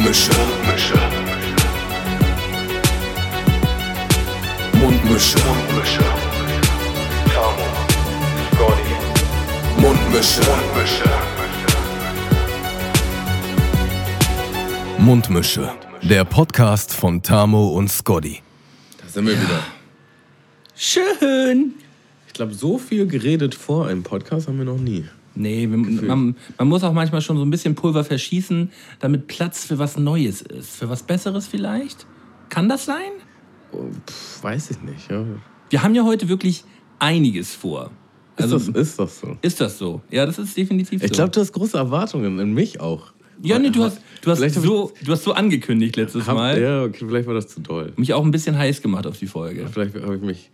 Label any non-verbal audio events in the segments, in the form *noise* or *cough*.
Mundmische. Mundmische. Mundmische. Tamo. Scotty. Mundmische. Mundmische. Mundmische. Der Podcast von Tamo und Scotty. Da sind wir wieder. Schön. Ich glaube, so viel geredet vor einem Podcast haben wir noch nie. Nee, man, man muss auch manchmal schon so ein bisschen Pulver verschießen, damit Platz für was Neues ist. Für was Besseres vielleicht? Kann das sein? Oh, weiß ich nicht. Ja. Wir haben ja heute wirklich einiges vor. Ist, Also, das, ist das so? ist das so? Ja, das ist definitiv Ich so. glaube, du hast große Erwartungen in mich auch. ja, nee, du hast, du, hast Vielleicht so, du hast so angekündigt letztes Hab, Mal. ja, okay, vielleicht war das zu doll. Mich auch ein bisschen heiß gemacht auf die Folge. Vielleicht habe ich mich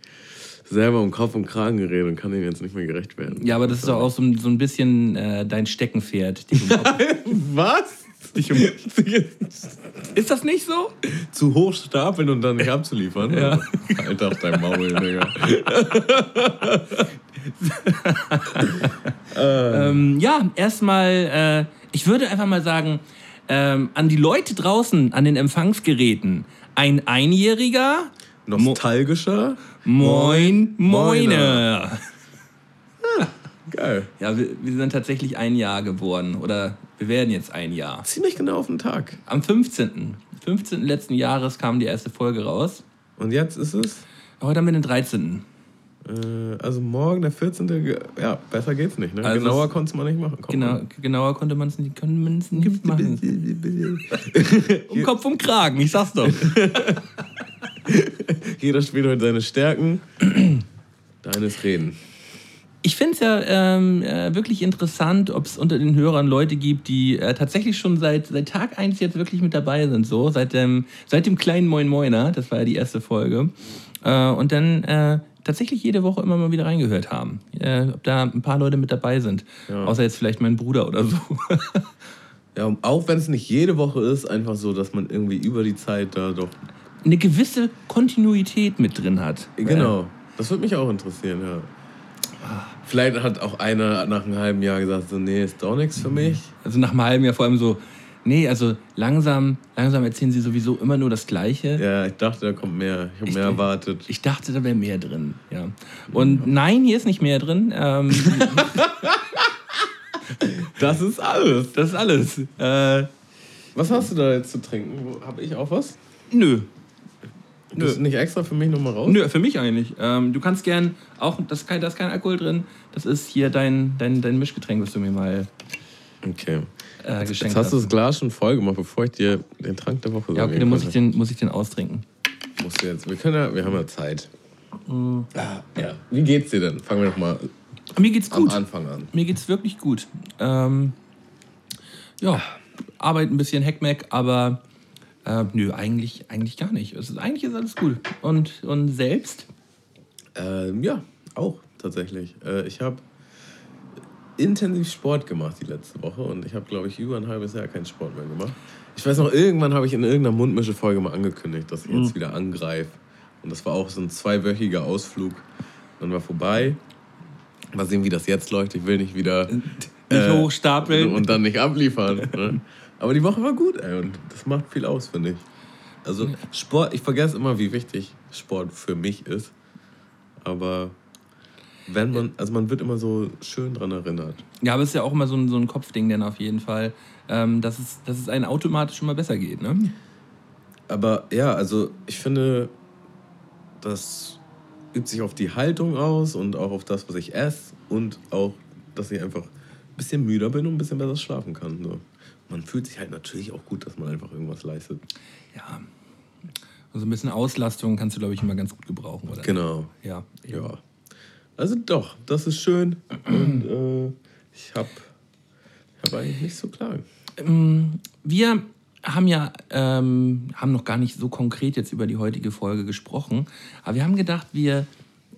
selber um Kopf und Kragen geredet und kann dem jetzt nicht mehr gerecht werden. Ja, aber das ist doch auch so, ein- so ein bisschen äh, dein Steckenpferd. dich um Was? dich um- *laughs* ist das nicht so? zu hoch stapeln und dann nicht abzuliefern? Ja. Alter, auf dein Maul, Digga. *laughs* Ähm, ja, erstmal, äh, ich würde einfach mal sagen, ähm, an die Leute draußen, an den Empfangsgeräten, ein Einjähriger, Nostalgischer? moin, moine. Geil. Ja, wir, wir sind tatsächlich ein Jahr geworden oder wir werden jetzt ein Jahr. Ziemlich genau auf den Tag. Am 15. 15. letzten Jahres kam die erste Folge raus. Und jetzt ist es, Heute haben wir den 13. äh, also morgen, der 14. ge- Ja, besser geht's nicht. Ne? Also Genauer konnte man nicht machen. Kommt Genau, genauer konnte man es nicht, nicht machen. Um Kopf und Kragen, ich sag's doch. *laughs* Jeder spielt heute seine Stärken. *clears throat* Deines Reden. Ich finde es ja ähm, äh, wirklich interessant, ob es unter den Hörern Leute gibt, die äh, tatsächlich schon seit, seit Tag 1 jetzt wirklich mit dabei sind. So, seit dem, seit dem kleinen Moin Moiner, das war ja die erste Folge. Äh, und dann äh, tatsächlich jede Woche immer mal wieder reingehört haben. Äh, ob da ein paar Leute mit dabei sind. Außer jetzt vielleicht mein Bruder oder so. *laughs* Ja, auch wenn es nicht jede Woche ist, einfach so, dass man irgendwie über die Zeit da doch. Eine gewisse Kontinuität mit drin hat. Genau. Das würde mich auch interessieren, ja. Vielleicht hat auch einer nach einem halben Jahr gesagt, so, nee, ist doch nichts für mich. Also nach einem halben Jahr vor allem so, nee, also langsam, langsam erzählen sie sowieso immer nur das Gleiche. Ja, ich dachte, da kommt mehr. Ich habe mehr erwartet. Ich dachte, da wäre mehr drin. Ja. Und nein, hier ist nicht mehr drin. Ähm, *laughs* Das ist alles. das ist alles. Äh, Was hast du da jetzt zu trinken? Habe ich auch was? nö. Bist du nicht extra für mich nochmal raus? Nö, für mich eigentlich. Ähm, du kannst gern auch, das ist kein, da ist kein Alkohol drin. Das ist hier dein, dein, dein Mischgetränk, was du mir mal Okay. Äh, geschenkt Jetzt hast du das Glas schon voll gemacht, bevor ich dir den Trank der Woche Ja, okay, dann muss ich den, muss ich den austrinken. Musst du jetzt. Wir, können ja, wir haben ja Zeit. Mhm. Ah, ja. Wie geht's dir denn? Fangen wir doch mal Mir geht's am gut. Anfang an. Mir geht's wirklich gut. Ähm, ja, Arbeit ein bisschen Heckmeck, aber äh, nö, eigentlich, eigentlich gar nicht. Es ist, eigentlich ist alles gut. Und, und selbst? Ähm, ja, auch tatsächlich. Äh, ich habe intensiv Sport gemacht die letzte Woche und ich habe, glaube ich, über ein halbes Jahr keinen Sport mehr gemacht. Ich weiß noch, irgendwann habe ich in irgendeiner Mundmische-Folge mal angekündigt, dass ich Mhm. jetzt wieder angreife. Und das war auch so ein zweiwöchiger Ausflug. Dann war vorbei. Mal sehen, wie das jetzt läuft. Ich will nicht wieder Nicht Äh, hochstapeln. und dann nicht abliefern. Ne? Aber die Woche war gut, ey, und das macht viel aus, finde ich. Also Sport, ich vergesse immer, wie wichtig Sport für mich ist. Aber wenn man, also man wird immer so schön dran erinnert. Ja, aber es ist ja auch immer so ein, so ein Kopfding, denn auf jeden Fall, ähm, dass, es, dass es einem automatisch immer besser geht. Ne? Aber ja, also ich finde, das übt sich auf die Haltung aus und auch auf das, was ich esse und auch, dass ich einfach ein bisschen müder bin und ein bisschen besser schlafen kann. So. Man fühlt sich halt natürlich auch gut, dass man einfach irgendwas leistet. Ja. Also ein bisschen Auslastung kannst du, glaube ich, immer ganz gut gebrauchen, oder? Genau. Ja. Ja. Also doch, das ist schön. Und äh, ich habe hab eigentlich nichts zu klagen. Ähm, Wir haben ja ähm, haben noch gar nicht so konkret jetzt über die heutige Folge gesprochen, aber wir haben gedacht, wir,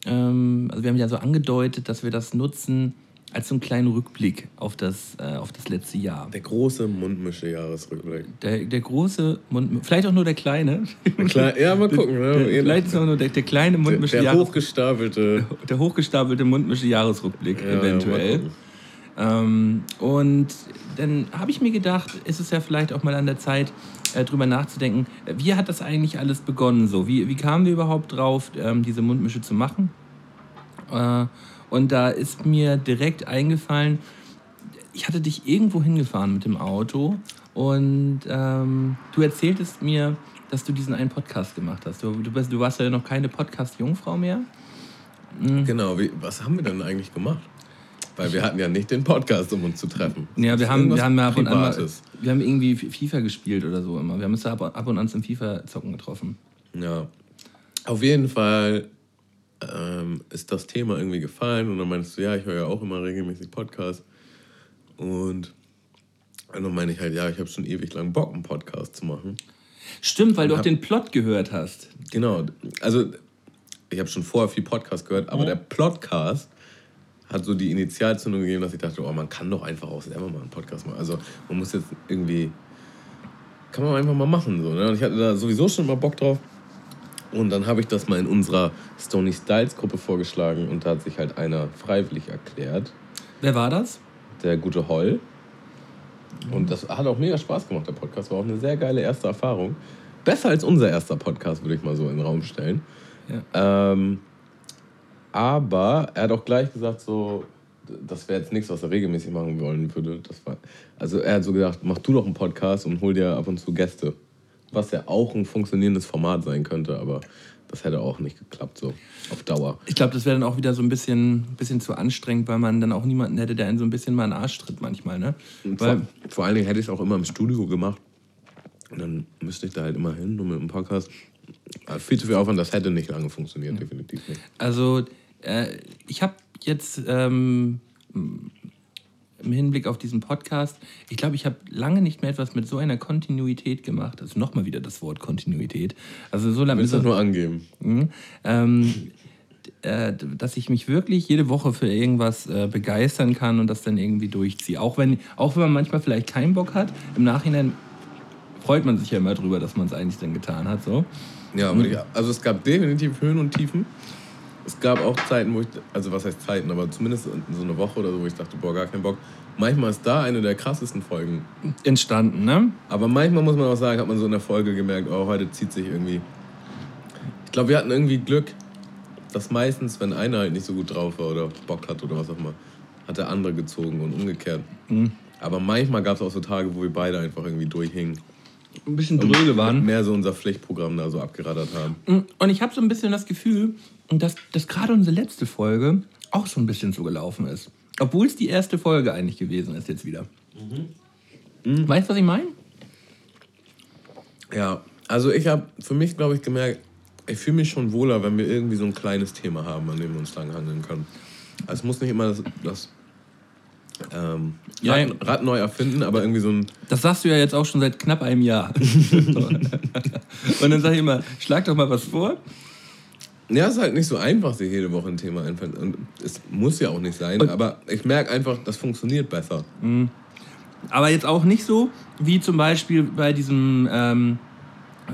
ähm, also wir haben ja so angedeutet, dass wir das nutzen als so einen kleinen Rückblick auf das, äh, auf das letzte Jahr. Der große Mundmische-Jahresrückblick. Der, der große Mund, vielleicht auch nur der kleine. Klar, ja, mal gucken. Ne? Der, vielleicht ist auch nur der, der kleine der, Mundmische *laughs* der hochgestapelte. der hochgestapelte Mundmische Jahresrückblick Ja, eventuell. Ähm, und dann habe ich mir gedacht, ist es ja vielleicht auch mal an der Zeit, äh, drüber nachzudenken, wie hat das eigentlich alles begonnen so? Wie, wie kamen wir überhaupt drauf, ähm, diese Mundmische zu machen? Äh, und da ist mir direkt eingefallen, ich hatte dich irgendwo hingefahren mit dem Auto und ähm, du erzähltest mir, dass du diesen einen Podcast gemacht hast. Du, du, bist, du warst ja noch keine Podcast-Jungfrau mehr. Mhm. Genau, wie, was haben wir denn eigentlich gemacht? Weil wir hatten ja nicht den Podcast, um uns zu treffen. Ja, wir haben, wir haben ja ab und an wir haben irgendwie FIFA gespielt oder so immer. Wir haben uns da ab, ab und an zum FIFA-Zocken getroffen. Ja. Auf jeden Fall ähm, ist das Thema irgendwie gefallen und dann meinst du, ja, ich höre ja auch immer regelmäßig Podcasts. Und dann meine ich halt, ja, ich habe schon ewig lang Bock, einen Podcast zu machen. Stimmt, weil und du auch den Plot gehört hast. Genau, also ich habe schon vorher viel Podcast gehört, aber ja. der Podcast hat so die Initialzündung gegeben, dass ich dachte, oh, man kann doch einfach auch selber mal einen Podcast machen. Also man muss jetzt irgendwie, kann man einfach mal machen. So, ne? Und ich hatte da sowieso schon mal Bock drauf. Und dann habe ich das mal in unserer Stony Styles Gruppe vorgeschlagen und da hat sich halt einer freiwillig erklärt. Wer war das? Der gute Holl. Und das hat auch mega Spaß gemacht, der Podcast. War auch eine sehr geile erste Erfahrung. Besser als unser erster Podcast, würde ich mal so in den Raum stellen. Ja. Ähm, aber er hat auch gleich gesagt, so, das wäre jetzt nichts, was er regelmäßig machen wollen würde. War, also er hat so gedacht, mach du doch einen Podcast und hol dir ab und zu Gäste. Was ja auch ein funktionierendes Format sein könnte, aber das hätte auch nicht geklappt, so auf Dauer. Ich glaube, das wäre dann auch wieder so ein bisschen, bisschen zu anstrengend, weil man dann auch niemanden hätte, der einen so ein bisschen mal in den Arsch tritt manchmal. Ne? Weil, vor, vor allen Dingen hätte ich es auch immer im Studio gemacht. Und dann müsste ich da halt immer hin, nur mit einem Podcast. Aber viel zu viel Aufwand, das hätte nicht lange funktioniert, ja. definitiv nicht. Also, äh, ich habe jetzt ähm, im Hinblick auf diesen Podcast, ich glaube, ich habe lange nicht mehr etwas mit so einer Kontinuität gemacht. Also nochmal wieder das Wort Kontinuität. Also so lange. Willst du nur angeben? Mh, ähm, äh, dass ich mich wirklich jede Woche für irgendwas äh, begeistern kann und das dann irgendwie durchziehe. Auch wenn, auch wenn man manchmal vielleicht keinen Bock hat, im Nachhinein freut man sich ja immer drüber, dass man es eigentlich dann getan hat. So. Ja, mhm. also es gab definitiv Höhen und Tiefen es gab auch Zeiten, wo ich, also was heißt Zeiten, aber zumindest so eine Woche oder so, wo ich dachte, boah, gar keinen Bock. Manchmal ist da eine der krassesten Folgen entstanden, ne? Aber manchmal muss man auch sagen, hat man so in der Folge gemerkt, oh, heute zieht sich irgendwie. Ich glaube, wir hatten irgendwie Glück, dass meistens, wenn einer halt nicht so gut drauf war oder Bock hat oder was auch immer, hat der andere gezogen und umgekehrt. Mhm. Aber manchmal gab es auch so Tage, wo wir beide einfach irgendwie durchhingen ein bisschen dröge waren. Mehr so unser Pflichtprogramm da so abgeraddert haben. Mm, und ich habe so ein bisschen das Gefühl, dass, dass gerade unsere letzte Folge auch so ein bisschen so gelaufen ist. Obwohl es die erste Folge eigentlich gewesen ist jetzt wieder. Mhm. Mhm. Weißt du, was ich meine? Ja, also ich habe für mich, glaube ich, gemerkt, ich fühle mich schon wohler, wenn wir irgendwie so ein kleines Thema haben, an dem wir uns lang handeln können. Also es muss nicht immer das, das ähm, ja, Rad, Rad, neu erfinden, aber irgendwie so ein. Das sagst du ja jetzt auch schon seit knapp einem Jahr. *laughs* *laughs* und dann sag ich immer, schlag doch mal was vor. Ja, es ist halt nicht so einfach, sich jede Woche ein Thema einfallen. Und es muss ja auch nicht sein, und aber ich merke einfach, das funktioniert besser. Mhm. Aber jetzt auch nicht so, wie zum Beispiel bei diesem ähm,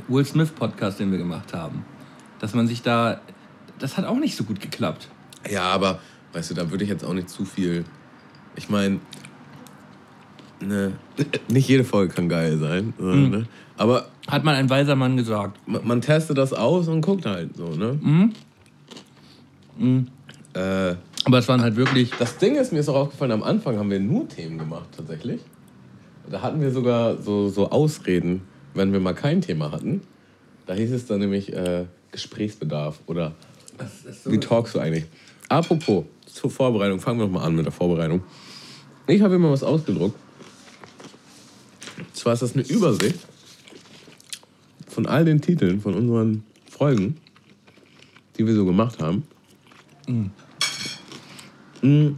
Will Smith Podcast, den wir gemacht haben. Dass man sich da. Das hat auch nicht so gut geklappt. Ja, aber weißt du, da würde ich jetzt auch nicht zu viel ich meine, ne, nicht jede Folge kann geil sein. Mhm. Ne? Aber. Hat mal ein weiser Mann gesagt. Man, man, testet das aus und guckt halt so, ne? Mhm. Mhm. Äh, Aber es waren halt wirklich. Das Ding ist, mir ist auch aufgefallen, am Anfang haben wir nur Themen gemacht, tatsächlich. Da hatten wir sogar so, so Ausreden, wenn wir mal kein Thema hatten. Da hieß es dann nämlich äh, Gesprächsbedarf oder so wie talkst du eigentlich? Apropos, zur Vorbereitung, fangen wir doch mal an mit der Vorbereitung. Ich habe immer was ausgedruckt. Und zwar ist das eine Übersicht von all den Titeln von unseren Folgen, die wir so gemacht haben. Mhm.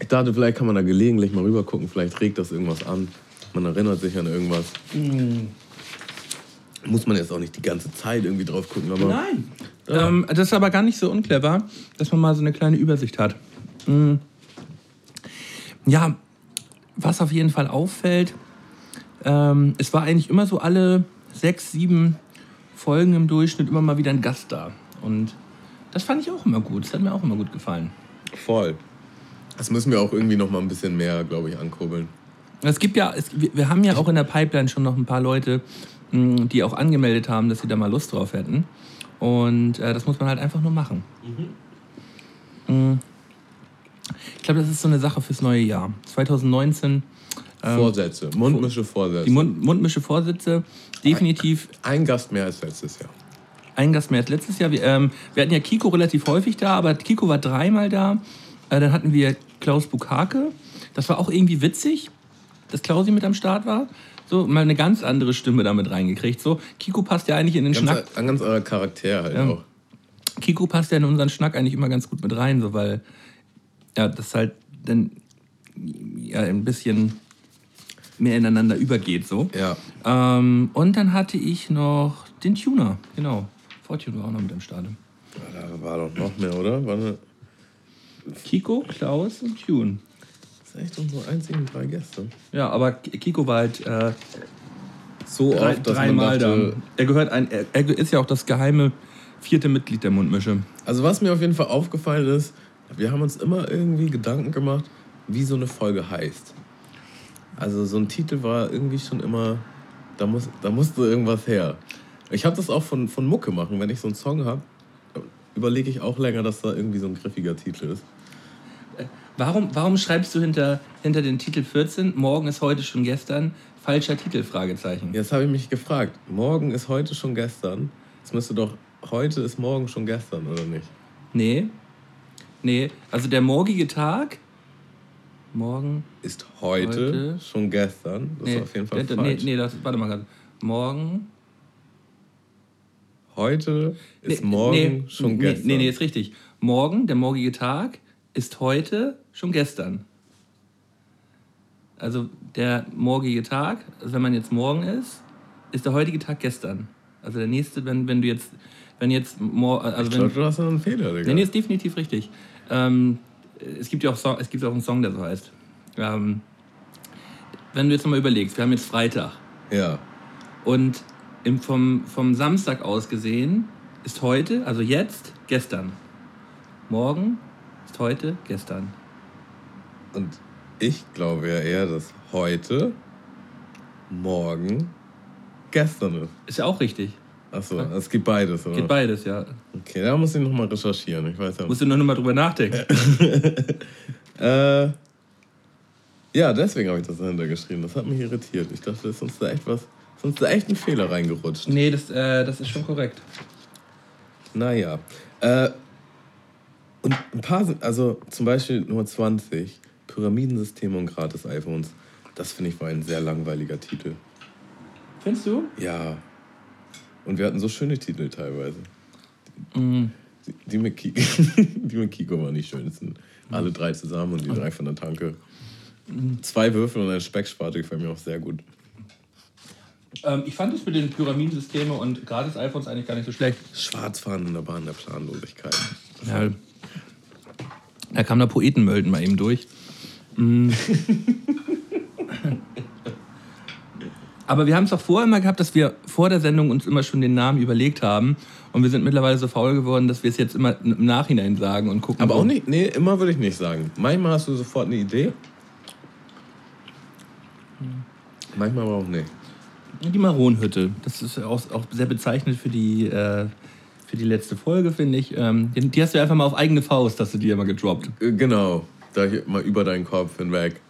Ich dachte, vielleicht kann man da gelegentlich mal rüber gucken, vielleicht regt das irgendwas an. Man erinnert sich an irgendwas. Mhm. Muss man jetzt auch nicht die ganze Zeit irgendwie drauf gucken, aber. Nein! Ja. Ähm, das ist aber gar nicht so unclever, dass man mal so eine kleine Übersicht hat. Mhm. Ja, was auf jeden Fall auffällt, ähm, es war eigentlich immer so alle sechs, sieben Folgen im Durchschnitt immer mal wieder ein Gast da. Und das fand ich auch immer gut. Das hat mir auch immer gut gefallen. Voll. Das müssen wir auch irgendwie noch mal ein bisschen mehr, glaube ich, ankurbeln. Es gibt ja, es, wir haben ja auch in der Pipeline schon noch ein paar Leute, mh, die auch angemeldet haben, dass sie da mal Lust drauf hätten. Und äh, das muss man halt einfach nur machen. Mhm. Ich glaube, das ist so eine Sache fürs neue Jahr. 2019. ähm, Vorsätze, Mundmische Vorsätze. Die Mund, Mundmische Vorsitze, definitiv Ein Gast mehr als letztes Jahr. ein Gast mehr als letztes Jahr. Wir, ähm, wir hatten ja Kiko relativ häufig da, aber Kiko war dreimal da. Äh, dann hatten wir Klaus Bukake. Das war auch irgendwie witzig, dass Klausi mit am Start war. So, mal eine ganz andere Stimme damit reingekriegt. So, Kiko passt ja eigentlich in den Schnack. Ganz, ein ganz anderer Charakter halt Ja. auch. Kiko passt ja in unseren Schnack eigentlich immer ganz gut mit rein, so weil ja, das halt dann ja, ein bisschen mehr ineinander übergeht. So. Ja. Ähm, und dann hatte ich noch den Tuner, genau. Fortune war auch noch mit am Start. Da war doch noch mehr, oder? Eine, Kiko, Klaus und Tune. das sind echt unsere einzigen drei Gäste. Ja, aber Kiko war halt äh, So drei, oft, dass dreimal man da. dachte, Er gehört ein, er, er ist ja auch das geheime vierte Mitglied der Mundmische. Also was mir auf jeden Fall aufgefallen ist, wir haben uns immer irgendwie Gedanken gemacht, wie so eine Folge heißt. Also so ein Titel war irgendwie schon immer, da, muss, da musste irgendwas her. Ich habe das auch von, von Mucke machen, wenn ich so einen Song habe, überlege ich auch länger, dass da irgendwie so ein griffiger Titel ist. Warum, warum schreibst du hinter, hinter den Titel 14, morgen ist heute schon gestern, falscher Titel, Fragezeichen? Jetzt habe ich mich gefragt, morgen ist heute schon gestern. Es müsste doch, heute ist morgen schon gestern, oder nicht? Nee. Nee, also der morgige Tag, morgen, Ist heute, Heute? schon gestern? Das nee, ist auf jeden Fall nee, falsch. nee, das, warte mal gerade. Morgen, Heute ist nee, morgen nee, schon nee, gestern. Nee, nee, ist richtig. Morgen, der morgige Tag, ist heute schon gestern. Also der morgige Tag, also wenn man jetzt morgen ist, ist der heutige Tag gestern. Also der nächste, wenn, wenn du jetzt, wenn jetzt, also Ich wenn, glaube, du hast einen Fehler, Digga. Nee, nee, ist definitiv richtig. Ähm, es, gibt ja auch es gibt auch einen Song, der so heißt. Ähm, wenn du jetzt nochmal überlegst, wir haben jetzt Freitag Ja. und im, vom, vom Samstag aus gesehen ist heute, also jetzt, gestern. Morgen ist heute, gestern. Und ich glaube ja eher, dass heute, morgen, gestern ist. Ist ja auch richtig. Achso, es gibt beides, oder? Geht beides, ja. Okay, da muss ich nochmal recherchieren. Ich weiß ja. Musst du noch mal drüber nachdenken. *laughs* Äh, ja, deswegen habe ich das dahinter geschrieben. Das hat mich irritiert. Ich dachte, ist uns da echt was. Ist uns da echt ein Fehler reingerutscht. Nee, das, äh, das ist schon korrekt. Naja. Äh, und ein paar sind, also zum Beispiel Nummer 20, Pyramidensysteme und Gratis-iPhones. Das finde ich war ein sehr langweiliger Titel. Findest du? Ja. Und wir hatten so schöne Titel teilweise. Mhm. Die, die, mit, Ki *laughs* die mit Kiko waren die schönsten. Alle drei zusammen und die drei von der Tanke. Zwei Würfel und ein Specksparte gefällt mir auch sehr gut. Ähm, ich fand es mit den Pyramidensystemen und gratis iPhones eigentlich gar nicht so schlecht. Schwarzfahren in der Bahn der Planlosigkeit. Ja. Da kam der Poetenmölden mal eben durch. Mm. *laughs* Aber wir haben es auch vorher immer gehabt, dass wir vor der Sendung uns immer schon den Namen überlegt haben. Und wir sind mittlerweile so faul geworden, dass wir es jetzt immer im Nachhinein sagen und gucken. Aber auch nicht, nee, immer würde ich nicht sagen. Manchmal hast du sofort eine Idee. Manchmal aber auch nicht. Die Maronhütte. Das ist auch, auch sehr bezeichnend für die, äh, für die letzte Folge, finde ich. Ähm, die, hast du einfach mal auf eigene Faust, hast du die immer gedroppt. Äh, Genau, da mal über deinen Kopf hinweg.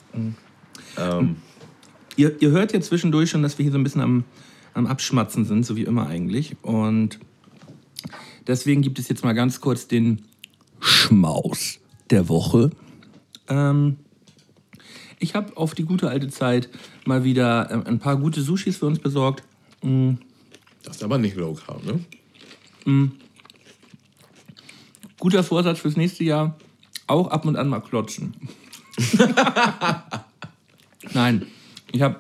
Ähm, Ihr, ihr hört ja zwischendurch schon, dass wir hier so ein bisschen am, am Abschmatzen sind, so wie immer eigentlich. Und deswegen gibt es jetzt mal ganz kurz den Schmaus der Woche. Ähm, ich habe auf die gute alte Zeit mal wieder äh, ein paar gute Sushis für uns besorgt. Mm, das ist aber nicht low carb, ne? Guter Vorsatz fürs nächste Jahr. Auch ab und an mal klotzen. *laughs* Nein, ich habe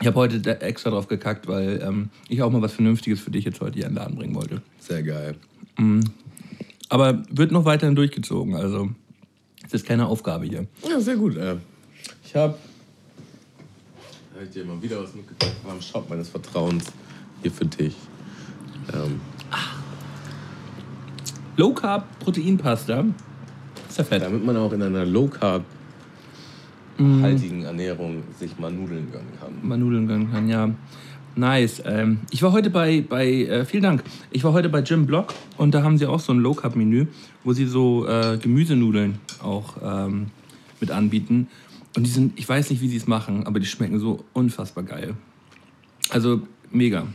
ich hab heute extra drauf gekackt, weil ähm, ich auch mal was Vernünftiges für dich jetzt heute hier in den Laden bringen wollte. Sehr geil. Aber wird noch weiterhin durchgezogen, also es ist keine Aufgabe hier. Ja, sehr gut. Äh. Ich habe hab ich dir mal wieder was mitgebracht beim Shop meines Vertrauens hier für dich. Ähm, Low Carb Proteinpasta Ist ja fett. Damit man auch in einer Low Carb Mhm. haltigen Ernährung sich mal Nudeln gönnen kann. mal Nudeln gönnen kann, ja. Nice. Ähm, ich war heute bei, bei äh, vielen Dank. Ich war heute bei Jim Block und da haben sie auch so ein Low Carb Menü, wo sie so äh, Gemüsenudeln auch ähm, mit anbieten. Und die sind, ich weiß nicht, wie sie es machen, aber die schmecken so unfassbar geil. Also mega.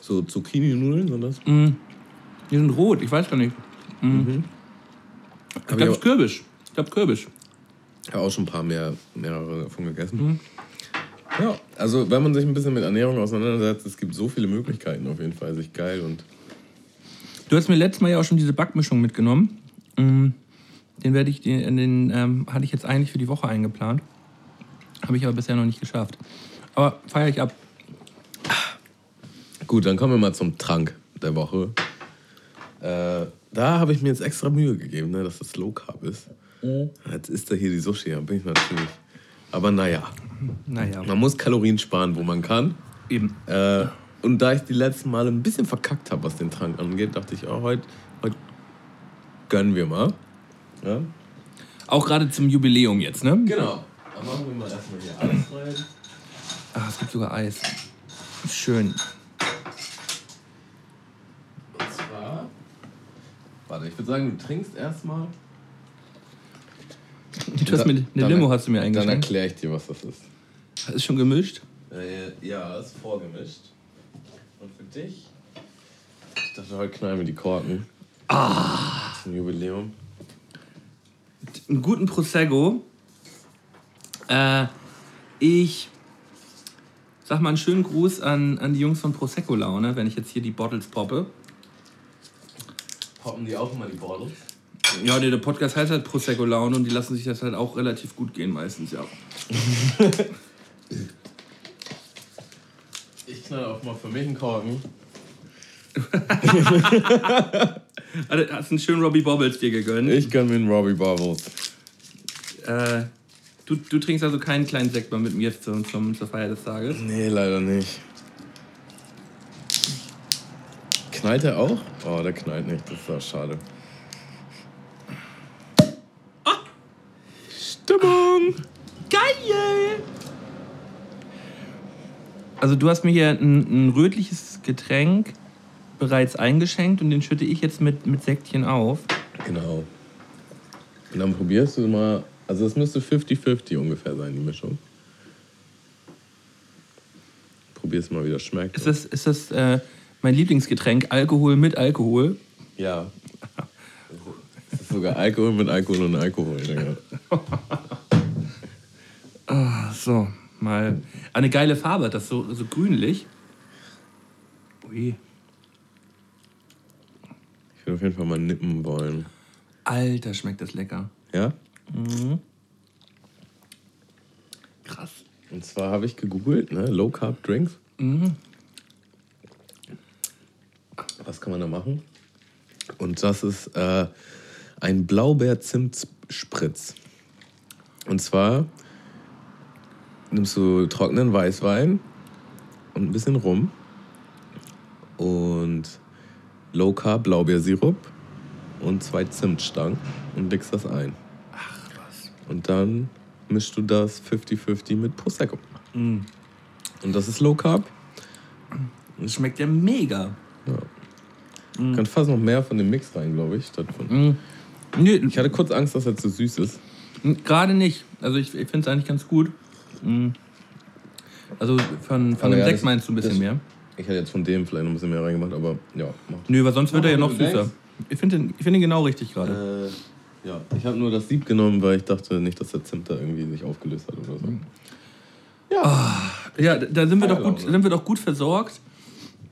So Zucchini-Nudeln sind das? Die sind rot, ich weiß gar nicht. Mhm. Ich glaube, ich es ist Kürbis. Ich glaube, Kürbis. Ich habe auch schon ein paar mehr, mehrere davon gegessen. Ja, also wenn man sich ein bisschen mit Ernährung auseinandersetzt, es gibt so viele Möglichkeiten auf jeden Fall, sich geil und Du hast mir letztes Mal ja auch schon diese Backmischung mitgenommen. Mm, Den werde ich, den, den ähm, hatte ich jetzt eigentlich für die Woche eingeplant. Habe ich aber bisher noch nicht geschafft. Aber feiere ich ab. Gut, dann kommen wir mal zum Trank der Woche. Äh, da habe ich mir jetzt extra Mühe gegeben, ne, dass das Low Carb ist. Jetzt ist da hier die Sushi, da bin ich natürlich. Aber naja, Naja, man muss Kalorien sparen, wo man kann. eben. Äh, und da ich die letzten Male ein bisschen verkackt habe, was den Trank angeht, dachte ich, oh, heute, heute gönnen wir mal. Ja? Auch gerade zum Jubiläum jetzt, ne? Genau. Dann machen wir mal erstmal hier alles rein. Ach, es gibt sogar Eis. Schön. Und zwar. Warte, ich würde sagen, du trinkst erstmal. Du hast mir, eine Limo hast du mir Dann eingeschenkt. erkläre ich dir, was das ist. Das ist schon gemischt. Äh, ja, ist vorgemischt. Und für dich? Ich dachte, heute knallen wir die Korken. Ah! Zum Jubiläum. Einen guten Prosecco. Äh, ich sag mal einen schönen Gruß an, an die Jungs von Prosecco Laune, wenn ich jetzt hier die Bottles poppe. Poppen die auch immer die Bottles? Ja, nee, der Podcast heißt halt Prosecco Laune und die lassen sich das halt auch relativ gut gehen meistens, ja. *laughs* Ich knall auch mal für mich einen Korken. *laughs* Also, hast einen schönen Robbie Bobbles dir gegönnt. Ich gönn mir einen Robbie Bubbles. Äh, du, du trinkst also keinen kleinen Sekt mal mit mir zum, zum, zur Feier des Tages. Nee, leider nicht. Knallt er auch? Oh, der knallt nicht. Das ist doch schade. Geil! Also du hast mir hier ein, ein rötliches Getränk bereits eingeschenkt und den schütte ich jetzt mit, mit Sektchen auf. Genau. Und dann probierst du mal. Also, es müsste 50-50 ungefähr sein, die Mischung. Probier's mal, wie das schmeckt. Ist das, ist das äh, mein Lieblingsgetränk, Alkohol mit Alkohol? Ja. *laughs* Es ist sogar Alkohol mit Alkohol und Alkohol. Digga. *laughs* Ach so, mal. Eine geile Farbe, hat das so, so grünlich. Ui. Ich will auf jeden Fall mal nippen wollen. Alter, schmeckt das lecker. Ja? Krass. Und zwar habe ich gegoogelt, ne? Low Carb Drinks. Was kann man da machen? Und das ist äh, ein Blaubeer-Zimt-Spritz. Und zwar nimmst du trockenen Weißwein und ein bisschen Rum und Low Carb Blaubeersirup und zwei Zimtstangen und legst das ein. Ach was. Und dann mischst du das 50-50 mit Prosecco. Und das ist Low Carb. Das schmeckt ja mega. Ich kann fast noch mehr von dem Mix rein, glaube ich. Statt von Mm. Ich hatte kurz Angst, dass er zu süß ist. gerade nicht. Also ich, ich finde es eigentlich ganz gut. Mm. Also von, von Aber dem ja, Sekt meinst du ein bisschen das- mehr? Ich hätte jetzt von dem vielleicht noch ein bisschen mehr reingemacht, aber ja. Mach. Nö, weil sonst wird er ja noch süßer. denkst. Ich finde den, ich find den genau richtig gerade. Äh, ja, ich habe nur das Sieb genommen, weil ich dachte nicht, dass der Zimt da irgendwie sich aufgelöst hat oder so. Ja, da- da sind wir, doch gut, sind wir doch gut versorgt.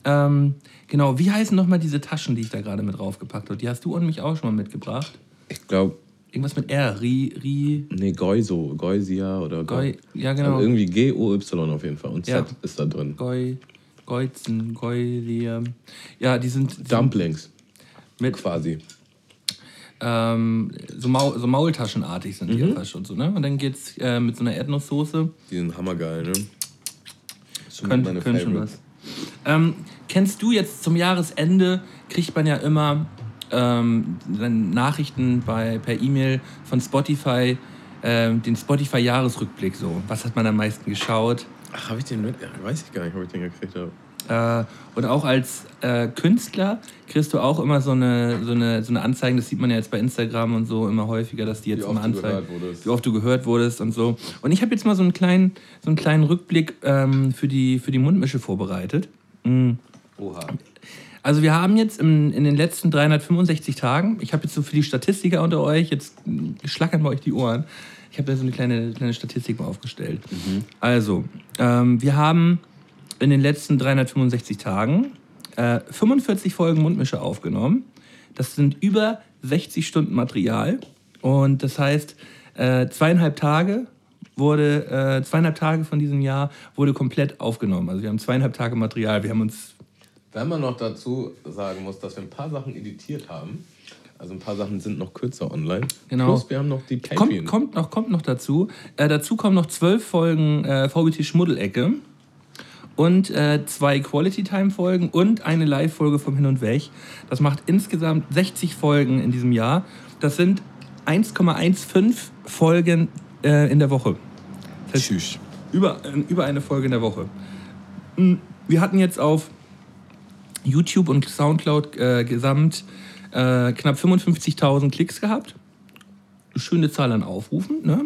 Ähm, genau, wie heißen nochmal diese Taschen, die ich da gerade mit draufgepackt habe? Die hast du und mich auch schon mal mitgebracht. Ich glaube, Irgendwas mit R. Ri, Ri, nee, Geuso, Geusia oder Goi, ja Also genau. irgendwie G-O-Y auf jeden Fall. Und Ja. Z ist da drin. Goi, Geuzen, Geulier. Ja, die sind, sind Dumplings mit quasi. ähm, so, Maul, so Maultaschenartig sind die ja fast schon so, ne? Und dann geht's äh, mit so einer Erdnusssoße. Die sind hammergeil, ne? Schon Könnte meine könnt schon Favorites. was. Ähm, kennst du jetzt zum Jahresende, kriegt man ja immer ähm, Nachrichten bei, per E-Mail von Spotify, ähm, den Spotify-Jahresrückblick so. Was hat man am meisten geschaut? Ach, habe ich den mit? Weiß ich gar nicht, ob ich den gekriegt habe. Äh, und auch als äh, Künstler kriegst du auch immer so eine, so, eine, so eine Anzeigen, das sieht man ja jetzt bei Instagram und so immer häufiger, dass die jetzt immer anzeigen, wie oft du gehört wurdest und so. Und ich habe jetzt mal so einen kleinen, so einen kleinen Rückblick ähm, für, die, für die Mundmische vorbereitet. Mhm. Oha. Also wir haben jetzt im, in den letzten 365 Tagen, ich habe jetzt so für die Statistiker unter euch, jetzt schlackern bei euch die Ohren, ich habe da so eine kleine, kleine Statistik mal aufgestellt. Also, ähm, wir haben in den letzten 365 Tagen äh, 45 Folgen Mundmische aufgenommen. Das sind über 60 Stunden Material. Und das heißt, äh, zweieinhalb Tage wurde, äh, zweieinhalb Tage von diesem Jahr wurde komplett aufgenommen. Also wir haben zweieinhalb Tage Material. Wir haben uns Wenn man noch dazu sagen muss, dass wir ein paar Sachen editiert haben, also ein paar Sachen sind noch kürzer online. Genau. Plus wir haben noch die Kommt, Patreon. kommt, noch, kommt noch dazu. Äh, dazu kommen noch zwölf Folgen äh, VBT Schmuddelecke und äh, zwei Quality Time Folgen und eine Live-Folge vom Hin und Weg. Das macht insgesamt 60 Folgen in diesem Jahr. Das sind 1,15 Folgen äh, in der Woche. Das heißt, Tschüss. über, äh, über eine Folge in der Woche. Mm, Wir hatten jetzt auf YouTube und Soundcloud äh, gesamt äh, knapp 55.000 Klicks gehabt. Schöne Zahl an Aufrufen. Ne?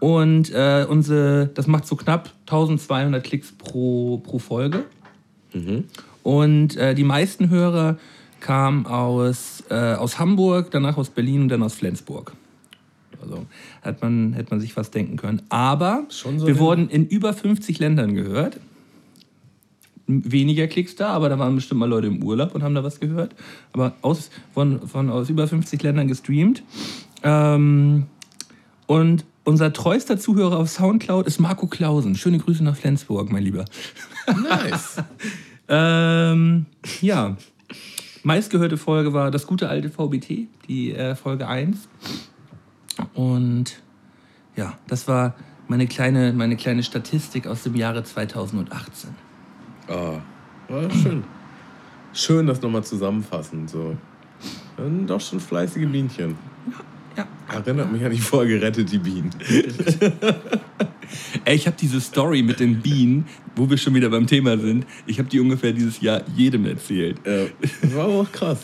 Und äh, unsere, das macht so knapp 1200 Klicks pro, pro Folge. Und äh, die meisten Hörer kamen aus, äh, aus Hamburg, danach aus Berlin und dann aus Flensburg. Also hat man, hätte man sich fast denken können. Aber so wir den- wurden in über 50 Ländern gehört. Weniger Klicks da, aber da waren bestimmt mal Leute im Urlaub und haben da was gehört. Aber aus, von, von aus über 50 Ländern gestreamt. Ähm, und unser treuester Zuhörer auf Soundcloud ist Marco Klausen. Schöne Grüße nach Flensburg, mein Lieber. Nice. *laughs* Ähm, ja. Meistgehörte Folge war das gute alte VBT, die äh, Folge 1. Und ja, das war meine kleine, meine kleine Statistik aus dem Jahre 2018. Ah, war schön. Schön, das nochmal zusammenfassen. So. Dann doch schon fleißige Bienchen. Ja. Erinnert mich an die Folge Rettet die Bienen. Ey, ich habe diese Story mit den Bienen, wo wir schon wieder beim Thema sind, ich habe die ungefähr dieses Jahr jedem erzählt. Ja, das war aber auch krass.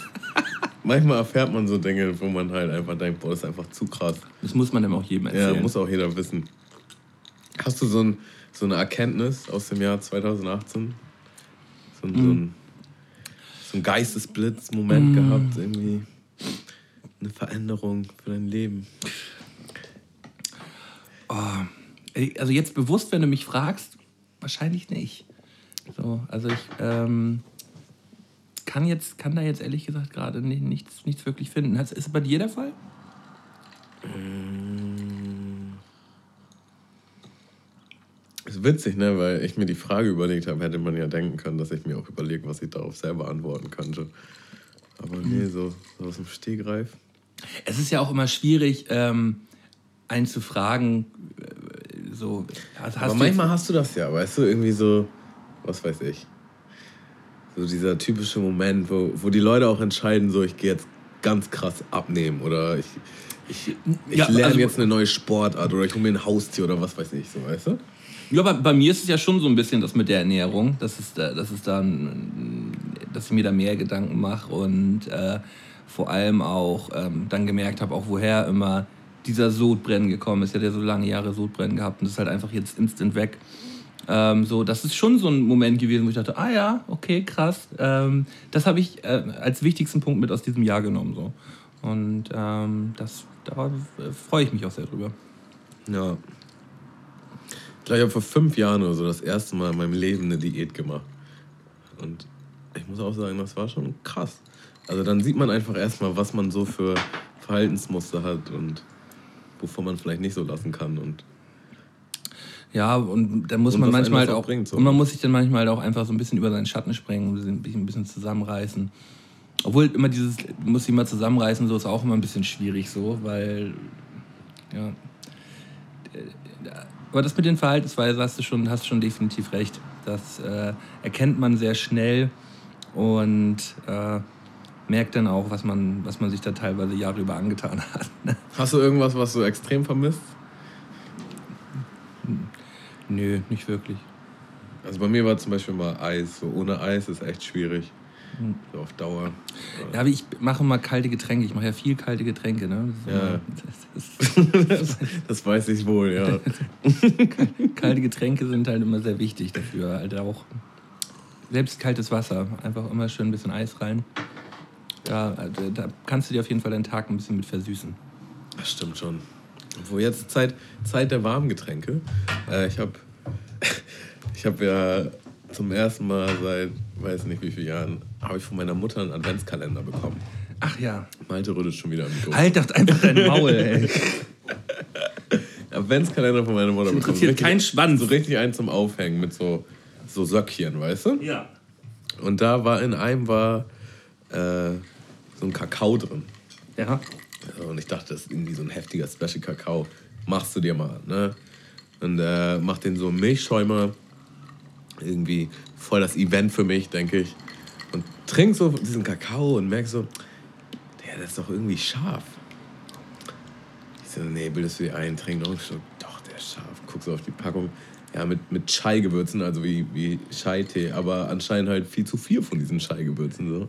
Manchmal erfährt man so Dinge, wo man halt einfach denkt, boah, das ist einfach zu krass. Das muss man dann auch jedem Ja, erzählen. muss auch jeder wissen. Hast du so, ein, so eine Erkenntnis aus dem Jahr 2018? So ein, so ein, so ein Geistesblitz-Moment gehabt, irgendwie eine Veränderung für dein Leben? Ey, Also jetzt bewusst, wenn du mich fragst, wahrscheinlich nicht. So, also ich ähm, kann, jetzt, kann da jetzt ehrlich gesagt gerade ni- nichts, nichts wirklich finden. Ist es bei dir der Fall? Ist witzig, ne? Weil ich mir die Frage überlegt habe, hätte man ja denken können, dass ich mir auch überlege, was ich darauf selber antworten könnte. Aber nee, so, so aus dem Stegreif. Es ist ja auch immer schwierig, ähm, einen zu fragen, äh, so, hast, hast Aber du manchmal hast du das ja, weißt du, irgendwie so, was weiß ich. So dieser typische Moment, wo, wo die Leute auch entscheiden, so ich gehe jetzt ganz krass abnehmen oder ich, ich, ich Ja, lerne also- jetzt eine neue Sportart oder ich hole mir ein Haustier oder was weiß ich, so weißt du? Ja, bei, bei mir ist es ja schon so ein bisschen das mit der Ernährung, dass, es da, dass, es dann, dass ich mir da mehr Gedanken mache und äh, vor allem auch ähm, dann gemerkt habe, auch woher immer dieser Sodbrennen gekommen ist. Ich hatte ja so lange Jahre Sodbrennen gehabt und das ist halt einfach jetzt instant weg. Ähm, so, das ist schon so ein Moment gewesen, wo ich dachte, ah ja, okay, krass. Ähm, das habe ich äh, als wichtigsten Punkt mit aus diesem Jahr genommen. So. Und ähm, das, da äh, freue ich mich auch sehr drüber. Ja. Ich glaube, ich habe vor fünf Jahren oder so das erste Mal in meinem Leben eine Diät gemacht. Und ich muss auch sagen, das war schon krass. Also dann sieht man einfach erstmal, was man so für Verhaltensmuster hat und wovon man vielleicht nicht so lassen kann. Und Ja, und da muss Und man manchmal halt auch bringt, so. und man muss sich dann manchmal halt auch einfach so ein bisschen über seinen Schatten sprengen, und sich ein bisschen zusammenreißen. Obwohl immer dieses, musst dich mal zusammenreißen, so ist auch immer ein bisschen schwierig so, weil, ja. Aber das mit den Verhaltensweisen hast du schon, hast schon definitiv recht. Das äh, erkennt man sehr schnell und äh, merkt dann auch, was man, was man sich da teilweise Jahre über angetan *laughs* hat. Hast du irgendwas, was du extrem vermisst? Nö, nicht wirklich. Also bei mir war zum Beispiel mal Eis. So ohne Eis ist echt schwierig. Hm. So auf Dauer. Ja, aber ich mache mal kalte Getränke. Ich mache ja viel kalte Getränke. Ne? Das Ja. immer- das- *laughs* das- Das weiß ich wohl, ja. *laughs* kalte Getränke sind halt immer sehr wichtig dafür. Halt auch selbst kaltes Wasser. Einfach immer schön ein bisschen Eis rein. Ja, also da kannst du dir auf jeden Fall deinen Tag ein bisschen mit versüßen. Das stimmt schon. Obwohl jetzt Zeit, Zeit der warmen Getränke. Äh, ich habe *laughs* ich hab ja zum ersten Mal seit weiß nicht wie vielen Jahren habe ich von meiner Mutter einen Adventskalender bekommen. Ach ja. Malte rüttelt schon wieder am Mikro. Halt doch einfach dein Maul, ey. *laughs* Adventskalender von meiner Mutter bekommen. interessiert Richtig- keinen Schwanz. So richtig einen zum Aufhängen mit so, so Söckchen, weißt du? Ja. Und da war in einem war äh, so ein Kakao drin. Ja. Und ich dachte, das ist irgendwie so ein heftiger Special Kakao. Machst du dir mal, ne? Und äh, mach den so Milchschäumer. Irgendwie voll das Event für mich, denke ich. Trink so diesen Kakao und merk so, der, das ist doch irgendwie scharf. Ich so, nee, bildest du dir ein, trink noch einen Schluck. Doch, der ist scharf. Guck so auf die Packung. Ja, mit, mit Chai-Gewürzen, also wie, wie Chai-Tee, aber anscheinend halt viel zu viel von diesen Chai-Gewürzen. So.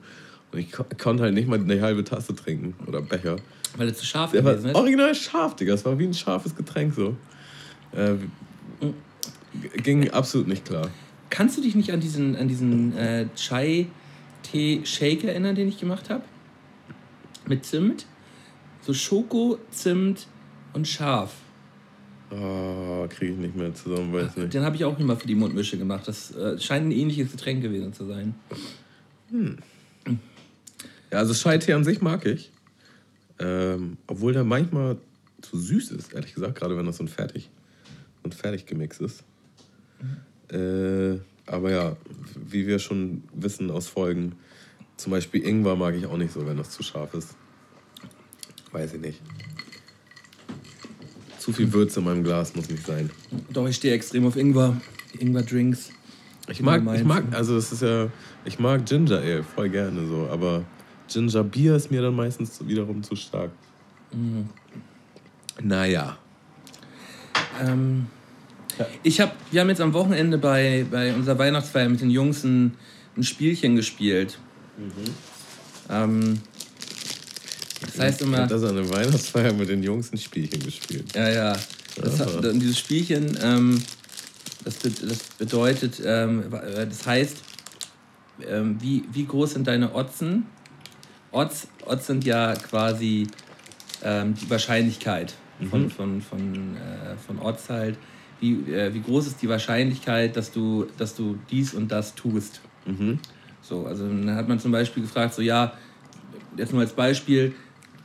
Und ich ko konnte halt nicht mal eine halbe Tasse trinken oder Becher. Weil es zu scharf Der gewesen ist. original scharf, Digga. Es war wie ein scharfes Getränk so. Äh, g- ging absolut nicht klar. Kannst du dich nicht an diesen, an diesen äh, Chai-Tee-Shake erinnern, den ich gemacht habe? Mit Zimt? So Schoko, Zimt und scharf. Oh, kriege ich nicht mehr zusammen, weiß nicht. Den habe ich auch immer für die Mundmische gemacht. Das äh, scheint ein ähnliches Getränk gewesen zu sein. Ja, also Chai-Tee an sich mag ich. Ähm, obwohl der manchmal zu süß ist, ehrlich gesagt, gerade wenn das so ein fertig, ein fertig gemixt ist. Äh, aber ja, wie wir schon wissen aus Folgen, zum Beispiel Ingwer mag ich auch nicht so, wenn das zu scharf ist. Weiß ich nicht. Zu viel Würze in meinem Glas muss nicht sein. Doch, ich stehe extrem auf Ingwer. Ingwer-Drinks. Ich mag, ich mag, also es ist ja, ich mag Ginger Ale voll gerne so, aber Ginger Bier ist mir dann meistens wiederum zu stark. Naja. Ähm, ich hab, wir haben jetzt am Wochenende bei, bei unserer Weihnachtsfeier mit den Jungs ein, ein Spielchen gespielt. Ähm, das heißt immer. Das ist eine Weihnachtsfeier mit den Jungs ein Spielchen gespielt. Ja, ja. Das, hat- dieses Spielchen, ähm, das, das bedeutet, ähm, äh, das heißt, ähm, wie, wie groß sind deine Otzen? Odds, Odds sind ja quasi ähm, die Wahrscheinlichkeit von, von, von, äh, von Odds halt. Wie, äh, wie groß ist die Wahrscheinlichkeit, dass du, dass du dies und das tust? So, also dann hat man zum Beispiel gefragt, so ja, jetzt nur als Beispiel,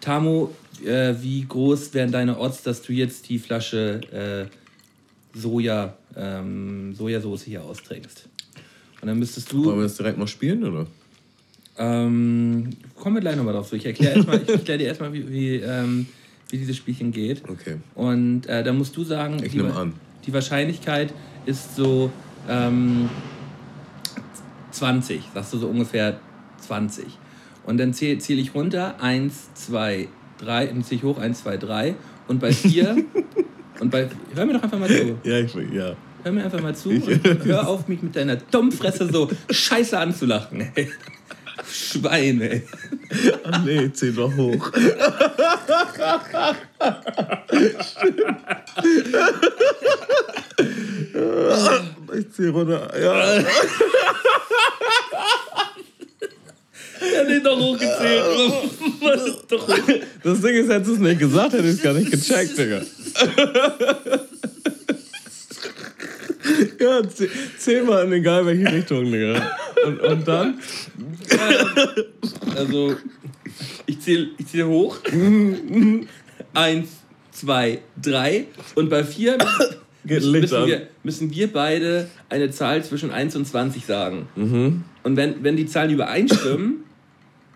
Tamo, äh, wie groß wären deine Odds, dass du jetzt die Flasche äh, Soja, ähm, Sojasauce hier austrinkst? Und dann müsstest du. Wollen wir das direkt mal spielen, oder? Ähm, kommen wir gleich nochmal drauf. So, ich erkläre erklär dir erstmal, wie, wie, ähm, wie dieses Spielchen geht. Okay. Und äh, da musst du sagen, Ich die, nehm Wa- an. Die Wahrscheinlichkeit ist so ähm, 20, sagst du so ungefähr 20. Und dann zähle zähl ich runter, 1, 2, 3, dann zähle ich hoch, 1, 2, 3. Und bei 4, *laughs* und bei, hör mir doch einfach mal zu. Ja, ich, ja. Hör mir einfach mal zu und hör auf, mich mit deiner Dummfresse so scheiße anzulachen. Ey. *laughs* Schwein, *laughs* Ach nee, zähl doch hoch. ich zähl runter. Ja. Er hat doch hochgezählt. Was ist doch hoch? Das Ding ist, hättest du es nicht gesagt, hätte ich es gar nicht gecheckt, Digga. *laughs* *laughs* ja, zäh- zähl mal in egal welche Richtung, Digga. Und, und dann? *laughs* Also, ich zähle ich zähl hoch. Eins, zwei, drei. Und bei vier müssen *coughs* an. wir, müssen wir beide eine Zahl zwischen 1 und 20 sagen. Und wenn, wenn die Zahlen übereinstimmen,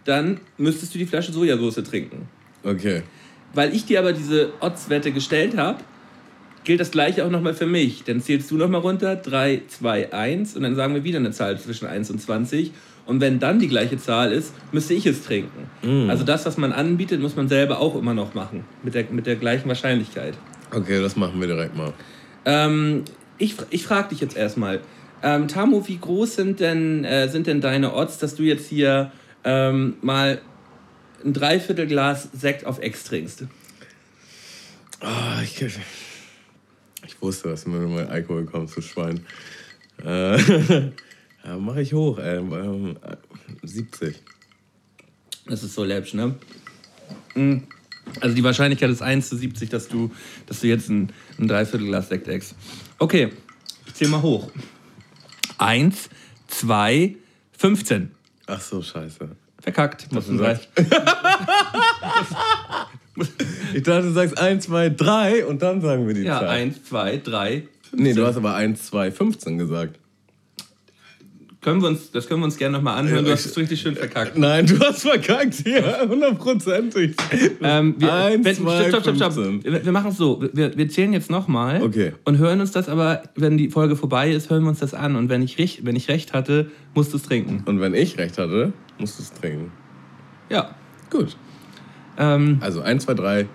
dann müsstest du die Flasche Sojasauce trinken. Okay. Weil ich dir aber diese Odds-Wette gestellt habe, gilt das gleiche auch nochmal für mich. Dann zählst du nochmal runter, 3, 2, 1 und dann sagen wir wieder eine Zahl zwischen 1 und 20. Und wenn dann die gleiche Zahl ist, müsste ich es trinken. Mm. Also das, was man anbietet, muss man selber auch immer noch machen. Mit der, mit der gleichen Wahrscheinlichkeit. Okay, das machen wir direkt mal. Ähm, ich ich frage dich jetzt erstmal. Ähm, Tamu, wie groß sind denn, äh, sind denn deine Odds, dass du jetzt hier ähm, mal ein Dreiviertelglas Sekt auf Ex trinkst? Ah, ich, ich wusste, dass mir mal Alkohol kommt zu Schwein. Äh, *laughs* ja, mache ich hoch, ey. Ähm, 70. Das ist so läppsch, ne? Mm. Also die Wahrscheinlichkeit ist 1 zu 70, dass du, dass du jetzt ein, ein Dreiviertelglas Sekt ex. Okay, ich zähl mal hoch. 1, 2, 15. Ach so, scheiße. Verkackt. Musst du sagst Ich dachte, du sagst 1, 2, 3 und dann sagen wir die Ja, Zahl. 1, 2, 3, 15. Nee, du hast aber 1, 2, 15 gesagt. Können wir uns, das können wir uns gerne nochmal anhören. Du Ja, hast es richtig schön verkackt. Nein, du hast verkackt hier, hundertprozentig. Ähm, wir, Eins, wenn, zwei, stopp, stopp, stopp, stopp. 15. Wir, wir machen es so. Wir, wir zählen jetzt nochmal Okay. und hören uns das aber, wenn die Folge vorbei ist, hören wir uns das an. Und wenn ich, rech- wenn ich recht hatte, musst du es trinken. Und wenn ich recht hatte, musst du es trinken. Ja. Gut. Ähm, Also 1, 2, 3.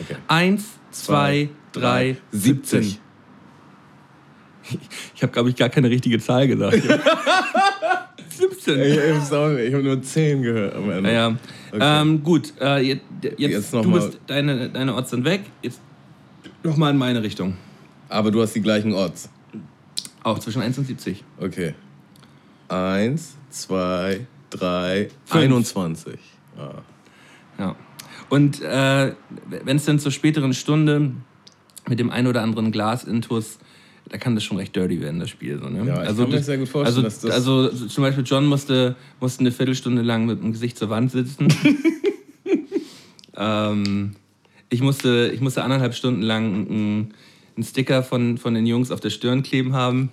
Okay. Eins, zwei, drei, 17. Ich habe, glaube ich, gar keine richtige Zahl gesagt. *laughs* 17. Ich, ich, habe nur 10 gehört am Ende. Naja. Okay. Ähm, gut, äh, jetzt, jetzt, du mal- bist, deine, deine Odds sind weg. Jetzt nochmal in meine Richtung. Aber du hast die gleichen Odds. Auch zwischen 1 und 70. Okay. 1, 2, 3, Fünf. 21. Ah. Ja. Und äh, wenn es dann zur späteren Stunde mit dem ein oder anderen Glas Intus, da kann das schon recht dirty werden, das Spiel. So, ne? Ja, ich kann mir das- sehr gut vorstellen, also, dass das- also zum Beispiel John musste, musste eine Viertelstunde lang mit dem Gesicht zur Wand sitzen. *laughs* ähm, ich, musste, ich musste anderthalb Stunden lang einen, einen Sticker von, von den Jungs auf der Stirn kleben haben.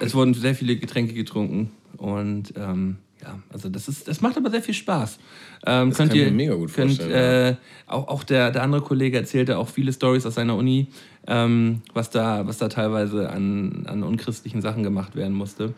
Es wurden sehr viele Getränke getrunken und ähm, ja, also das ist, das macht aber sehr viel Spaß. Ähm, Das könnt kann ihr, mir mega gut könnt, vorstellen, Äh, auch auch der, der andere Kollege erzählte auch viele Stories aus seiner Uni, ähm, was, da, was da teilweise an, an unchristlichen Sachen gemacht werden musste.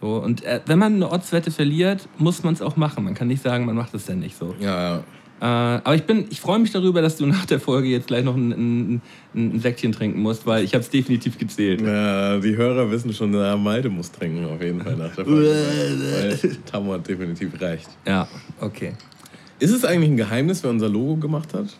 So, und äh, wenn man eine Ortswette verliert, muss man es auch machen. Man kann nicht sagen, man macht es denn nicht so. Ja, ja. Äh, aber ich, bin, ich freue mich darüber, dass du nach der Folge jetzt gleich noch ein, ein, ein, Säckchen trinken musst, weil ich habe es definitiv gezählt. Ja, die Hörer wissen schon, na, Malte muss trinken auf jeden Fall nach der Folge. *laughs* Tamu hat definitiv recht. Ja, okay. Ist es eigentlich ein Geheimnis, wer unser Logo gemacht hat?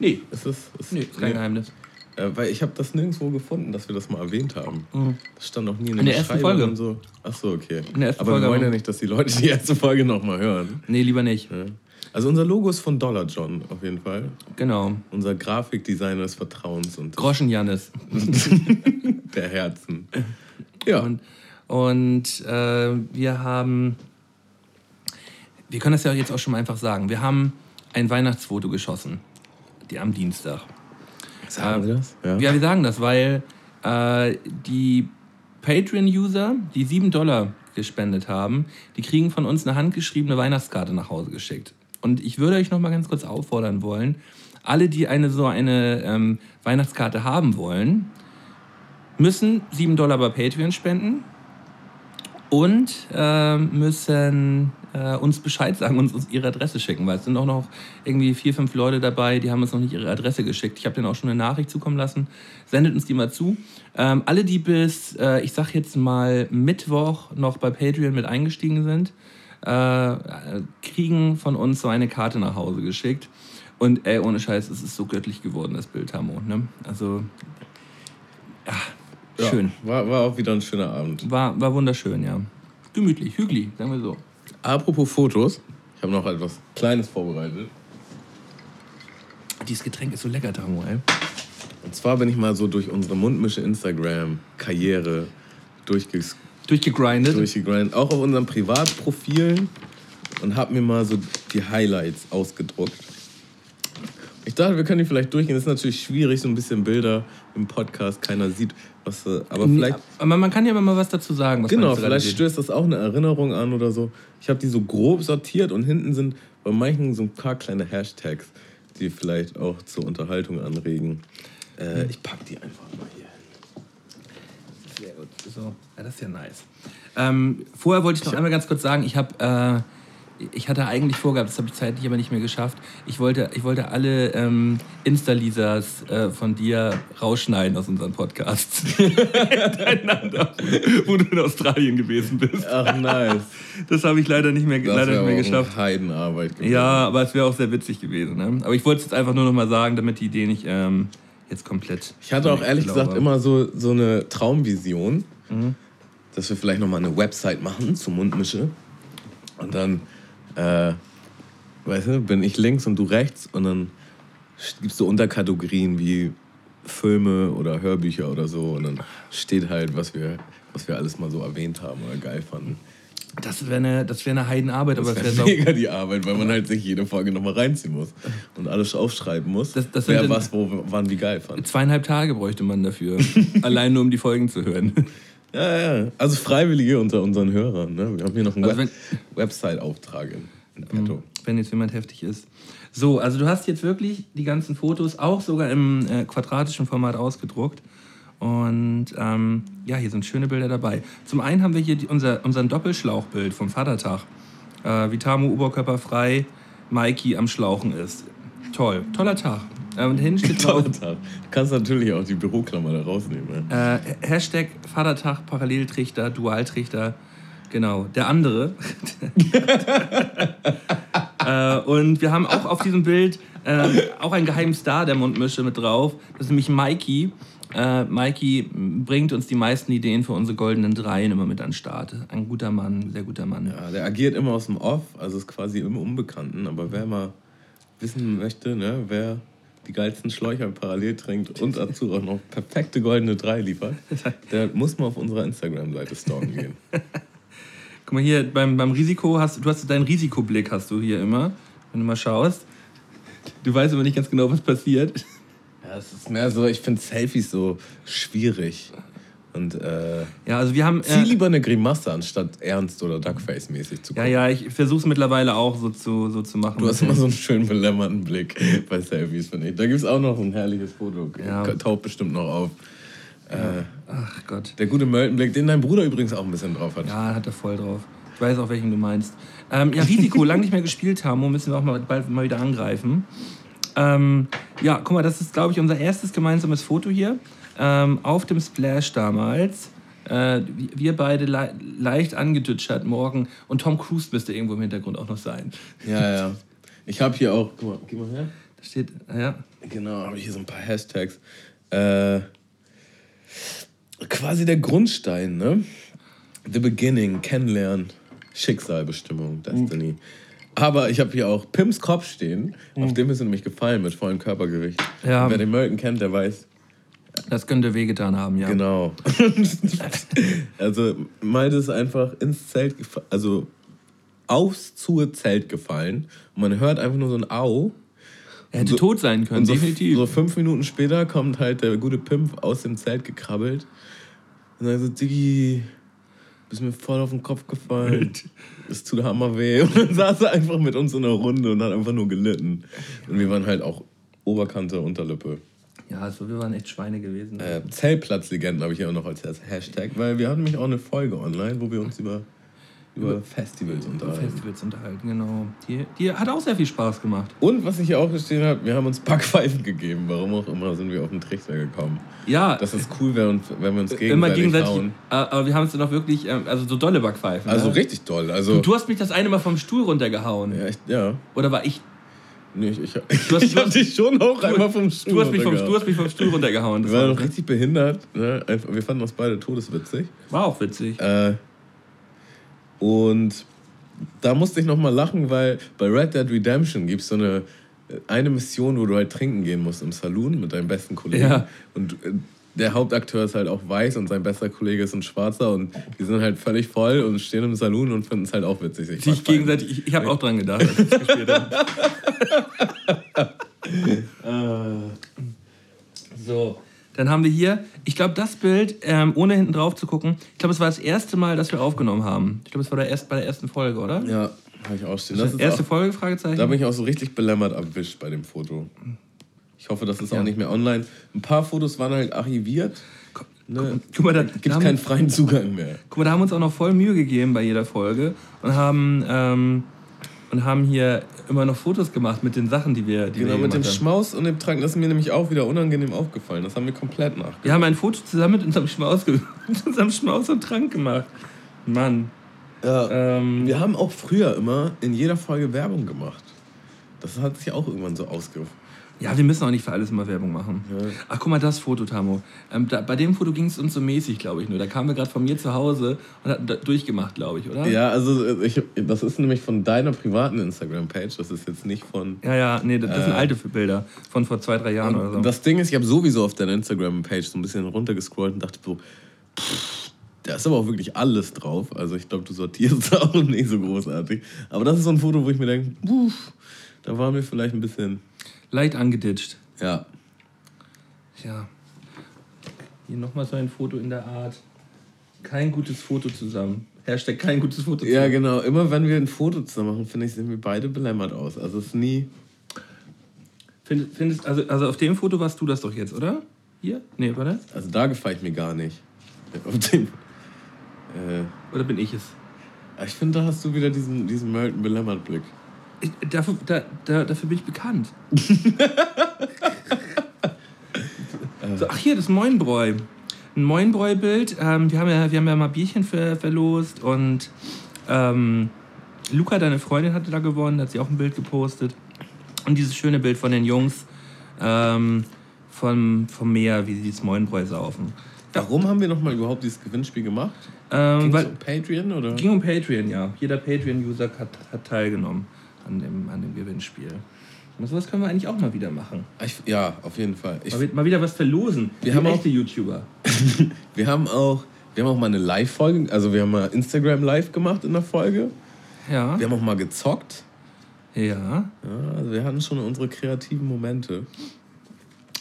Nee, Ist es? Ist, nee ist kein Geheimnis. Äh, weil ich habe das nirgendwo gefunden, dass wir das mal erwähnt haben. Das stand noch nie in, In der ersten Folge. und so. Ach so, okay. In der ersten Aber Folge wir wollen ja nicht, dass die Leute die erste Folge nochmal hören. Nee, lieber nicht. Ja. Also unser Logo ist von Dollar John auf jeden Fall. Genau. Unser Grafikdesigner des Vertrauens und Groschen Jannis. *laughs* der Herzen. Ja. Und, und äh, wir haben, wir können das ja jetzt auch schon mal einfach sagen, wir haben ein Weihnachtsfoto geschossen, die am Dienstag. Sagen wir das? Ja. Ja, wir sagen das, weil äh, die Patreon-User, die 7 Dollar gespendet haben, die kriegen von uns eine handgeschriebene Weihnachtskarte nach Hause geschickt. Und ich würde euch noch mal ganz kurz auffordern wollen, alle, die eine so eine ähm, Weihnachtskarte haben wollen, müssen 7 Dollar bei Patreon spenden und ähm, müssen äh, uns Bescheid sagen und uns ihre Adresse schicken, weil es sind auch noch irgendwie vier, fünf Leute dabei, die haben uns noch nicht ihre Adresse geschickt. Ich habe denen auch schon eine Nachricht zukommen lassen. Sendet uns die mal zu. Ähm, alle, die bis, äh, ich sag jetzt mal, Mittwoch noch bei Patreon mit eingestiegen sind, äh, kriegen von uns so eine Karte nach Hause geschickt. Und ey, ohne Scheiß, es ist so göttlich geworden, das Bild, Hamo. Ne? Also, ja, Ja, schön. War, war auch wieder ein schöner Abend. War, war wunderschön, ja. Gemütlich, hügelig, sagen wir so. Apropos Fotos, ich habe noch etwas Kleines vorbereitet. Dieses Getränk ist so lecker, Tamo, ey. Und zwar bin ich mal so durch unsere Mundmische Instagram-Karriere durchges Durchgegrindet. durchgegrindet, auch auf unseren Privatprofilen und habe mir mal so die Highlights ausgedruckt. Ich dachte, wir können die vielleicht durchgehen. Das ist natürlich schwierig, so ein bisschen Bilder im Podcast, keiner sieht, was. äh, Aber vielleicht. Aber man kann ja mal was dazu sagen. Genau, vielleicht stößt das auch eine Erinnerung an oder so. Ich habe die so grob sortiert und hinten sind bei manchen so ein paar kleine Hashtags, die vielleicht auch zur Unterhaltung anregen. Äh, ich pack die einfach mal hier hin. Sehr gut. So, ja, das ist ja nice. Ähm, vorher wollte ich noch einmal ganz kurz sagen, ich habe äh, ich hatte eigentlich vorgehabt, das habe ich zeitlich aber nicht mehr geschafft. Ich wollte, ich wollte alle ähm, Insta-Lisas äh, von dir rausschneiden aus unseren Podcasts. *laughs* wo du in Australien gewesen bist. Ach, nice. Das habe ich leider nicht mehr, Das leider nicht mehr geschafft. Heidenarbeit gewesen. Ja, aber es wäre auch sehr witzig gewesen. Ne? Aber ich wollte es jetzt einfach nur noch mal sagen, damit die Idee nicht ähm, jetzt komplett. Ich hatte auch ehrlich gesagt immer so, so eine Traumvision, Mhm. Dass wir vielleicht nochmal eine Website machen zur Mundmische. Und dann, äh, weißt du, bin ich links und du rechts und dann gibt es so Unterkategorien wie Filme oder Hörbücher oder so. Und dann steht halt, was wir, was wir alles mal so erwähnt haben oder geil fanden. Das wäre eine, das wär eine Heidenarbeit, aber Das es wäre wäre mega die Arbeit, weil man halt sich jede Folge nochmal reinziehen muss und alles aufschreiben muss, Das- das dann- was, wo, wann, wie geil fand. Zweieinhalb Tage bräuchte man dafür. *laughs* Allein nur, um die Folgen zu hören. Ja, ja. Also Freiwillige unter unseren Hörern. Ne? Wir haben hier noch einen Also Web Website-Auftrag in, in petto. wenn jetzt jemand heftig ist. So, also du hast jetzt wirklich die ganzen Fotos auch sogar im äh, quadratischen Format ausgedruckt. Und ähm, ja, hier sind schöne Bilder dabei. Zum einen haben wir hier die, unser, unseren Doppelschlauchbild vom Vatertag. Äh, wie Tamu oberkörperfrei, Mikey am Schlauchen ist. Toll, toller Tag. Äh, und hinten steht drauf, Toller Tag. Du kannst natürlich auch die Büroklammer da rausnehmen. Ja. äh, Hashtag Vatertag, Paralleltrichter, Dualtrichter. Genau, der andere. *laughs* äh, und wir haben auch auf diesem Bild äh, auch einen geheimen Star der Mundmische mit drauf. Das ist nämlich Mikey. Äh, Mikey bringt uns die meisten Ideen für unsere goldenen Dreien immer mit an den Start. Ein guter Mann, sehr guter Mann. Ja, der agiert immer aus dem Off, also ist quasi im Unbekannten. Aber wer mal wissen möchte, ne, wer die geilsten Schläucher parallel trinkt und *laughs* dazu auch noch perfekte goldene Drei liefert, *laughs* der muss mal auf unserer Instagram-Seite stalken gehen. *laughs* Guck mal hier, beim, beim Risiko hast du hast deinen Risikoblick hast du hier immer, wenn du mal schaust. Du weißt aber nicht ganz genau, was passiert. Ja, es ist mehr so, ich finde Selfies so schwierig. Und äh, Ja, also wir haben. zieh Äh, lieber eine Grimasse, anstatt ernst oder Duckface-mäßig zu ja, gucken. ja, ich versuche es mittlerweile auch so zu, so zu machen. Du hast immer so einen schönen belämmerten Blick *laughs* bei Selfies, finde ich. Da gibt es auch noch ein herrliches Foto. Ja. Taucht bestimmt noch auf. Äh, Ach Gott. der gute Möltenblick, den dein Bruder übrigens auch ein bisschen drauf hat. Ja, hat er voll drauf. Ich weiß auch, welchen du meinst. Ähm, ja, Risiko, lang nicht mehr gespielt haben, müssen wir auch mal bald mal wieder angreifen. Ähm, ja, guck mal, das ist, glaube ich, unser erstes gemeinsames Foto hier. Ähm, auf dem Splash damals. Äh, wir beide le leicht angedütschert morgen. Und Tom Cruise müsste irgendwo im Hintergrund auch noch sein. Ja, ja. Ich habe hier auch, guck mal, geh mal her. Da steht, ja. Genau, habe ich hier so ein paar Hashtags. Äh, quasi der Grundstein, ne? The Beginning, Kennenlernen, Schicksalbestimmung, Destiny. Aber ich habe hier auch Pims Kopf stehen. Auf dem ist er nämlich gefallen mit vollem Körpergewicht. Ja. Wer den Mölken kennt, der weiß, Das könnte wehgetan haben, ja. Genau. *laughs* also Malte ist einfach ins Zelt, also aufs zu Zelt gefallen. Und man hört einfach nur so ein Au. Er hätte So- tot sein können, so, definitiv. so fünf Minuten später kommt halt der gute Pimp aus dem Zelt gekrabbelt. Und dann so, Diggi, bist mir voll auf den Kopf gefallen. *laughs* Es tut hammer weh. Und dann saß er einfach mit uns in einer Runde und hat einfach nur gelitten. Und wir waren halt auch Oberkante, Unterlippe. Ja, also wir waren echt Schweine gewesen. Äh, Zeltplatzlegenden habe ich hier auch noch als Hashtag, weil wir hatten nämlich auch eine Folge online, wo wir uns über, über Festivals unterhalten. Festivals unterhalten, genau. Die, die hat auch sehr viel Spaß gemacht. Und was ich hier auch gestehen habe, wir haben uns Backpfeifen gegeben. Warum auch immer sind wir auf den Trichter gekommen. Ja, Das ist cool, wenn, wenn wir uns gegenseitig, immer gegenseitig. hauen. äh, Aber wir haben es dann auch wirklich, ähm, also so dolle Backpfeifen. Also ne? richtig toll. Also, Du hast mich das eine Mal vom Stuhl runtergehauen. ja, echt, ja. Oder war ich? Nee, ich, ich, *laughs* hast- ich du hab dich schon auch einmal vom Stuhl Du hast, mich vom, runtergehauen. du hast mich vom Stuhl runtergehauen. Das Wir waren war, doch richtig behindert. Ne? Wir fanden uns beide todeswitzig. war auch witzig. Äh, und da musste ich nochmal lachen, weil bei Red Dead Redemption gibt es so eine, eine Mission, wo du halt trinken gehen musst im Saloon mit deinem besten Kollegen. Ja. Und äh, der Hauptakteur ist halt auch weiß und sein bester Kollege ist ein Schwarzer und die sind halt völlig voll und stehen im Saloon und finden es halt auch witzig. Sich gegenseitig, ich, ich habe auch dran gedacht, als ich gespielt habe. *laughs* so, dann haben wir hier, ich glaube, das Bild, ähm, ohne hinten drauf zu gucken, ich glaube, es war das erste Mal, dass wir aufgenommen haben. Ich glaube, es war der erst, bei der ersten Folge, oder? Ja, habe ich auch stehen. Das ist erste auch, Folge, Fragezeichen? da bin ich auch so richtig belämmert erwischt bei dem Foto. Ich hoffe, das ist auch nicht mehr online. Ein paar Fotos waren halt archiviert. Ne? Guck mal, da, Gibt es keinen freien Zugang mehr. Guck mal, da haben wir uns auch noch voll Mühe gegeben bei jeder Folge und haben, ähm, und haben hier immer noch Fotos gemacht mit den Sachen, die wir, die Genau, wir mit dem haben. Schmaus und dem Trank. Das ist mir nämlich auch wieder unangenehm aufgefallen. Das haben wir komplett nach. Wir haben ein Foto zusammen mit unserem Schmaus, *laughs* mit unserem Schmaus und Trank gemacht. Mann. Ja. Ähm, Wir haben auch früher immer in jeder Folge Werbung gemacht. Das hat sich auch irgendwann so ausgerufen. Ja, wir müssen auch nicht für alles immer Werbung machen. Ja. Ach, guck mal, das Foto, Tamo. Ähm, da, bei dem Foto ging es uns so mäßig, glaube ich, nur. Da kamen wir gerade von mir zu Hause und hatten durchgemacht, glaube ich, oder? Ja, also äh, ich, das ist nämlich von deiner privaten Instagram-Page. Das ist jetzt nicht von. Ja, ja, nee, das, das sind alte Bilder von vor zwei, drei Jahren oder so. Das Ding ist, ich habe sowieso auf deiner Instagram-Page so ein bisschen runtergescrollt und dachte so, pff, da ist aber auch wirklich alles drauf. Also ich glaube, du sortierst *laughs* auch nicht so großartig. Aber das ist so ein Foto, wo ich mir denke, da waren wir vielleicht ein bisschen. Leicht angeditscht. Ja. Ja. Hier nochmal so ein Foto in der Art. Kein gutes Foto zusammen. Hashtag kein gutes Foto Ja, zusammen. genau. Immer wenn wir ein Foto zusammen machen, finde ich, sehen wir beide belämmert aus. Also es ist nie. Find, findest, also, also auf dem Foto warst du das doch jetzt, oder? Hier? Nee, warte. Also da gefällt mir gar nicht. Auf den, äh, Oder bin ich es? ich finde, da hast du wieder diesen, diesen Melton belämmert Blick. Ich, dafür, da, da, dafür bin ich bekannt. *laughs* so, ach hier, das Moinbräu. Ein Moinbräu-Bild. Ähm, wir, haben ja, wir haben ja mal Bierchen ver, verlost und ähm, Luca, deine Freundin, hatte da gewonnen, da hat sie auch ein Bild gepostet. Und dieses schöne Bild von den Jungs ähm, vom, vom Meer, wie sie das Moinbräu saufen. Warum haben wir nochmal überhaupt dieses Gewinnspiel gemacht? Ähm, Ging's weil, um Patreon oder? ging um Patreon, ja. Jeder Patreon-User hat, hat teilgenommen an dem, an dem Gewinnspiel. Und sowas können wir eigentlich auch mal wieder machen. Ich, ja, auf jeden Fall. Ich, Mal, mal wieder was verlosen. Wir haben auch- echte YouTuber. *laughs* wir haben auch, wir haben auch mal eine Live-Folge, also wir haben mal Instagram Live gemacht in der Folge. Ja. Wir haben auch mal gezockt. Ja. Ja, also wir hatten schon unsere kreativen Momente.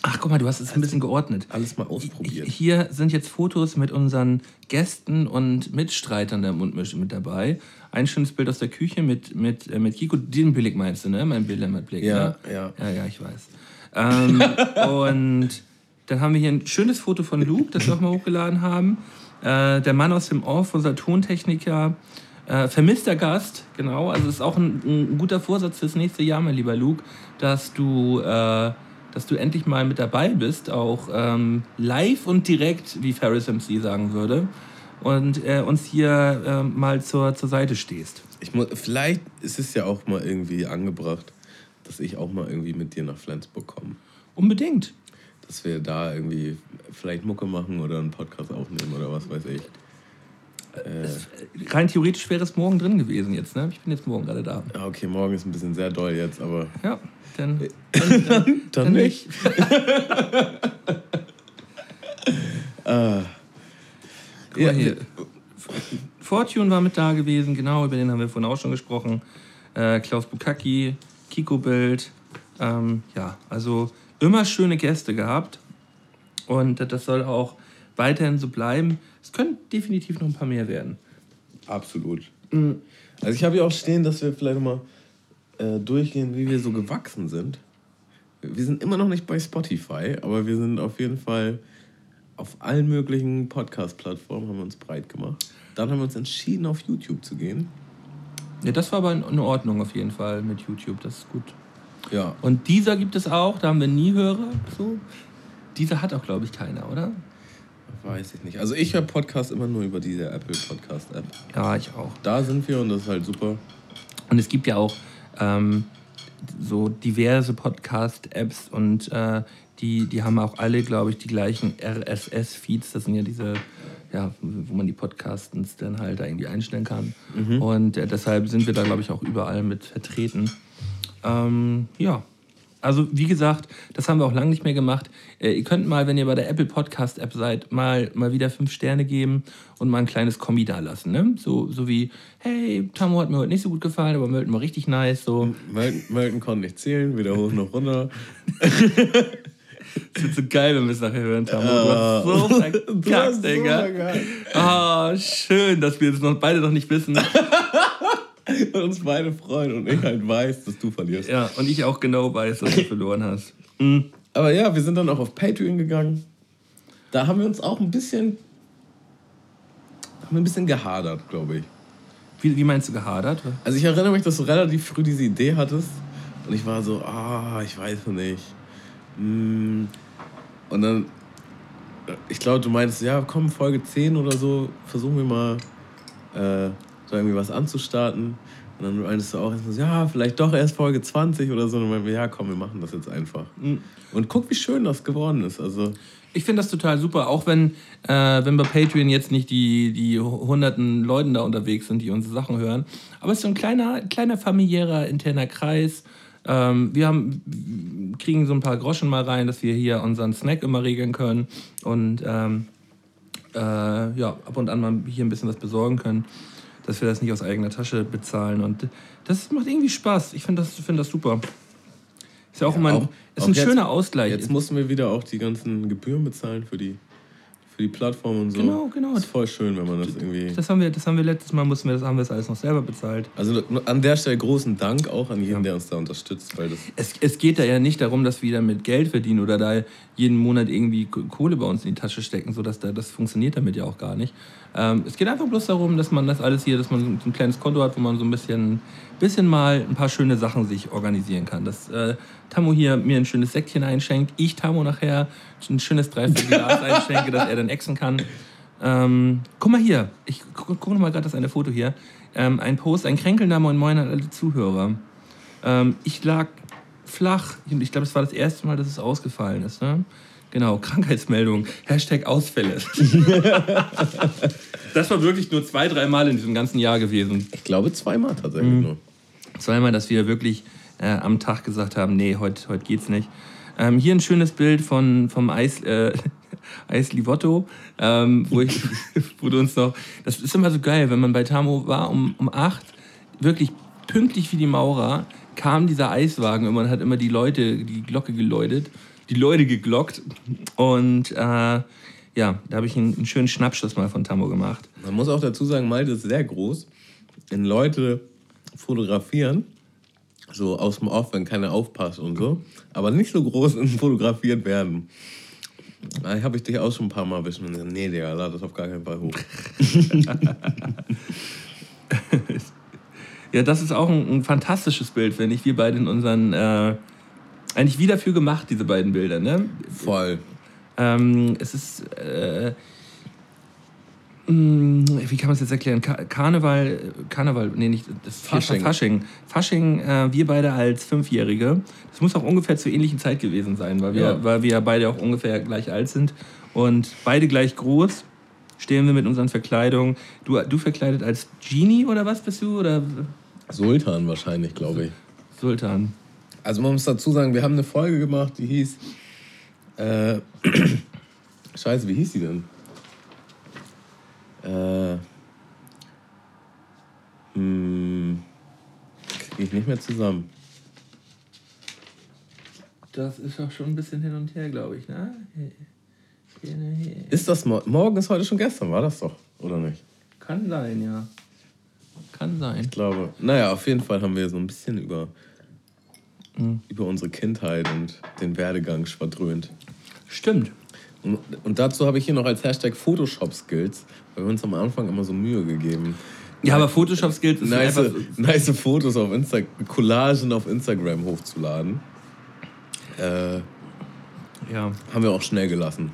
Ach, guck mal, du hast es ein bisschen geordnet. Alles mal ausprobiert. Hier sind jetzt Fotos mit unseren Gästen und Mitstreitern der Mundmische mit dabei. Ein schönes Bild aus der Küche mit, mit, äh, mit Kiko. Den Blick meinst du, ne? Mein Bild mit Blick. Ja, ne? ja. Ja, ja, ich weiß. Ähm, *laughs* und dann haben wir hier ein schönes Foto von Luke, das wir auch mal hochgeladen haben. Äh, der Mann aus dem Off, unser Tontechniker. Äh, vermisster Gast, genau. Also es ist auch ein, ein guter Vorsatz fürs nächste Jahr, mein lieber Luke, dass du, äh, dass du endlich mal mit dabei bist, auch ähm, live und direkt, wie Ferris MC sagen würde, und äh, uns hier äh, mal zur, zur Seite stehst. Ich muss, vielleicht ist es ja auch mal irgendwie angebracht, dass ich auch mal irgendwie mit dir nach Flensburg komme. Unbedingt. Dass wir da irgendwie vielleicht Mucke machen oder einen Podcast aufnehmen oder was weiß ich. Äh, Rein theoretisch wäre es morgen drin gewesen jetzt, ne? Ich bin jetzt morgen gerade da. ja, okay, morgen ist ein bisschen sehr doll jetzt, aber Ja, dann, *laughs* dann, dann nicht. *laughs* Ah. Guck Ja, hier. Fortune war mit da gewesen, genau, über den haben wir vorhin auch schon gesprochen. Äh, Klaus Bukaki, Kiko Bild. Ähm, ja, also immer schöne Gäste gehabt. Und das soll auch weiterhin so bleiben. Es können definitiv noch ein paar mehr werden. Absolut. Also ich habe ja auch stehen, dass wir vielleicht mal äh, durchgehen, wie wir so gewachsen sind. Wir sind immer noch nicht bei Spotify, aber wir sind auf jeden Fall auf allen möglichen Podcast-Plattformen haben wir uns breit gemacht. Dann haben wir uns entschieden, auf YouTube zu gehen. Ja, das war aber in Ordnung auf jeden Fall mit YouTube, das ist gut. Ja. Und dieser gibt es auch, da haben wir nie Hörer. So. Dieser hat auch, glaube ich, keiner, oder? Weiß ich nicht. Also ich höre Podcast immer nur über diese Apple Podcast App. Ja, ich auch. Da sind wir und das ist halt super. Und es gibt ja auch ähm, so diverse Podcast-Apps und äh, die, die haben auch alle, glaube ich, die gleichen RSS-Feeds. Das sind ja diese, ja, wo man die Podcastens dann halt da irgendwie einstellen kann. Und äh, deshalb sind wir da, glaube ich, auch überall mit vertreten. Ähm, ja. Also, wie gesagt, das haben wir auch lange nicht mehr gemacht. Äh, ihr könnt mal, wenn ihr bei der Apple Podcast App seid, mal, mal wieder fünf Sterne geben und mal ein kleines Kommi da lassen. Ne? So, so wie, hey, Tammo hat mir heute nicht so gut gefallen, aber Melton war richtig nice. So. Melton, Melton konnte nicht zählen, weder hoch noch runter. *laughs* Das wird so geil, wenn wir es nachher hören, Tammo. Du hast so verkackt, so Digga. geil. Ah, schön, dass wir es noch beide noch nicht wissen. *laughs* Und uns beide freuen und ich halt weiß, dass du verlierst. Ja, und ich auch genau weiß, dass du *laughs* verloren hast. Mhm. aber ja, wir sind dann auch auf Patreon gegangen. Da haben wir uns auch ein bisschen, haben wir ein bisschen gehadert, glaube ich. Wie, wie meinst du gehadert? Also ich erinnere mich, dass du relativ früh diese Idee hattest und ich war so, ah, ich weiß nicht. Mm. Und dann, ich glaube, du meinst, ja, komm, Folge 10 oder so, versuchen wir mal äh, so irgendwie was anzustarten. Und dann meinst du auch, ja, vielleicht doch erst Folge 20 oder so. Und dann meinten wir, ja, komm, wir machen das jetzt einfach. Mhm. Und guck, wie schön das geworden ist. Also, Ich finde das total super, auch wenn, äh, wenn bei Patreon jetzt nicht die, die hunderten Leuten da unterwegs sind, die unsere Sachen hören. Aber es ist so ein kleiner, kleiner familiärer, interner Kreis. Ähm, wir haben, kriegen so ein paar Groschen mal rein, dass wir hier unseren Snack immer regeln können und ähm, äh, ja, ab und an mal hier ein bisschen was besorgen können, dass wir das nicht aus eigener Tasche bezahlen. Und das macht irgendwie Spaß. Ich finde das, find das super. Ist ja auch immer ein, auch- ist auch ein jetzt- schöner Ausgleich. Jetzt mussten wir wieder auch die ganzen Gebühren bezahlen für die, für die Plattform und so. Genau, genau. Das ist voll schön, wenn man das irgendwie. Das haben wir, das haben wir letztes Mal mussten wir das haben wir das alles noch selber bezahlt. Also an der Stelle großen Dank auch an jeden, der uns da unterstützt, weil das. Es, es geht da ja nicht darum, dass wir damit Geld verdienen oder da jeden Monat irgendwie Kohle bei uns in die Tasche stecken, so dass da das funktioniert damit ja auch gar nicht. Ähm, es geht einfach bloß darum, dass man das alles hier, dass man so ein kleines Konto hat, wo man so ein bisschen, bisschen mal ein paar schöne Sachen sich organisieren kann. Dass äh, Tammo hier mir ein schönes Säckchen einschenkt, ich Tammo nachher ein schönes Dreiviertelglas *laughs* einschenke, dass er dann exen kann. Ähm, guck mal hier, ich gucke guck mal gerade das eine Foto hier. Ähm, ein Post, ein kränkelnder Moin Moin an alle Zuhörer. Ähm, ich lag flach. Ich glaube, es war das erste Mal, dass es ausgefallen ist. Ne? Genau, *laughs* Krankheitsmeldung. Hashtag Ausfälle. *laughs* das war wirklich nur zwei, drei Mal in diesem ganzen Jahr gewesen. Ich glaube zweimal tatsächlich Mhm. nur. Zweimal, dass wir wirklich äh, am Tag gesagt haben, nee, heute heut geht's nicht. Ähm, hier ein schönes Bild von, vom Eis, äh, *laughs* Eis Livotto, ähm, wo, ich, wo du uns noch... Das ist immer so geil, wenn man bei Tamo war um, um acht, wirklich pünktlich wie die Maurer, kam dieser Eiswagen und man hat immer die Leute, die Glocke geläutet, die Leute geglockt und äh, ja, da habe ich einen, einen schönen Schnappschuss mal von Tamo gemacht. Man muss auch dazu sagen, Malte ist sehr groß. Wenn Leute fotografieren, so aus dem Off, wenn keiner aufpasst und so, aber nicht so groß und fotografiert werden. Da habe ich dich auch schon ein paar Mal gesagt, nee, Digga, lad das auf gar keinen Fall hoch. *laughs* Ja, das ist auch ein, ein fantastisches Bild, finde ich. Wir beide in unseren. Äh, eigentlich wie dafür gemacht, diese beiden Bilder, ne? Voll. Ähm, es ist. Äh, mh, wie kann man es jetzt erklären? Ka Karneval. Karneval, nee, nicht. Das Fasching. Fasching. Fasching, äh, wir beide als Fünfjährige. Das muss auch ungefähr zur ähnlichen Zeit gewesen sein, weil wir, Ja. weil wir beide auch ungefähr gleich alt sind. Und beide gleich groß. Stehen wir mit unseren Verkleidungen. Du, du verkleidet als Genie oder was bist du? Oder Sultan wahrscheinlich, glaube ich. Sultan. Also man muss dazu sagen, wir haben eine Folge gemacht, die hieß. Äh, *clears throat* Scheiße, wie hieß die denn? Äh, hm, krieg ich nicht mehr zusammen. Das ist auch schon ein bisschen hin und her, glaube ich, ne? Ist das mo morgen ist heute schon gestern, war das doch, oder nicht? Kann sein, ja. Kann sein. Ich glaube. Naja, auf jeden Fall haben wir so ein bisschen über, über unsere Kindheit und den Werdegang schwadrönt. Stimmt. Und, und dazu habe ich hier noch als Hashtag Photoshop-Skills, weil wir uns am Anfang immer so Mühe gegeben. Ja, aber Photoshop-Skills ist Nice, einfach. nice Fotos auf Insta Collagen auf Instagram hochzuladen. Äh, Ja. haben wir auch schnell gelassen.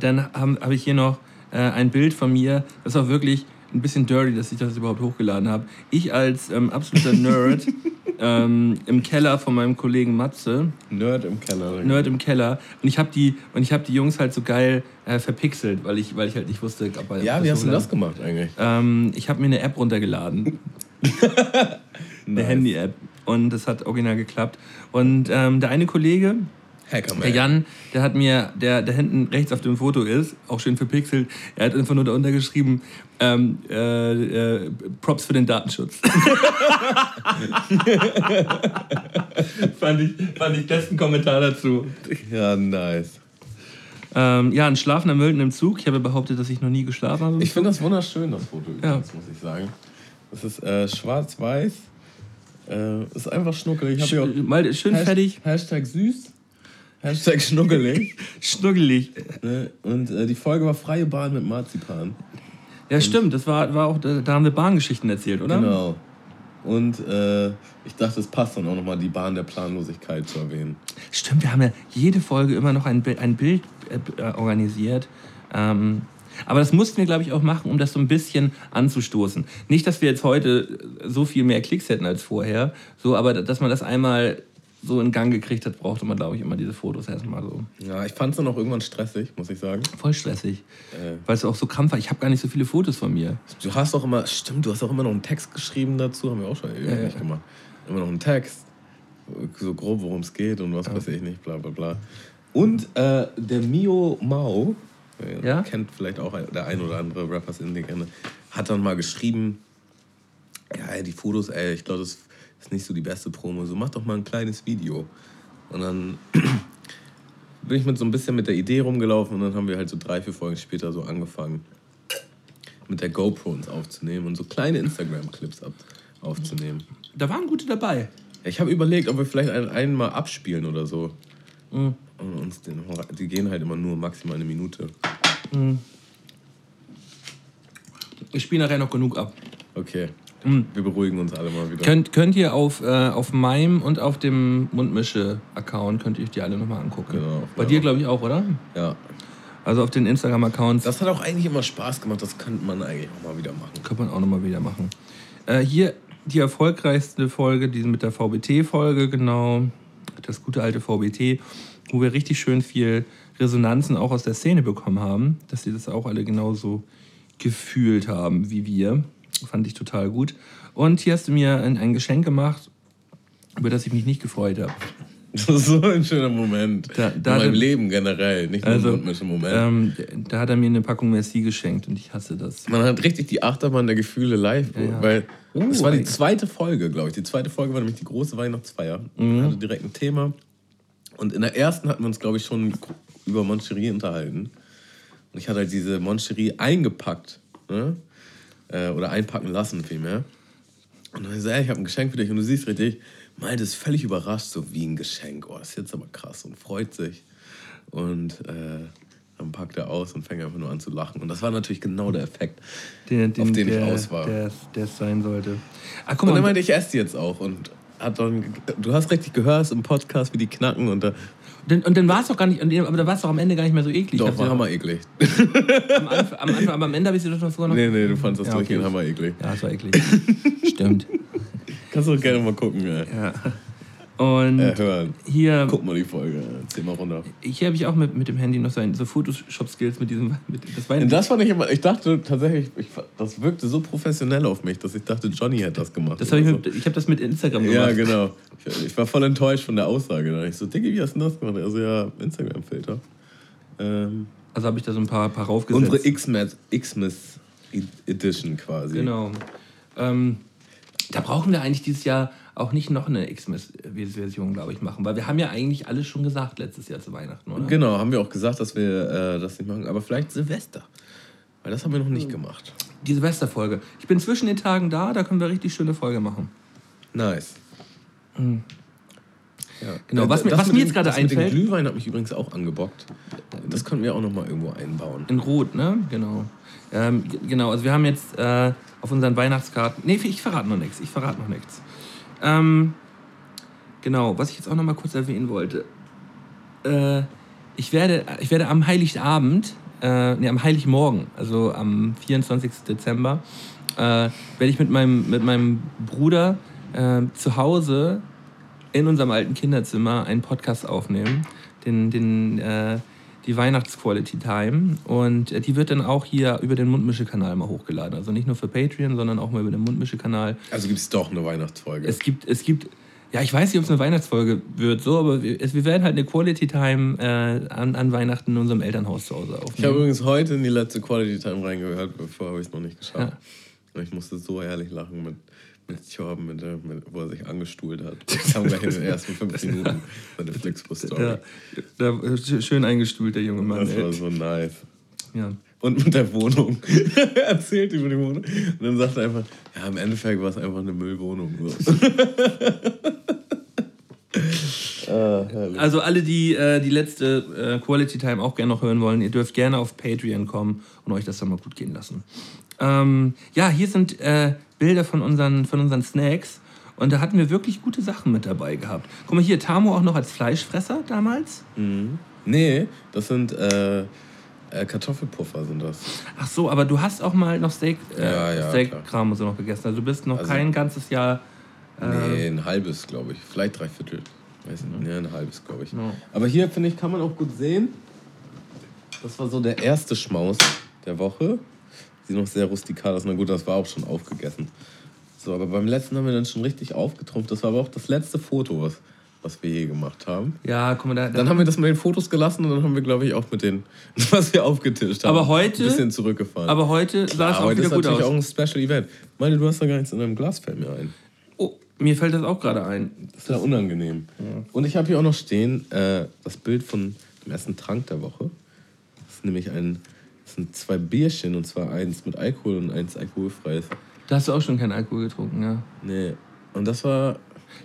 Dann habe hab ich hier noch äh, ein Bild von mir. Das auch wirklich ein bisschen dirty, dass ich das überhaupt hochgeladen habe. Ich als ähm, absoluter Nerd *laughs* ähm, im Keller von meinem Kollegen Matze. Nerd im Keller. Nerd im Keller. Und ich habe die, und ich hab die Jungs halt so geil äh, verpixelt, weil ich, weil ich halt nicht wusste, ob er- Ja, wie hast du das gemacht eigentlich? Ähm, ich habe mir eine App runtergeladen. *laughs* Eine Nice. Handy-App. Und das hat original geklappt. Und ähm, der eine Kollege, Hackerman. der Jan, der hat mir, der, der hinten rechts auf dem Foto ist, auch schön verpixelt, er hat einfach nur darunter geschrieben, ähm, äh, äh, Props für den Datenschutz. *laughs* fand, ich, fand ich besten Kommentar dazu. Ja, nice. Ähm, ja, ein schlafender Mölden im Zug. Ich habe behauptet, dass ich noch nie geschlafen habe. Ich finde das wunderschön, das Foto Ja. übrigens, muss ich sagen. Das ist äh, schwarz-weiß. Äh, ist einfach schnuckelig. Ich hier auch Mal schön Hasht- fertig. Hashtag süß. Hashtag schnuggelig. *laughs* Schnuggelig. Ne? Und äh, die Folge war Freie Bahn mit Marzipan. Ja, stimmt. Das war, war auch, da haben wir Bahngeschichten erzählt, oder? Genau. Und äh, ich dachte, es passt dann auch nochmal, die Bahn der Planlosigkeit zu erwähnen. Stimmt, wir haben ja jede Folge immer noch ein, Bi- ein Bild äh, äh, organisiert. Ähm, aber das mussten wir, glaube ich, auch machen, um das so ein bisschen anzustoßen. Nicht, dass wir jetzt heute so viel mehr Klicks hätten als vorher, so, aber dass man das einmal so in Gang gekriegt hat, brauchte man, glaube ich, immer diese Fotos erstmal so. Ja, ich fand es dann auch irgendwann stressig, muss ich sagen. Voll stressig. Äh, Weil es auch so krampf war. Ich habe gar nicht so viele Fotos von mir. Du hast auch immer, stimmt, du hast auch immer noch einen Text geschrieben dazu, haben wir auch schon ewig Ja, ja. gemacht. Immer noch einen Text, so grob, worum es geht und was weiß ich nicht, bla bla bla. Und äh, der Mio Mao, äh, Ja? kennt vielleicht auch der ein oder andere Rappers in gerne, hat dann mal geschrieben, ja, die Fotos, ey, ich glaube, das ist nicht so die beste Promo, so mach doch mal ein kleines Video. Und dann *clears throat* bin ich mit so ein bisschen mit der Idee rumgelaufen und dann haben wir halt so drei, vier Folgen später so angefangen, mit der GoPro uns aufzunehmen und so kleine Instagram-Clips ab- aufzunehmen. Da waren gute dabei. Ich habe überlegt, ob wir vielleicht einen, einen mal abspielen oder so. Mhm. Und uns den, die gehen halt immer nur maximal eine Minute. Ich spiele nachher noch genug ab. Okay. Wir beruhigen uns alle mal wieder. Könnt, könnt ihr auf, äh, auf meinem und auf dem Mundmische-Account, könnt ihr euch die alle nochmal angucken. Genau, Bei ja. dir, glaube ich, auch, oder? ja. Also auf den Instagram-Accounts Das hat auch eigentlich immer Spaß gemacht. Das könnte man eigentlich auch mal wieder machen. könnte man auch nochmal wieder machen. Äh, hier die erfolgreichste Folge, die mit der VBT-Folge, genau. Das gute alte VBT, wo wir richtig schön viel Resonanzen auch aus der Szene bekommen haben, dass sie das auch alle genauso gefühlt haben wie wir. Fand ich total gut. Und hier hast du mir ein, ein Geschenk gemacht, über das ich mich nicht gefreut habe. Das ist so ein schöner Moment. Da- da- In meinem Leben generell, nicht nur Also, ein Moment. ähm, da hat er mir eine Packung Merci geschenkt und ich hasse das. Man hat richtig die Achterbahn der Gefühle live, ja. weil Oh, es war die zweite Folge, glaube ich. Die zweite Folge war nämlich die große Weihnachtsfeier. Mhm. Hatte direkt ein Thema. Und in der ersten hatten wir uns, glaube ich, schon über Moncherie unterhalten. Und ich hatte halt diese Moncherie eingepackt. Ne? Äh, oder einpacken lassen vielmehr. Und dann so, ey, ich habe ein Geschenk für dich. Und du siehst richtig, meint ist völlig überrascht, so wie ein Geschenk. Oh, das ist jetzt aber krass und freut sich. Und äh, dann packt er aus und fängt einfach nur an zu lachen. Und das war natürlich genau der Effekt, Den, den, auf den der, ich aus war. Der, es sein sollte. Ah, guck Und dann mal, meinte ich, esse die jetzt auch. Und hat dann, du hast richtig gehört im Podcast, wie die knacken. Und da, Denn, und dann war es doch gar nicht, aber da war es doch am Ende gar nicht mehr so eklig. doch, war hammer eklig. am, Anfang, am Anfang, aber am Ende habe ich sie doch sogar noch. Nee, nee, du fandest das Ja, durchgehend okay. hammer eklig. Ja, es war eklig. *laughs* Stimmt. Kannst du auch gerne mal gucken, ey. Ja. Und Äh, hören. hier, Guck mal die Folge, zieh mal runter. hier habe ich auch mit, mit dem Handy noch so, ein, so Photoshop-Skills mit diesem. Mit, das war Und das fand ich immer, ich dachte tatsächlich, ich, das wirkte so professionell auf mich, dass ich dachte, Johnny hätte das gemacht. das hab ich mit, ich habe das mit Instagram so. gemacht. Ja, genau. Ich, ich war voll enttäuscht von der Aussage. Da ich so, Diggi, wie hast du das gemacht? Also ja, Instagram-Filter. Ähm, Also habe ich da so ein paar, paar raufgesetzt. unsere Xmas, Xmas Edition quasi. Genau. Ähm, da brauchen wir eigentlich dieses Jahr auch nicht noch eine Xmas-Version, glaube ich, machen, weil wir haben ja eigentlich alles schon gesagt letztes Jahr zu Weihnachten, oder? Genau, haben wir auch gesagt, dass wir äh, das nicht machen. Aber vielleicht Silvester. Weil das haben wir noch nicht gemacht. Die Silvesterfolge. Ich bin zwischen den Tagen da, da können wir richtig schöne Folge machen. Nice. Ja. Mhm. Genau, Äh, was mir- was mir jetzt gerade einfällt- Glühwein hat mich übrigens auch angebockt. Das können wir auch noch mal irgendwo einbauen. In Rot, ne? Genau. Ähm, genau, also wir haben jetzt äh, auf unseren Weihnachtskarten. Nee, ich verrate noch nichts. Ich verrate noch nichts. Ähm, genau, was ich jetzt auch noch mal kurz erwähnen wollte. Äh, ich, werde, ich werde am Heiligabend, äh, nee, am Heiligmorgen, also am 24. Dezember, äh, werde ich mit meinem, mit meinem Bruder äh, zu Hause in unserem alten Kinderzimmer einen Podcast aufnehmen, den, den, äh, die Weihnachts-Quality Time. Und äh, die wird dann auch hier über den Mundmische-Kanal mal hochgeladen. Also nicht nur für Patreon, sondern auch mal über den Mundmische-Kanal. Also gibt es doch eine Weihnachtsfolge. Es gibt, es gibt, ja, ich weiß nicht, ob es eine Weihnachtsfolge wird, so, aber wir, es, wir werden halt eine Quality Time äh, an, an Weihnachten in unserem Elternhaus zu Hause ich habe aufnehmen. übrigens heute in die letzte Quality Time reingehört, bevor habe ich es noch nicht geschafft. Ja. Ich musste so ehrlich lachen mit, mit Torben, mit, mit, wo er sich angestuhlt hat. Das kam gleich in den ersten fünf *laughs* Minuten seine Flixbus-Story. Ja, da, sch- schön eingestuhlt, der junge Mann. Das war so nice. Ja. Und mit der Wohnung. *laughs* er erzählt über die Wohnung. Und dann sagt er einfach, ja, im Endeffekt war es einfach eine Müllwohnung. So. *laughs* Also alle, die äh, die letzte äh, Quality Time auch gerne noch hören wollen, ihr dürft gerne auf Patreon kommen und euch das dann mal gut gehen lassen. Ähm, ja, hier sind äh, Bilder von unseren, von unseren Snacks und da hatten wir wirklich gute Sachen mit dabei gehabt. Guck mal hier, Tamo auch noch als Fleischfresser damals. Nee, das sind äh, äh, Kartoffelpuffer sind das. Ach so, aber du hast auch mal noch Steak, äh, Ja, ja, Steakkram und so noch gegessen. Also du bist noch Also- kein ganzes Jahr. Nee, ein halbes, glaube ich. Vielleicht drei Viertel. Weiß nicht. Nee, ein halbes, glaube ich. Ja. Aber hier, finde ich, kann man auch gut sehen. Das war so der erste Schmaus der Woche. Sieht noch sehr rustikal aus. Na gut, das war auch schon aufgegessen. So, aber beim letzten haben wir dann schon richtig aufgetrumpft. Das war aber auch das letzte Foto, was, was wir je gemacht haben. Ja, guck mal, da, da Dann haben wir das mit den Fotos gelassen und dann haben wir, glaube ich, auch mit den, *laughs* was wir aufgetischt haben, Aber heute- ein bisschen zurückgefahren. aber heute sah es ja, auch heute wieder ist gut natürlich aus. auch ein Special Event. Meine, du hast da gar nichts in deinem Glas, fällt mir ein. Oh, mir fällt das auch gerade ein. Das ist ja unangenehm. Und ich habe hier auch noch stehen äh, das Bild von dem ersten Trank der Woche. Das ist nämlich ein, sind zwei Bierchen und zwar eins mit Alkohol und eins alkoholfreies. Da hast du auch schon keinen Alkohol getrunken, ja. Nee. Und das war,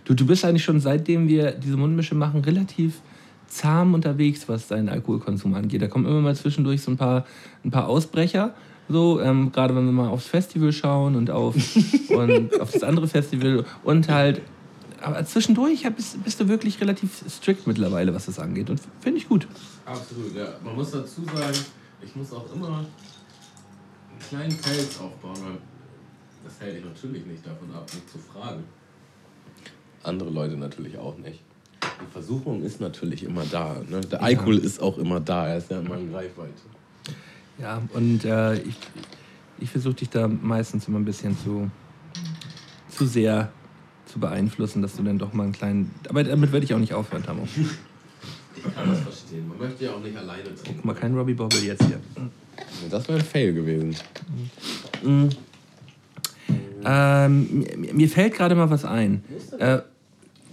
Du, du bist eigentlich schon seitdem wir diese Mundmische machen relativ zahm unterwegs, was deinen Alkoholkonsum angeht. Da kommen immer mal zwischendurch so ein paar, ein paar Ausbrecher. So, ähm, gerade wenn wir mal aufs Festival schauen und auf, *laughs* und auf das andere Festival und halt. Aber zwischendurch bist, bist du wirklich relativ strikt mittlerweile, was das angeht. Und finde ich gut. Absolut, ja. Man muss dazu sagen, ich muss auch immer einen kleinen Pelz aufbauen, weil das hält dich natürlich nicht davon ab, mich zu fragen. Andere Leute natürlich auch nicht. Die Versuchung ist natürlich immer da. Ne? Der Alkohol ist auch immer da, er ist ja immer in Greifweite. Ja, und äh, ich, ich versuche dich da meistens immer ein bisschen zu, zu sehr zu beeinflussen, dass du dann doch mal einen kleinen. Aber damit werde ich auch nicht aufhören, Tamo. *laughs* Ich kann das verstehen. Man möchte ja auch nicht alleine trinken. Guck mal, kein Robbie Bobble jetzt hier. Das wäre ein Fail gewesen. Ähm, mir, mir fällt gerade mal was ein. Äh, der,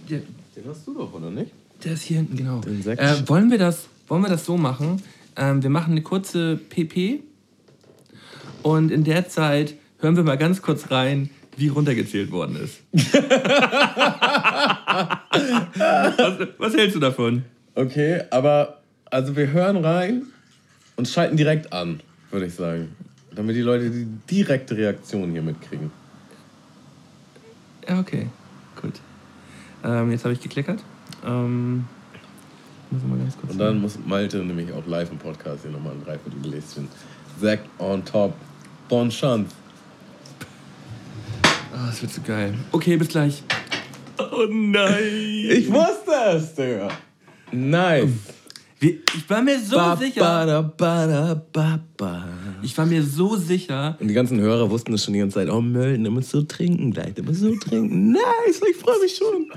Den hast du doch, oder nicht? der ist hier hinten, genau. Den Sekt. Äh, wollen, wir das, wollen wir das so machen? Ähm, wir machen eine kurze PP und in der Zeit hören wir mal ganz kurz rein, wie runtergezählt worden ist. *laughs* was, was hältst du davon? Okay, aber also wir hören rein und schalten direkt an, würde ich sagen. Damit die Leute die direkte Reaktion hier mitkriegen. Ja, okay. Gut. Ähm, jetzt habe ich geklickert. Ähm, Und dann muss Malte nämlich auch live im Podcast hier nochmal ein Dreiviertelgläschen. Zack on top. Bon Chance. Ah, das wird so geil. Okay, bis gleich. Oh nein! Ich wusste es, Digga. Nice. Wir, ich war mir so Ba, sicher. ba, ba. Ich war mir so sicher. Und die ganzen Hörer wussten es schon die ganze Zeit. Oh, Mölden, du musst so trinken gleich. Du musst so trinken. Nice, ich freue mich schon.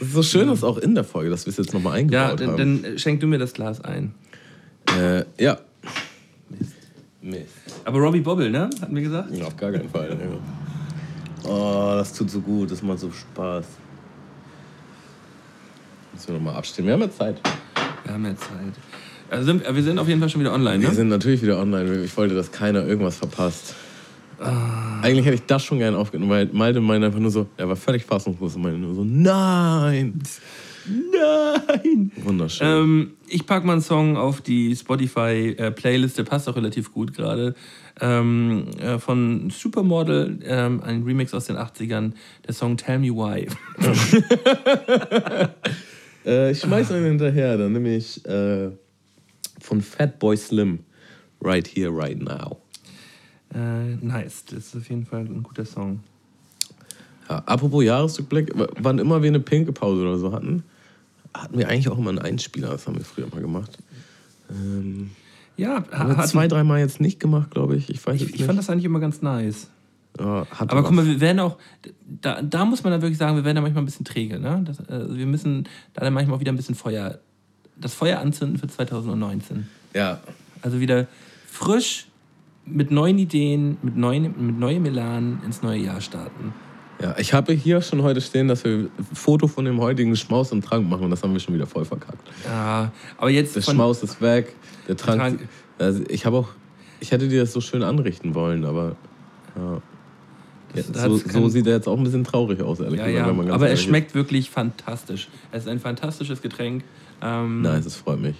Es ist so schön, dass auch in der Folge, dass wir es jetzt nochmal Ja, eingebaut haben. dann schenk du mir das Glas ein. Äh, ja. Mist. Aber Robbie Bobble, ne? Hatten wir gesagt? Ja, auf gar keinen Fall. Ja. Oh, das tut so gut, das macht so Spaß. Müssen wir nochmal abstimmen. Wir haben ja Zeit. Wir haben ja Zeit. Also sind, wir sind auf jeden Fall schon wieder online, Wir ne? sind natürlich wieder online. Ich wollte, dass keiner irgendwas verpasst. Eigentlich hätte ich das schon gerne aufgenommen, weil Malte meinte einfach nur so, er war völlig fassungslos und meinte nur so, nein! Nein! Wunderschön. Ähm, ich packe mal einen Song auf die Spotify-Playlist, der passt auch relativ gut gerade. Ähm, äh, von Supermodel, ähm, ein Remix aus den 80ern, der Song Tell Me Why. *laughs* *laughs* Äh, ich schmeiß einen hinterher, dann nehme ich äh, von Fatboy Slim, Right Here, Right Now. Äh, nice, das ist auf jeden Fall ein guter Song. Ja, apropos Jahresrückblick, wann immer wir eine pinke Pause oder so hatten, hatten wir eigentlich auch immer einen Einspieler, das haben wir früher mal gemacht. Ähm, Ja, haben wir zwei, dreimal jetzt nicht gemacht, glaube ich. Ich weiß ich, ich fand das eigentlich immer ganz nice. Ja, hatte Aber guck mal, wir werden auch, da, da muss man dann wirklich sagen, wir werden da manchmal ein bisschen träge. Ne? Das, äh, wir müssen da dann manchmal auch wieder ein bisschen Feuer, das Feuer anzünden für 2019. Ja, Also wieder frisch, mit neuen Ideen, mit, neuen, mit neuem Elan ins neue Jahr starten. ja, ich habe hier schon heute stehen, dass wir ein Foto von dem heutigen Schmaus im Trank machen und das haben wir schon wieder voll verkackt. Ja, aber jetzt Der Schmaus ist weg, der Trank. Trank- Also ich habe auch, ich hätte dir das so schön anrichten wollen, aber ja. So, kein- so sieht er jetzt auch ein bisschen traurig aus, ehrlich Ja, gesagt. ja. Aber es schmeckt wirklich fantastisch. Es ist ein fantastisches Getränk. Ähm, Nice, es freut mich.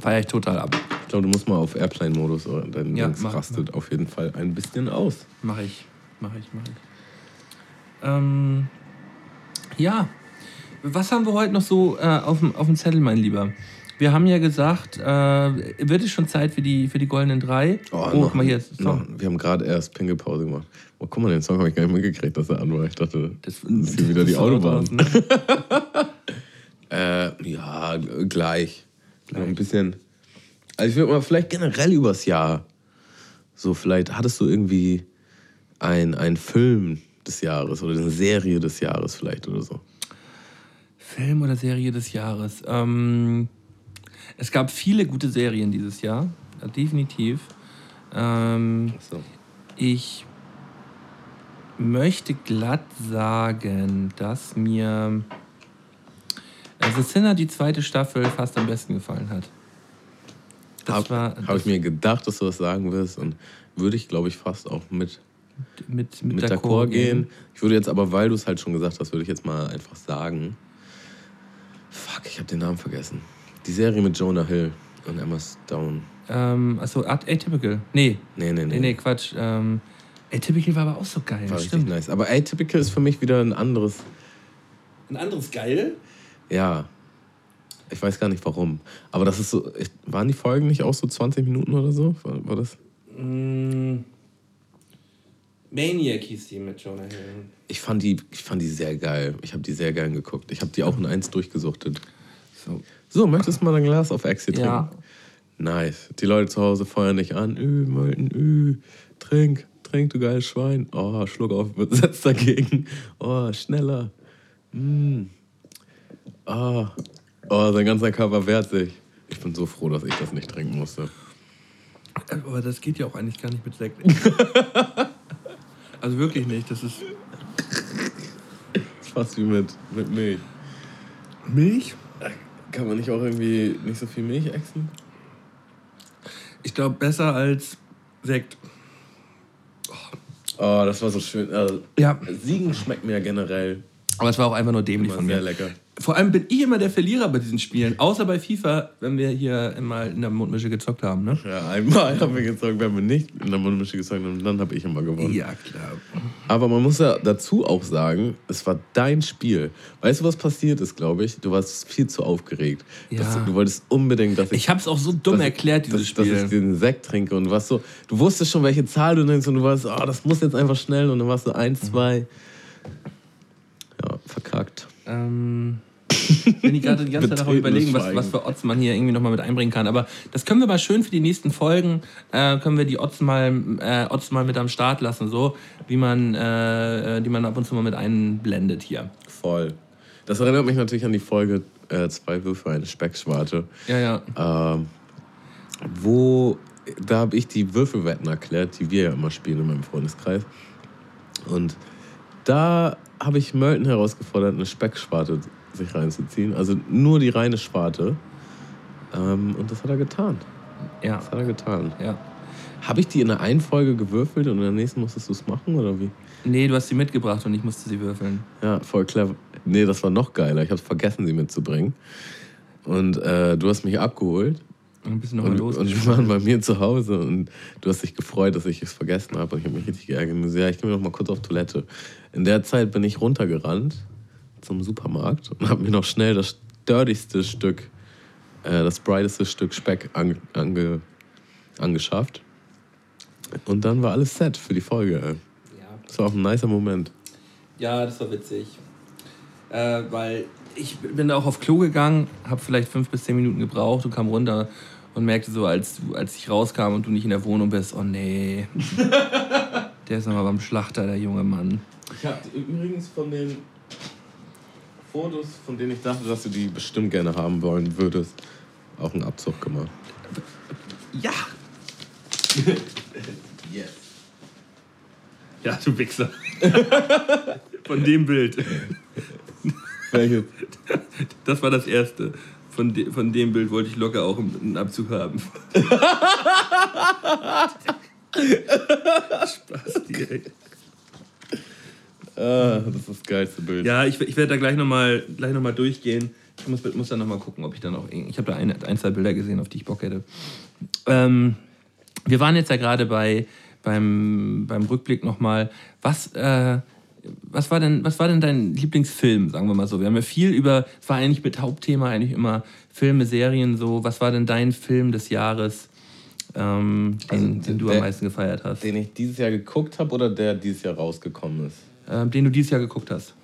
Feiere ich total ab. Ich glaube, du musst mal auf Airplane-Modus dein Ja, mach- rastet auf jeden Fall ein bisschen aus. Mache ich. Mache ich, mache ich. Ähm, ja. Was haben wir heute noch so äh, auf dem Zettel, mein Lieber? Wir haben ja gesagt, äh, wird es schon Zeit für die, für die goldenen drei? Oh, guck mal hier. Noch, wir haben gerade erst Pinkelpause gemacht. Oh, guck mal, den Song habe ich gar nicht mitgekriegt, dass er an war. Ich dachte, das, ist hier wieder die Autobahn. ne? *laughs* Äh, ja, gleich. Noch ein bisschen. Also ich würde mal vielleicht generell übers Jahr. So, vielleicht hattest du irgendwie ein, ein Film des Jahres oder eine Serie des Jahres vielleicht oder so. Film oder Serie des Jahres? Ähm, es gab viele gute Serien dieses Jahr. Ja, definitiv. Ähm, So. Ich möchte glatt sagen, dass mir The Sinner die zweite Staffel fast am besten gefallen hat. Das Habe hab ich mir gedacht, dass du das sagen wirst und würde ich, glaube ich, fast auch mit, mit, mit, mit d'accord d'accord gehen. Ich würde jetzt aber, weil du es halt schon gesagt hast, würde ich jetzt mal einfach sagen. Fuck, ich habe den Namen vergessen. Die Serie mit Jonah Hill und Emma Stone. Ähm, also Art- Atypical. Nee, Nee, nee, nee. nee, nee, Quatsch. Ähm, Atypical war aber auch so geil. War richtig stimmt. nice. Aber Atypical ist für mich wieder ein anderes. Ein anderes geil? Ja. Ich weiß gar nicht warum. Aber das ist so. Waren die Folgen nicht auch so 20 Minuten oder so? War, war das? Mm, Maniac hieß die mit Jonah Hill. Ich fand die, ich fand die sehr geil. Ich habe die sehr gern geguckt. Ich habe die auch in eins durchgesuchtet. So. So, möchtest du mal ein Glas auf Exit trinken? Ja. Nice. Die Leute zu Hause feuern dich an. Ü, Molten, ü. Trink, trink, du geiles Schwein. Oh, Schluck auf, *laughs* setzt dagegen. Oh, schneller. Mm. Oh. oh, sein ganzer Körper wehrt sich. Ich bin so froh, dass ich das nicht trinken musste. Aber das geht ja auch eigentlich gar nicht mit Sekt. *laughs* also wirklich nicht. Das ist. Das ist fast wie mit, mit Milch. Milch? Kann man nicht auch irgendwie nicht so viel Milch exen? Ich glaube, besser als Sekt. Oh, das war so schön. Also, Ja. Siegen schmeckt mir ja generell Aber es war auch einfach nur dämlich von sehr mir. lecker. Vor allem bin ich immer der Verlierer bei diesen Spielen. Außer bei FIFA, wenn wir hier immer in der Mundmische gezockt haben, ne? Ja, einmal haben wir gezockt, wenn wir nicht in der Mundmische gezockt haben, dann habe ich immer gewonnen. Ja, klar. Aber man muss ja dazu auch sagen, es war dein Spiel. Weißt du, was passiert ist, glaube ich? Du warst viel zu aufgeregt. Ja. Dass du, wolltest unbedingt, dass ich, Ich hab's auch so dumm erklärt, dieses dass, Spiel. dass ich den Sekt trinke und warst so, du wusstest schon, welche Zahl du nimmst und du warst, oh, das muss jetzt einfach schnell und dann warst du eins, Mhm. zwei. Ja, verkackt. Ähm, *laughs* bin ich gerade die ganze Zeit darüber überlegen, was, was für Odds man hier irgendwie nochmal mit einbringen kann. Aber das können wir mal schön für die nächsten Folgen, äh, können wir die Odds mal, äh, Odds mal mit am Start lassen, so wie man, äh, äh, die man ab und zu mal mit einblendet hier. Voll. Das erinnert mich natürlich an die Folge äh, Zwei Würfe, eine Speckschwarte. Ja, ja. Ähm, wo, da habe ich die Würfelwetten erklärt, die wir ja immer spielen in meinem Freundeskreis. Und da habe ich Mölten herausgefordert, eine Specksparte sich reinzuziehen. Also nur die reine Sparte. Ähm, und das hat er getan. Ja, Das hat er getan. ja. Habe ich die in der einen Folge gewürfelt und in der nächsten musstest du es machen oder wie? Nee, du hast sie mitgebracht und ich musste sie würfeln. Ja, voll clever. Nee, das war noch geiler. Ich habe vergessen, sie mitzubringen. Und äh, du hast mich abgeholt ein bisschen nochmal Und, los. und wir waren bei mir zu Hause und du hast dich gefreut, dass ich es vergessen habe. Und ich habe mich richtig geärgert. Und so, Ja, ich gehe mir noch mal kurz auf Toilette. In der Zeit bin ich runtergerannt zum Supermarkt und habe mir noch schnell das dirtigste Stück, äh, das brighteste Stück Speck ange, ange, angeschafft. Und dann war alles set für die Folge. Ey. ja. Das war auch ein nicer Moment. Ja, das war witzig. Äh, weil ich bin da auch auf Klo gegangen, habe vielleicht fünf bis zehn Minuten gebraucht und kam runter und merkte so, als, als ich rauskam und du nicht in der Wohnung bist, oh nee. *laughs* der ist nochmal beim Schlachter, der junge Mann. Ich habe übrigens von den Fotos, von denen ich dachte, dass du die bestimmt gerne haben wollen würdest, auch einen Abzug gemacht. Ja! *laughs* Yes. Ja, du Wichser. *laughs* Von dem Bild. Welches? *laughs* Das war das erste. Von, de, von dem Bild wollte ich locker auch einen Abzug haben. *laughs* Spaß, ey. Ah, das ist das geilste Bild. Ja, ich, ich werde da gleich nochmal noch durchgehen. Ich muss, muss dann nochmal gucken, ob ich da noch. Ich habe da ein, ein, zwei Bilder gesehen, auf die ich Bock hätte. Ähm, wir waren jetzt ja gerade bei, beim, beim Rückblick nochmal. Was, äh, was, war denn, was war denn dein Lieblingsfilm, sagen wir mal so? Wir haben ja viel über, es war eigentlich mit Hauptthema eigentlich immer Filme, Serien so. Was war denn dein Film des Jahres, ähm, den, also, den, du der, am meisten gefeiert hast? Den ich dieses Jahr geguckt habe oder der dieses Jahr rausgekommen ist? Ähm, den du dieses Jahr geguckt hast.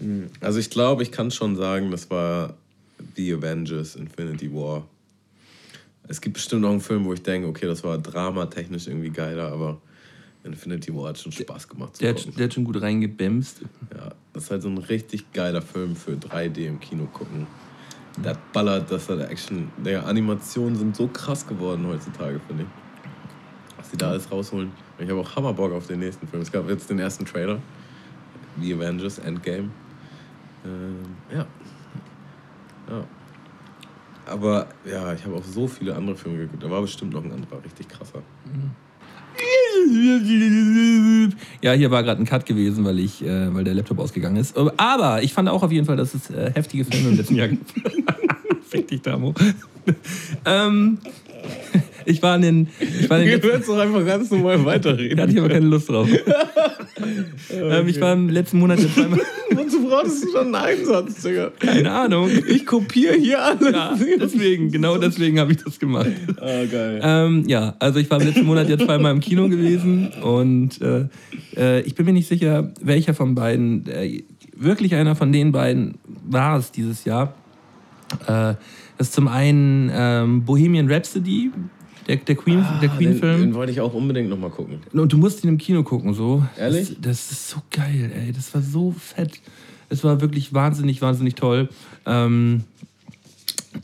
Hm, also ich glaube, ich kann schon sagen, das war The Avengers Infinity War. Es gibt bestimmt noch einen Film, wo ich denke, okay, das war dramatechnisch irgendwie geiler, aber Infinity War hat schon Spaß gemacht. Der hat, der hat, schon gut reingebämst. Ja, das ist halt so ein richtig geiler Film für 3D im Kino gucken. Der ballert, das hat Action. Der Animationen sind so krass geworden heutzutage, finde ich. Was sie da alles rausholen. Ich habe auch Hammerbock auf den nächsten Film. Es gab jetzt den ersten Trailer. The Avengers Endgame. Ähm, ja. Ja. Aber ja, ich habe auch so viele andere Filme geguckt. Da war bestimmt noch ein anderer richtig krasser. Ja, hier war gerade ein Cut gewesen, weil, ich, äh, weil der Laptop ausgegangen ist. Aber ich fand auch auf jeden Fall, dass es äh, heftige Filme im letzten *laughs* Jahr gibt. *laughs* Fick dich, Damo. *laughs* ähm, ich war in den. Ich war in den du kannst doch einfach ganz normal weiterreden. Da hatte ich aber keine Lust drauf. okay. *laughs* ähm, ich war im letzten Monat jetzt zweimal. *laughs* Wozu brauchst du schon einen Einsatz, Digga? Keine Ahnung. Ich kopiere hier alles. Ja, deswegen, genau deswegen habe ich das gemacht. Ah, geil. Ähm, ja, also ich war im letzten Monat jetzt zweimal im Kino gewesen und äh, äh, ich bin mir nicht sicher, welcher von beiden, äh, wirklich einer von den beiden war es dieses Jahr. Äh, das ist zum einen ähm, Bohemian Rhapsody der, der Queen, ah, der Queen-Film. Den, den, wollte ich auch unbedingt nochmal gucken. Und du musst ihn im Kino gucken, so. Ehrlich? Das, das, ist so geil, ey. Das war so fett. Es war wirklich wahnsinnig, wahnsinnig toll. Ähm,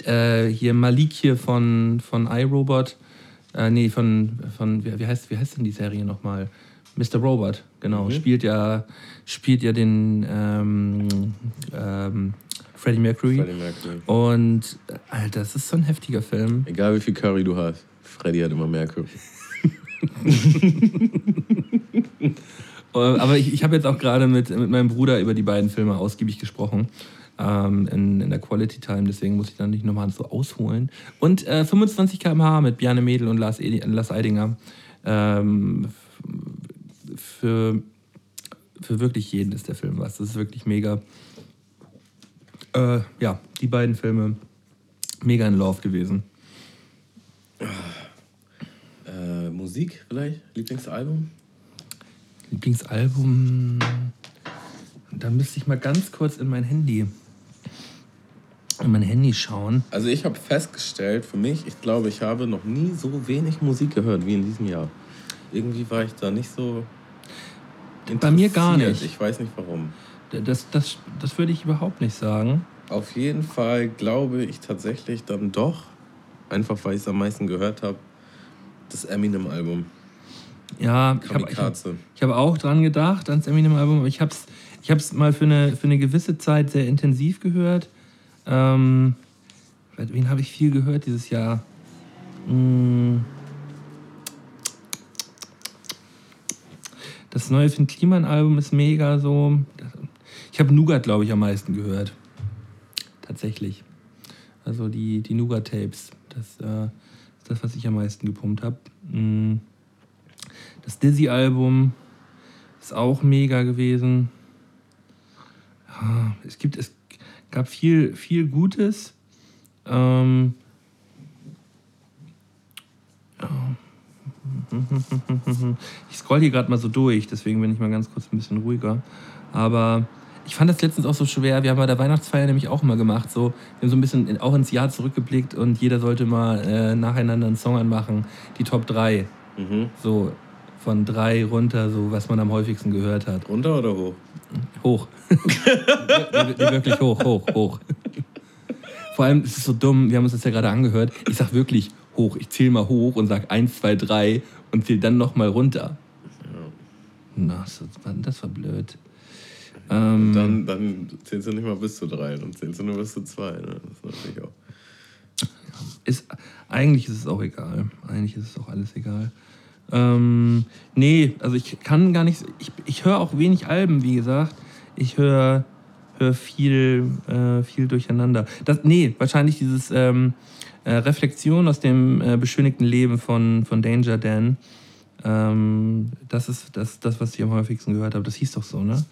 äh, hier Malik hier von, von iRobot. Äh, nee, von, von wie, heißt, wie heißt denn die Serie nochmal? Mr. Robot, genau. Mhm. Spielt, ja, spielt ja den ähm, ähm, Freddie Mercury. Freddie Mercury. Und, Alter, das ist so ein heftiger Film. Egal wie viel Curry du hast. Freddy hat immer mehr Köpfe. *laughs* Aber ich, ich habe jetzt auch gerade mit, mit meinem Bruder über die beiden Filme ausgiebig gesprochen. Ähm, in, in der Quality Time, deswegen muss ich dann nicht nochmal so ausholen. Und äh, 25 km/h mit Bjarne Mädel und Lars, Edi, Lars Eidinger. Ähm, für, für wirklich jeden ist der Film was. Das ist wirklich mega. Äh, ja, die beiden Filme mega in Love gewesen. Musik vielleicht? Lieblingsalbum? Lieblingsalbum. Da müsste ich mal ganz kurz in mein Handy in mein Handy schauen. Also ich habe festgestellt, für mich, ich glaube, ich habe noch nie so wenig Musik gehört wie in diesem Jahr. Irgendwie war ich da nicht so. Bei mir gar nicht. Ich weiß nicht warum. Das, das, das würde ich überhaupt nicht sagen. Auf jeden Fall glaube ich tatsächlich dann doch, einfach weil ich es am meisten gehört habe, das Eminem-Album. Ja, ich habe hab auch dran gedacht, ans Eminem-Album, aber ich habe es ich hab's mal für eine, für eine gewisse Zeit sehr intensiv gehört. Ähm, wen habe ich viel gehört dieses Jahr? Hm. Das neue Finn Kliman-Album ist mega so. Ich habe Nougat, glaube ich, am meisten gehört. Tatsächlich. Also die, die Nougat-Tapes. Das äh, das, was ich am meisten gepumpt habe. Mm. Das Dizzy-Album ist auch mega gewesen. Es, gibt, es gab viel, viel Gutes. Ähm ich scroll hier gerade mal so durch, deswegen bin ich mal ganz kurz ein bisschen ruhiger. Aber ich fand das letztens auch so schwer. Wir haben bei der Weihnachtsfeier nämlich auch immer gemacht. So, wir haben so ein bisschen auch ins Jahr zurückgeblickt und jeder sollte mal äh, nacheinander einen Song anmachen. Die Top 3. Mhm. So von drei runter, so was man am häufigsten gehört hat. Runter oder hoch? Hoch. *laughs* wirklich hoch, hoch, hoch. Vor allem ist es so dumm, wir haben uns das ja gerade angehört. Ich sag wirklich hoch. Ich zähle mal hoch und sag 1, 2, 3 und zähle dann nochmal runter. Ja. Na, das war, das war blöd. Ähm, Dann, dann zählst du nicht mal bis zu drei, dann zählst du nur bis zu zwei. Ne? Das ist natürlich auch. ist, eigentlich ist es auch egal. Eigentlich ist es auch alles egal. Ähm, nee, also ich kann gar nicht. Ich, ich höre auch wenig Alben, wie gesagt. Ich höre hör viel, äh, viel durcheinander. Das, nee, wahrscheinlich dieses ähm, äh, Reflexion aus dem äh, beschönigten Leben von, von Danger Dan. Ähm, das ist das, das, was ich am häufigsten gehört habe. Das hieß doch so, ne?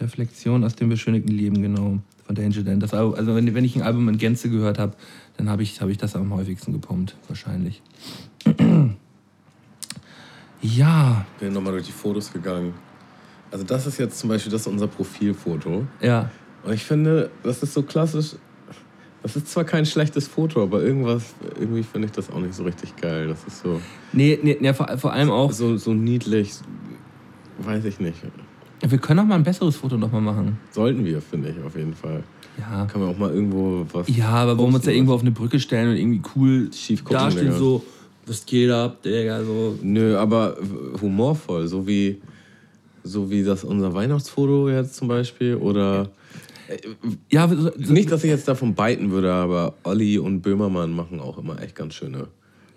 Reflexion aus dem beschönigten Leben, genau. Von Danger Dan. Das, Al- also wenn, wenn ich ein Album in Gänze gehört habe, dann habe ich, hab ich das am häufigsten gepumpt, wahrscheinlich. *clears throat* ja, Bin nochmal durch die Fotos gegangen. Also das ist jetzt zum Beispiel das ist unser Profilfoto. ja. Und ich finde, das ist so klassisch. Das ist zwar kein schlechtes Foto, aber irgendwas, irgendwie finde ich das auch nicht so richtig geil. Das ist so, Nee, nee, nee vor, vor allem auch, so, so niedlich. Weiß ich nicht. Wir können auch mal ein besseres Foto nochmal machen. Sollten wir, finde ich, auf jeden Fall. Ja. Kann man auch mal irgendwo was. Ja, aber wollen wir uns da irgendwo auf eine Brücke stellen und irgendwie cool Schief gucken, dastehen, Digga. so, was geht ab, Digga, so. Nö, aber humorvoll, so wie, so wie das unser Weihnachtsfoto jetzt zum Beispiel. Oder Ja, so, nicht, dass ich jetzt davon beiten würde, aber Olli und Böhmermann machen auch immer echt ganz schöne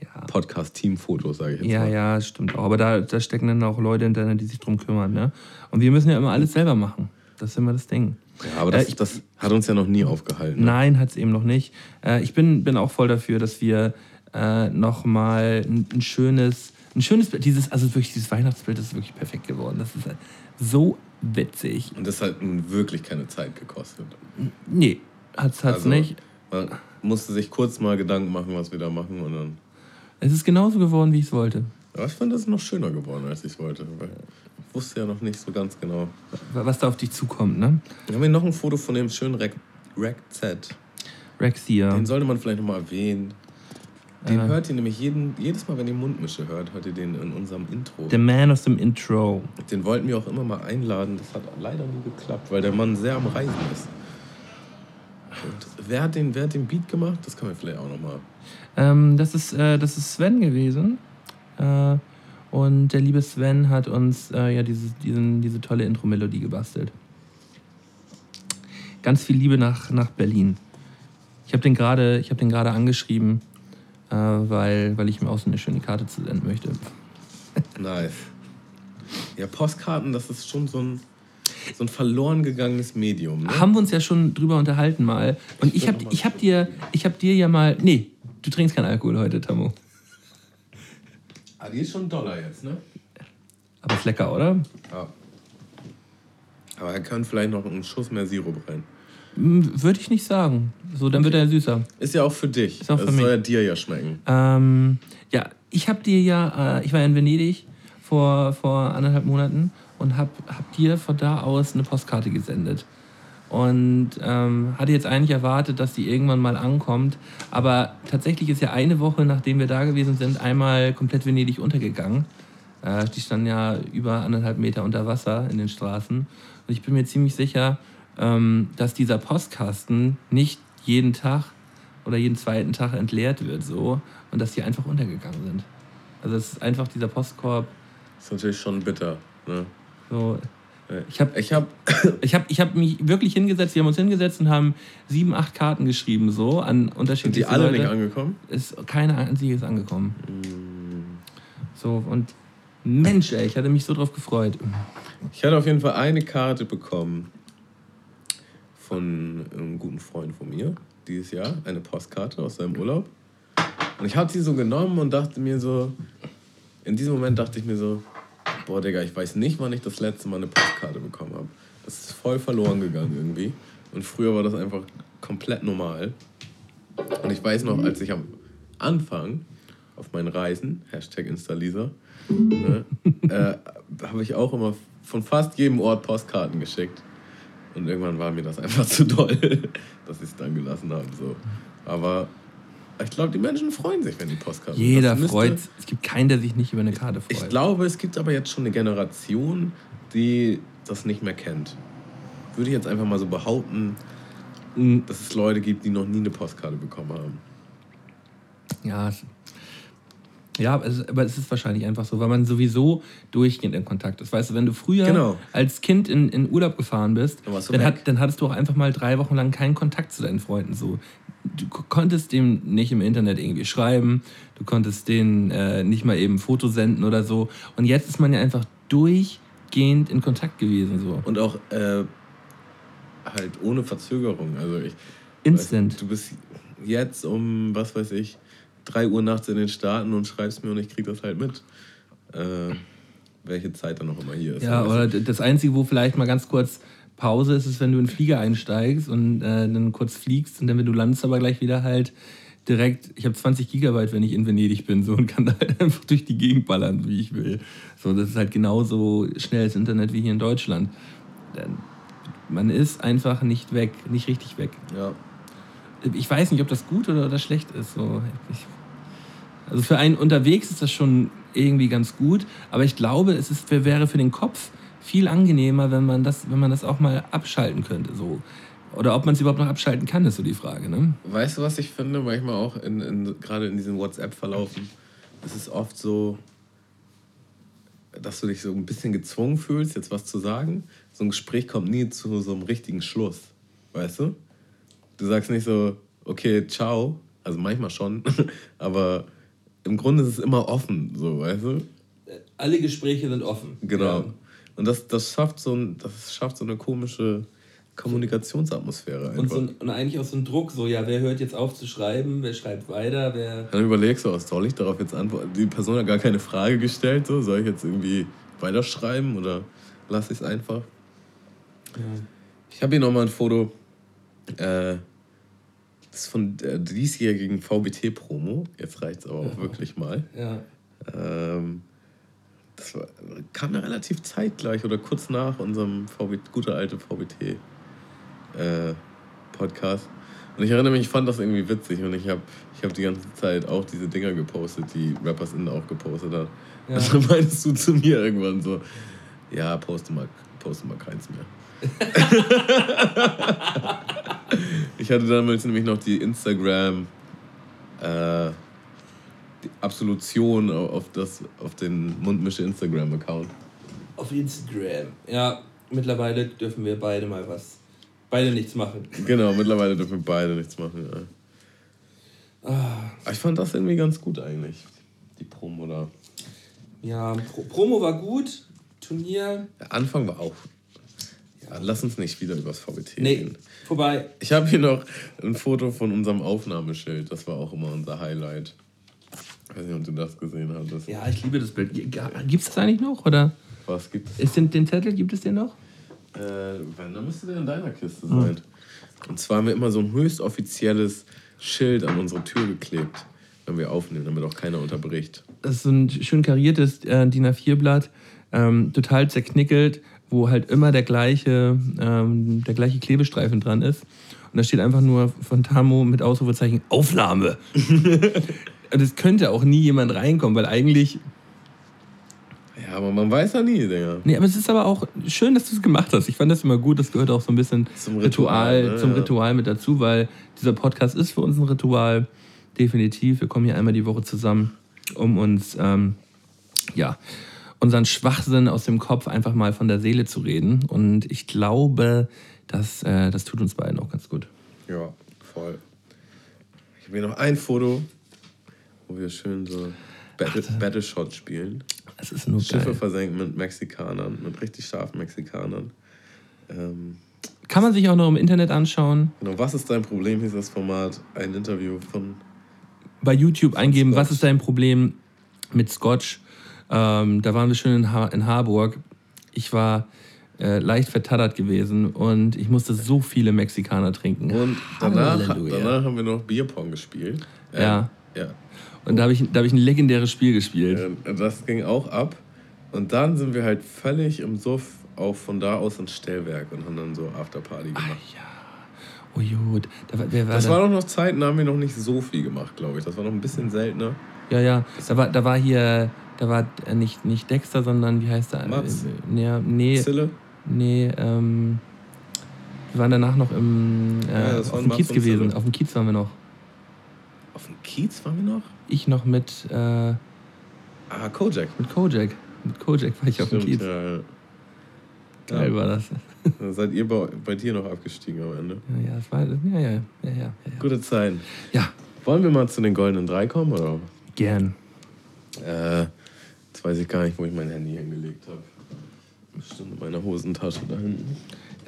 ja. Podcast-Team-Fotos, sage ich jetzt Ja, mal. ja, stimmt auch. Aber da, da stecken dann auch Leute hinter, die sich drum kümmern, ne? Und wir müssen ja immer alles selber machen. Das ist immer das Ding. Ja, aber das, Äh, ich- das hat uns ja noch nie aufgehalten. Ne? Nein, hat es eben noch nicht. Äh, ich bin, bin auch voll dafür, dass wir äh, nochmal ein, ein schönes, ein schönes Bild, dieses, also wirklich dieses Weihnachtsbild ist wirklich perfekt geworden. Das ist äh, so witzig. Und das hat wirklich keine Zeit gekostet. Nee, hat's, hat's Also, nicht. Man musste sich kurz mal Gedanken machen, was wir da machen. Und dann, Es ist genauso geworden, wie ich es wollte. aber ich fand, das ist noch schöner geworden, als ich es wollte. Weil ich wusste ja noch nicht so ganz genau. Was da auf dich zukommt, ne? Dann haben wir noch ein Foto von dem schönen Rack, Rack Z. Rexia. Den sollte man vielleicht nochmal erwähnen. Den Ja. hört ihr nämlich jeden, jedes Mal, wenn ihr Mundmische hört, hört ihr den in unserem Intro. The Man aus dem Intro. Den wollten wir auch immer mal einladen. Das hat leider nie geklappt, weil der Mann sehr am Reisen ist. Und wer hat den, wer hat den Beat gemacht? Das können wir vielleicht auch nochmal. Ähm, das, ist, äh, das ist Sven gewesen. Äh, und der liebe Sven hat uns äh, ja dieses, diesen, diese tolle Intro-Melodie gebastelt. Ganz viel Liebe nach, nach Berlin. Ich habe den gerade ich hab den gerade angeschrieben, äh, weil, weil ich ihm auch so eine schöne Karte zu senden möchte. Nice. Ja, Postkarten, das ist schon so ein, so ein verloren gegangenes Medium. Ne? Haben wir uns ja schon drüber unterhalten mal. Und ich würd habe ich hab dir, ich hab dir ja mal. Nee, du trinkst keinen Alkohol heute, Tammo. Ah, die ist schon Dollar jetzt, ne? Aber ist lecker, oder? Ja. Aber er kann vielleicht noch einen Schuss mehr Sirup rein. Würde ich nicht sagen. So, dann wird er süßer. Ist ja auch für dich. Ist auch für das mich. soll ja dir ja schmecken. Ähm, ja, ich habe dir ja, äh, ich war in Venedig vor, vor anderthalb Monaten und habe hab dir von da aus eine Postkarte gesendet. Und ähm, hatte jetzt eigentlich erwartet, dass die irgendwann mal ankommt. Aber tatsächlich ist ja eine Woche, nachdem wir da gewesen sind, einmal komplett Venedig untergegangen. Äh, die standen ja über anderthalb Meter unter Wasser in den Straßen. Und ich bin mir ziemlich sicher, ähm, dass dieser Postkasten nicht jeden Tag oder jeden zweiten Tag entleert wird so und dass die einfach untergegangen sind. Also es ist einfach dieser Postkorb Ist natürlich schon bitter. Ne? so. Ich habe Ich habe *coughs* ich hab, ich hab mich wirklich hingesetzt, wir haben uns hingesetzt und haben sieben, acht Karten geschrieben so an sind unterschiedliche die alle Leute. nicht angekommen. ist keine einzige ist angekommen. Mm. So und Mensch, ey, ich hatte mich so drauf gefreut. Ich hatte auf jeden Fall eine Karte bekommen von einem guten Freund von mir dieses Jahr, eine Postkarte aus seinem Urlaub. Und ich habe sie so genommen und dachte mir so, in diesem Moment dachte ich mir so, boah Digga, ich weiß nicht, wann ich das letzte Mal eine Postkarte bekommen habe. Das ist voll verloren gegangen irgendwie. Und früher war das einfach komplett normal. Und ich weiß noch, als ich am Anfang auf meinen Reisen, Hashtag Installisa, ne, äh, habe ich auch immer von fast jedem Ort Postkarten geschickt. Und irgendwann war mir das *laughs* einfach zu doll, dass ich es dann gelassen habe. So. Aber ich glaube, die Menschen freuen sich, wenn die Postkarten Jeder das müsste- freut. Es gibt keinen, der sich nicht über eine Karte freut. Ich glaube, es gibt aber jetzt schon eine Generation, die das nicht mehr kennt. Würde ich jetzt einfach mal so behaupten, dass es Leute gibt, die noch nie eine Postkarte bekommen haben. Ja, Ja, aber es, ist wahrscheinlich einfach so, weil man sowieso durchgehend in Kontakt ist. Weißt du, wenn du früher Genau. als Kind in, in Urlaub gefahren bist, Dann hat, dann hattest du auch einfach mal drei Wochen lang keinen Kontakt zu deinen Freunden. So. Du konntest dem nicht im Internet irgendwie schreiben, du konntest denen äh, nicht mal eben ein Foto senden oder so. Und jetzt ist man ja einfach durchgehend in Kontakt gewesen. So. Und auch äh, halt ohne Verzögerung. Also ich. Instant. Weißt, du bist jetzt um, was weiß ich, 3 Uhr nachts in den Staaten und schreibst mir und ich krieg das halt mit. Äh, welche Zeit dann noch immer hier ist. Ja, oder das Einzige, wo vielleicht mal ganz kurz Pause ist, ist, wenn du in den Flieger einsteigst und äh, dann kurz fliegst und dann, wenn du landest, aber gleich wieder halt direkt, ich habe 20 Gigabyte, wenn ich in Venedig bin, so und kann da halt *laughs* einfach durch die Gegend ballern, wie ich will. So, das ist halt genauso schnelles Internet wie hier in Deutschland. Man ist einfach nicht weg, nicht richtig weg. Ja. Ich weiß nicht, ob das gut oder, oder schlecht ist. So, ich, also für einen unterwegs ist das schon irgendwie ganz gut, aber ich glaube, es ist, wäre für den Kopf viel angenehmer, wenn man das, wenn man das auch mal abschalten könnte. So. Oder ob man es überhaupt noch abschalten kann, ist so die Frage. Ne? Weißt du, was ich finde? Manchmal auch in, in, gerade in diesen WhatsApp-Verlaufen. Es ist oft so, dass du dich so ein bisschen gezwungen fühlst, jetzt was zu sagen. So ein Gespräch kommt nie zu so einem richtigen Schluss. Weißt du? Du sagst nicht so, okay, ciao. Also manchmal schon. *laughs* Aber im Grunde ist es immer offen, so, weißt du? Alle Gespräche sind offen. Genau. Und das, das, schafft so ein, das schafft so eine komische Kommunikationsatmosphäre einfach. Und, so, ein- und eigentlich auch so ein Druck, so, ja, wer hört jetzt auf zu schreiben, wer schreibt weiter, wer. Dann überlegst du, was soll ich darauf jetzt antworten? Die Person hat gar keine Frage gestellt, so soll ich jetzt irgendwie weiterschreiben oder lasse ich es einfach? Ich habe hier nochmal ein Foto, äh, das ist von der diesjährigen VBT-Promo. Jetzt reicht es aber auch wirklich mal. Ja. Ähm, das war, kam ja relativ zeitgleich oder kurz nach unserem VB, gute alte VBT-Podcast. und ich erinnere mich, ich fand das irgendwie witzig und ich habe ich hab die ganze Zeit auch diese Dinger gepostet, die Rappers innen auch gepostet haben. Ja. Und dann meinst du zu mir irgendwann so, ja, poste mal, poste mal keins mehr. *laughs* ich hatte damals nämlich noch die Instagram äh, die Absolution au- auf, das, auf den Mundmische Instagram-Account. Auf Instagram. Ja, mittlerweile dürfen wir beide mal was. Beide nichts machen. Genau, mittlerweile dürfen wir beide nichts machen. Ja. Ah, ich fand das irgendwie ganz gut eigentlich, die Promo da. ja, Pro Promo war gut. Turnier. Der Anfang war auch. Ja, lass uns nicht wieder übers VBT Nee, reden. vorbei. Ich habe hier noch ein Foto von unserem Aufnahmeschild. Das war auch immer unser Highlight. Ich weiß nicht, ob du das gesehen hattest. Ja, ich liebe das Bild. Gibt es das eigentlich noch? Oder Was gibt's? ist den, den Zettel, gibt es den noch? Äh, wenn, dann müsste der in deiner Kiste sein. Und zwar haben wir immer so ein höchst offizielles Schild an unsere Tür geklebt, wenn wir aufnehmen, damit auch keiner unterbricht. Das ist so ein schön kariertes äh, DIN A4-Blatt, ähm, total zerknickelt, wo halt immer der gleiche, ähm, der gleiche Klebestreifen dran ist. Und da steht einfach nur von Tamo mit Ausrufezeichen Aufnahme. *laughs* Und es könnte auch nie jemand reinkommen, weil eigentlich. Ja, aber man weiß ja nie, Digga. Nee, aber es ist aber auch schön, dass du es gemacht hast. Ich fand das immer gut. Das gehört auch so ein bisschen Zum Ritual, Ritual, ne? zum Ja. Ritual mit dazu, weil dieser Podcast ist für uns ein Ritual. Definitiv. Wir kommen hier einmal die Woche zusammen, um uns, ähm, ja, unseren Schwachsinn aus dem Kopf einfach mal von der Seele zu reden. Und ich glaube, das, äh, das tut uns beiden auch ganz gut. Ja, voll. Ich habe hier noch ein Foto, wo wir schön so Battle, Battle Shot spielen. Es ist nur Schiffe geil. versenken mit Mexikanern, mit richtig scharfen Mexikanern. Ähm, Kann man sich auch noch im Internet anschauen. genau, was ist dein Problem? Hieß das Format ein Interview von bei YouTube eingeben, Scotch. was ist dein Problem mit Scotch. Ähm, da waren wir schön in, ha in Harburg. Ich war äh, leicht vertattert gewesen und ich musste so viele Mexikaner trinken. Und danach, danach haben wir noch Bierpong gespielt. Äh, Ja. Ja. Und da habe ich, da hab ich ein legendäres Spiel gespielt. Äh, Das ging auch ab. Und dann sind wir halt völlig im Suff auch von da aus ins Stellwerk und haben dann so Afterparty gemacht. Oh gut. Da war, wer war Das da? war doch noch Zeiten, da haben wir noch nicht so viel gemacht, glaube ich. Das war noch ein bisschen seltener. ja, ja. Da war, da war hier, da war äh, nicht, nicht Dexter, sondern wie heißt der? Mats? Äh, Nee, nee, Zille? nee ähm, wir waren danach noch im, äh, Ja, auf dem Kiez gewesen. Auf dem Kiez waren wir noch. Auf dem Kiez waren wir noch? Ich noch mit, äh, Ah, Kojak. Mit Kojak. Mit Kojak war ich auf dem Stimmt, Kiez. ja. Geil Ja. war das. Dann seid ihr bei, bei dir noch abgestiegen am Ende. Ja, ja, es war, ja, ja, ja, ja, ja. Gute Zeiten. Ja, Wollen wir mal zu den goldenen drei kommen? Oder? gern. Äh, jetzt weiß ich gar nicht, wo ich mein Handy hingelegt habe. Bestimmt in meiner Hosentasche da hinten.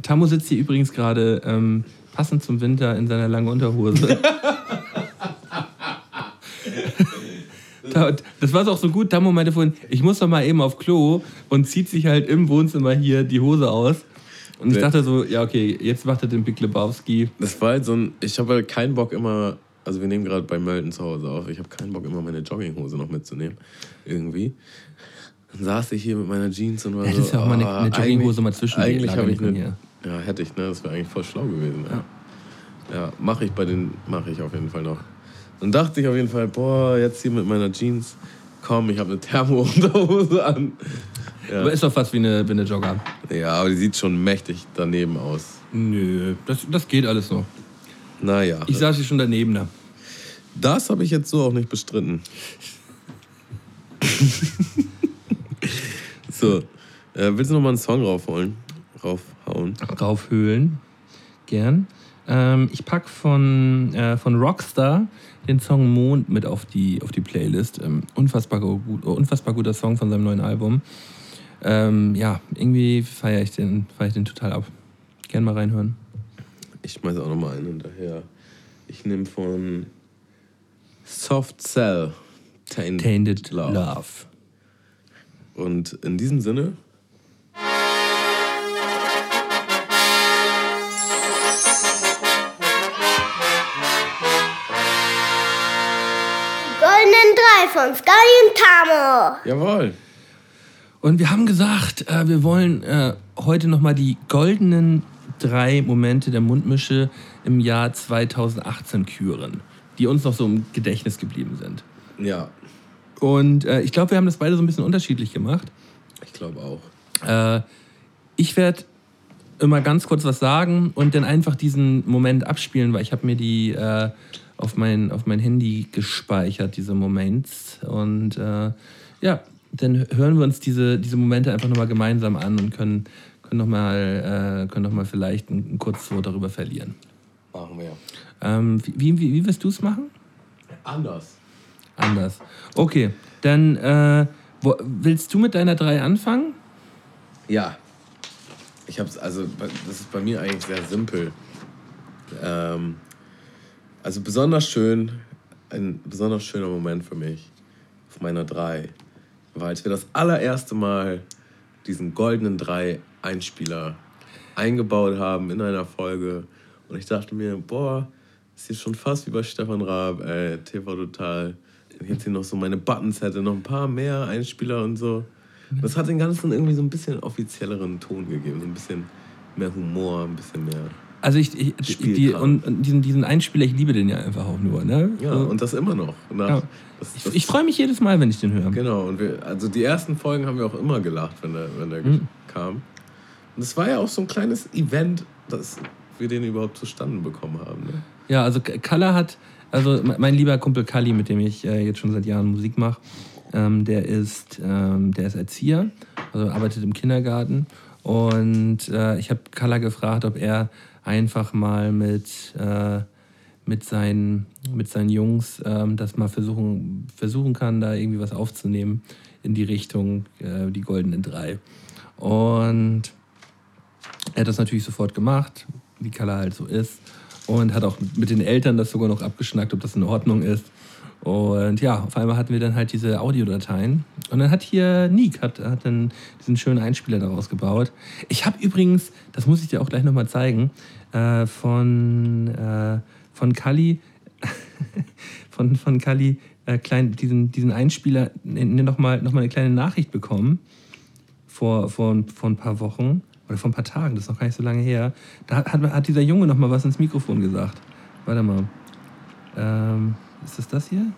Tammo sitzt hier übrigens gerade ähm, passend zum Winter in seiner langen Unterhose. *laughs* *laughs* Da- das war auch so gut. Tammo meinte vorhin, ich muss doch mal eben auf Klo und zieht sich halt im Wohnzimmer hier die Hose aus. Und ich dachte so, ja, okay, jetzt macht er den Big Lebowski. Das war halt so ein. Ich habe halt keinen Bock immer. Also, wir nehmen gerade bei Mölten zu Hause auf. Ich habe keinen Bock immer meine Jogginghose noch mitzunehmen. Irgendwie. Dann saß ich hier mit meiner Jeans und war Hättest so. ja auch mal eine- ah, eine Jogginghose mal zwischen Eigentlich habe ich eine. Ja, hätte ich, ne? Das wäre eigentlich voll schlau gewesen. Ja, ja mache ich bei den. Mache ich auf jeden Fall noch. Dann dachte ich auf jeden Fall, boah, jetzt hier mit meiner Jeans. Komm, ich habe eine Thermo-Unterhose an. Ja. Aber ist doch fast wie eine, wie eine Jogger. ja, aber die sieht schon mächtig daneben aus. Nö, das, das geht alles noch. Naja. Ich saß hier schon daneben da. Das habe ich jetzt so auch nicht bestritten. *laughs* so, äh, willst du noch mal einen Song raufholen? Raufhauen? raufhöhlen. Gern. Ähm, ich pack von, äh, von Rockstar den Song Mond mit auf die, auf die Playlist. Ähm, unfassbar, gut, unfassbar guter Song von seinem neuen Album. Ähm, ja, irgendwie feiere ich, den- feier ich den total ab. Gern mal reinhören. Ich schmeiße auch noch mal einen hinterher. Ich nehme von Soft Cell Tainted, Tainted Love. Love. Und in diesem Sinne, von Sky und Tamo. jawohl. Und wir haben gesagt, äh, wir wollen äh, heute nochmal die goldenen drei Momente der Mundmische im Jahr 2018 küren, die uns noch so im Gedächtnis geblieben sind. Ja, Und äh, ich glaube, wir haben das beide so ein bisschen unterschiedlich gemacht. ich glaube auch. Äh, ich werde immer ganz kurz was sagen und dann einfach diesen Moment abspielen, weil ich habe mir die äh, auf, mein, auf mein Handy gespeichert, diese Moments. Und äh, ja, dann hören wir uns diese, diese Momente einfach nochmal gemeinsam an und können, können nochmal äh, können noch mal vielleicht ein, ein kurzes Wort darüber verlieren. Machen wir. Ähm, wie, wie, wie wirst du es machen? Anders. Anders. Okay, dann äh, wo, willst du mit deiner drei anfangen? Ja. Ich hab's, also, das ist bei mir eigentlich sehr simpel. Ähm, also, besonders schön, ein besonders schöner Moment für mich auf meiner drei war, als wir das allererste Mal diesen goldenen drei Einspieler eingebaut haben in einer Folge. Und ich dachte mir, boah, ist hier schon fast wie bei Stefan Raab, ey, TV Total. Wenn ich jetzt hier noch so meine Buttons hätte, noch ein paar mehr Einspieler und so. Das hat den Ganzen irgendwie so ein bisschen offizielleren Ton gegeben, so ein bisschen mehr Humor, ein bisschen mehr. Also ich, ich die, und, und diesen, diesen Einspieler, ich liebe den ja einfach auch nur. Ne? Ja, So, und das immer noch. Nach, ja. das, ich das, ich freue mich jedes Mal, wenn ich den höre. Genau, und wir, also die ersten Folgen haben wir auch immer gelacht, wenn der, wenn der Mhm. kam. Und es war ja auch so ein kleines Event, dass wir den überhaupt zustande bekommen haben. Ne? Ja, also Kalla hat, also me- mein lieber Kumpel Kalli, mit dem ich äh, jetzt schon seit Jahren Musik mache, ähm, der, ist, ähm, der ist Erzieher, also arbeitet im Kindergarten. Und äh, ich habe Kalla gefragt, ob er einfach mal mit, äh, mit, seinen, mit seinen Jungs ähm, das mal versuchen, versuchen kann, da irgendwie was aufzunehmen in die Richtung äh, die goldenen drei. Und er hat das natürlich sofort gemacht, wie Kalla halt so ist. Und hat auch mit den Eltern das sogar noch abgeschnackt, ob das in Ordnung ist. Und ja, auf einmal hatten wir dann halt diese Audiodateien. Und dann hat hier Nick hat, hat dann diesen schönen Einspieler daraus gebaut. Ich habe übrigens, das muss ich dir auch gleich nochmal zeigen, äh, von, äh, von Kali, *laughs* von, von Kali äh, klein, diesen, diesen Einspieler nochmal noch mal eine kleine Nachricht bekommen vor, vor, vor ein paar Wochen oder vor ein paar Tagen, das ist noch gar nicht so lange her. Da hat, hat dieser Junge noch mal was ins Mikrofon gesagt. Warte mal. Ähm, ist das das hier?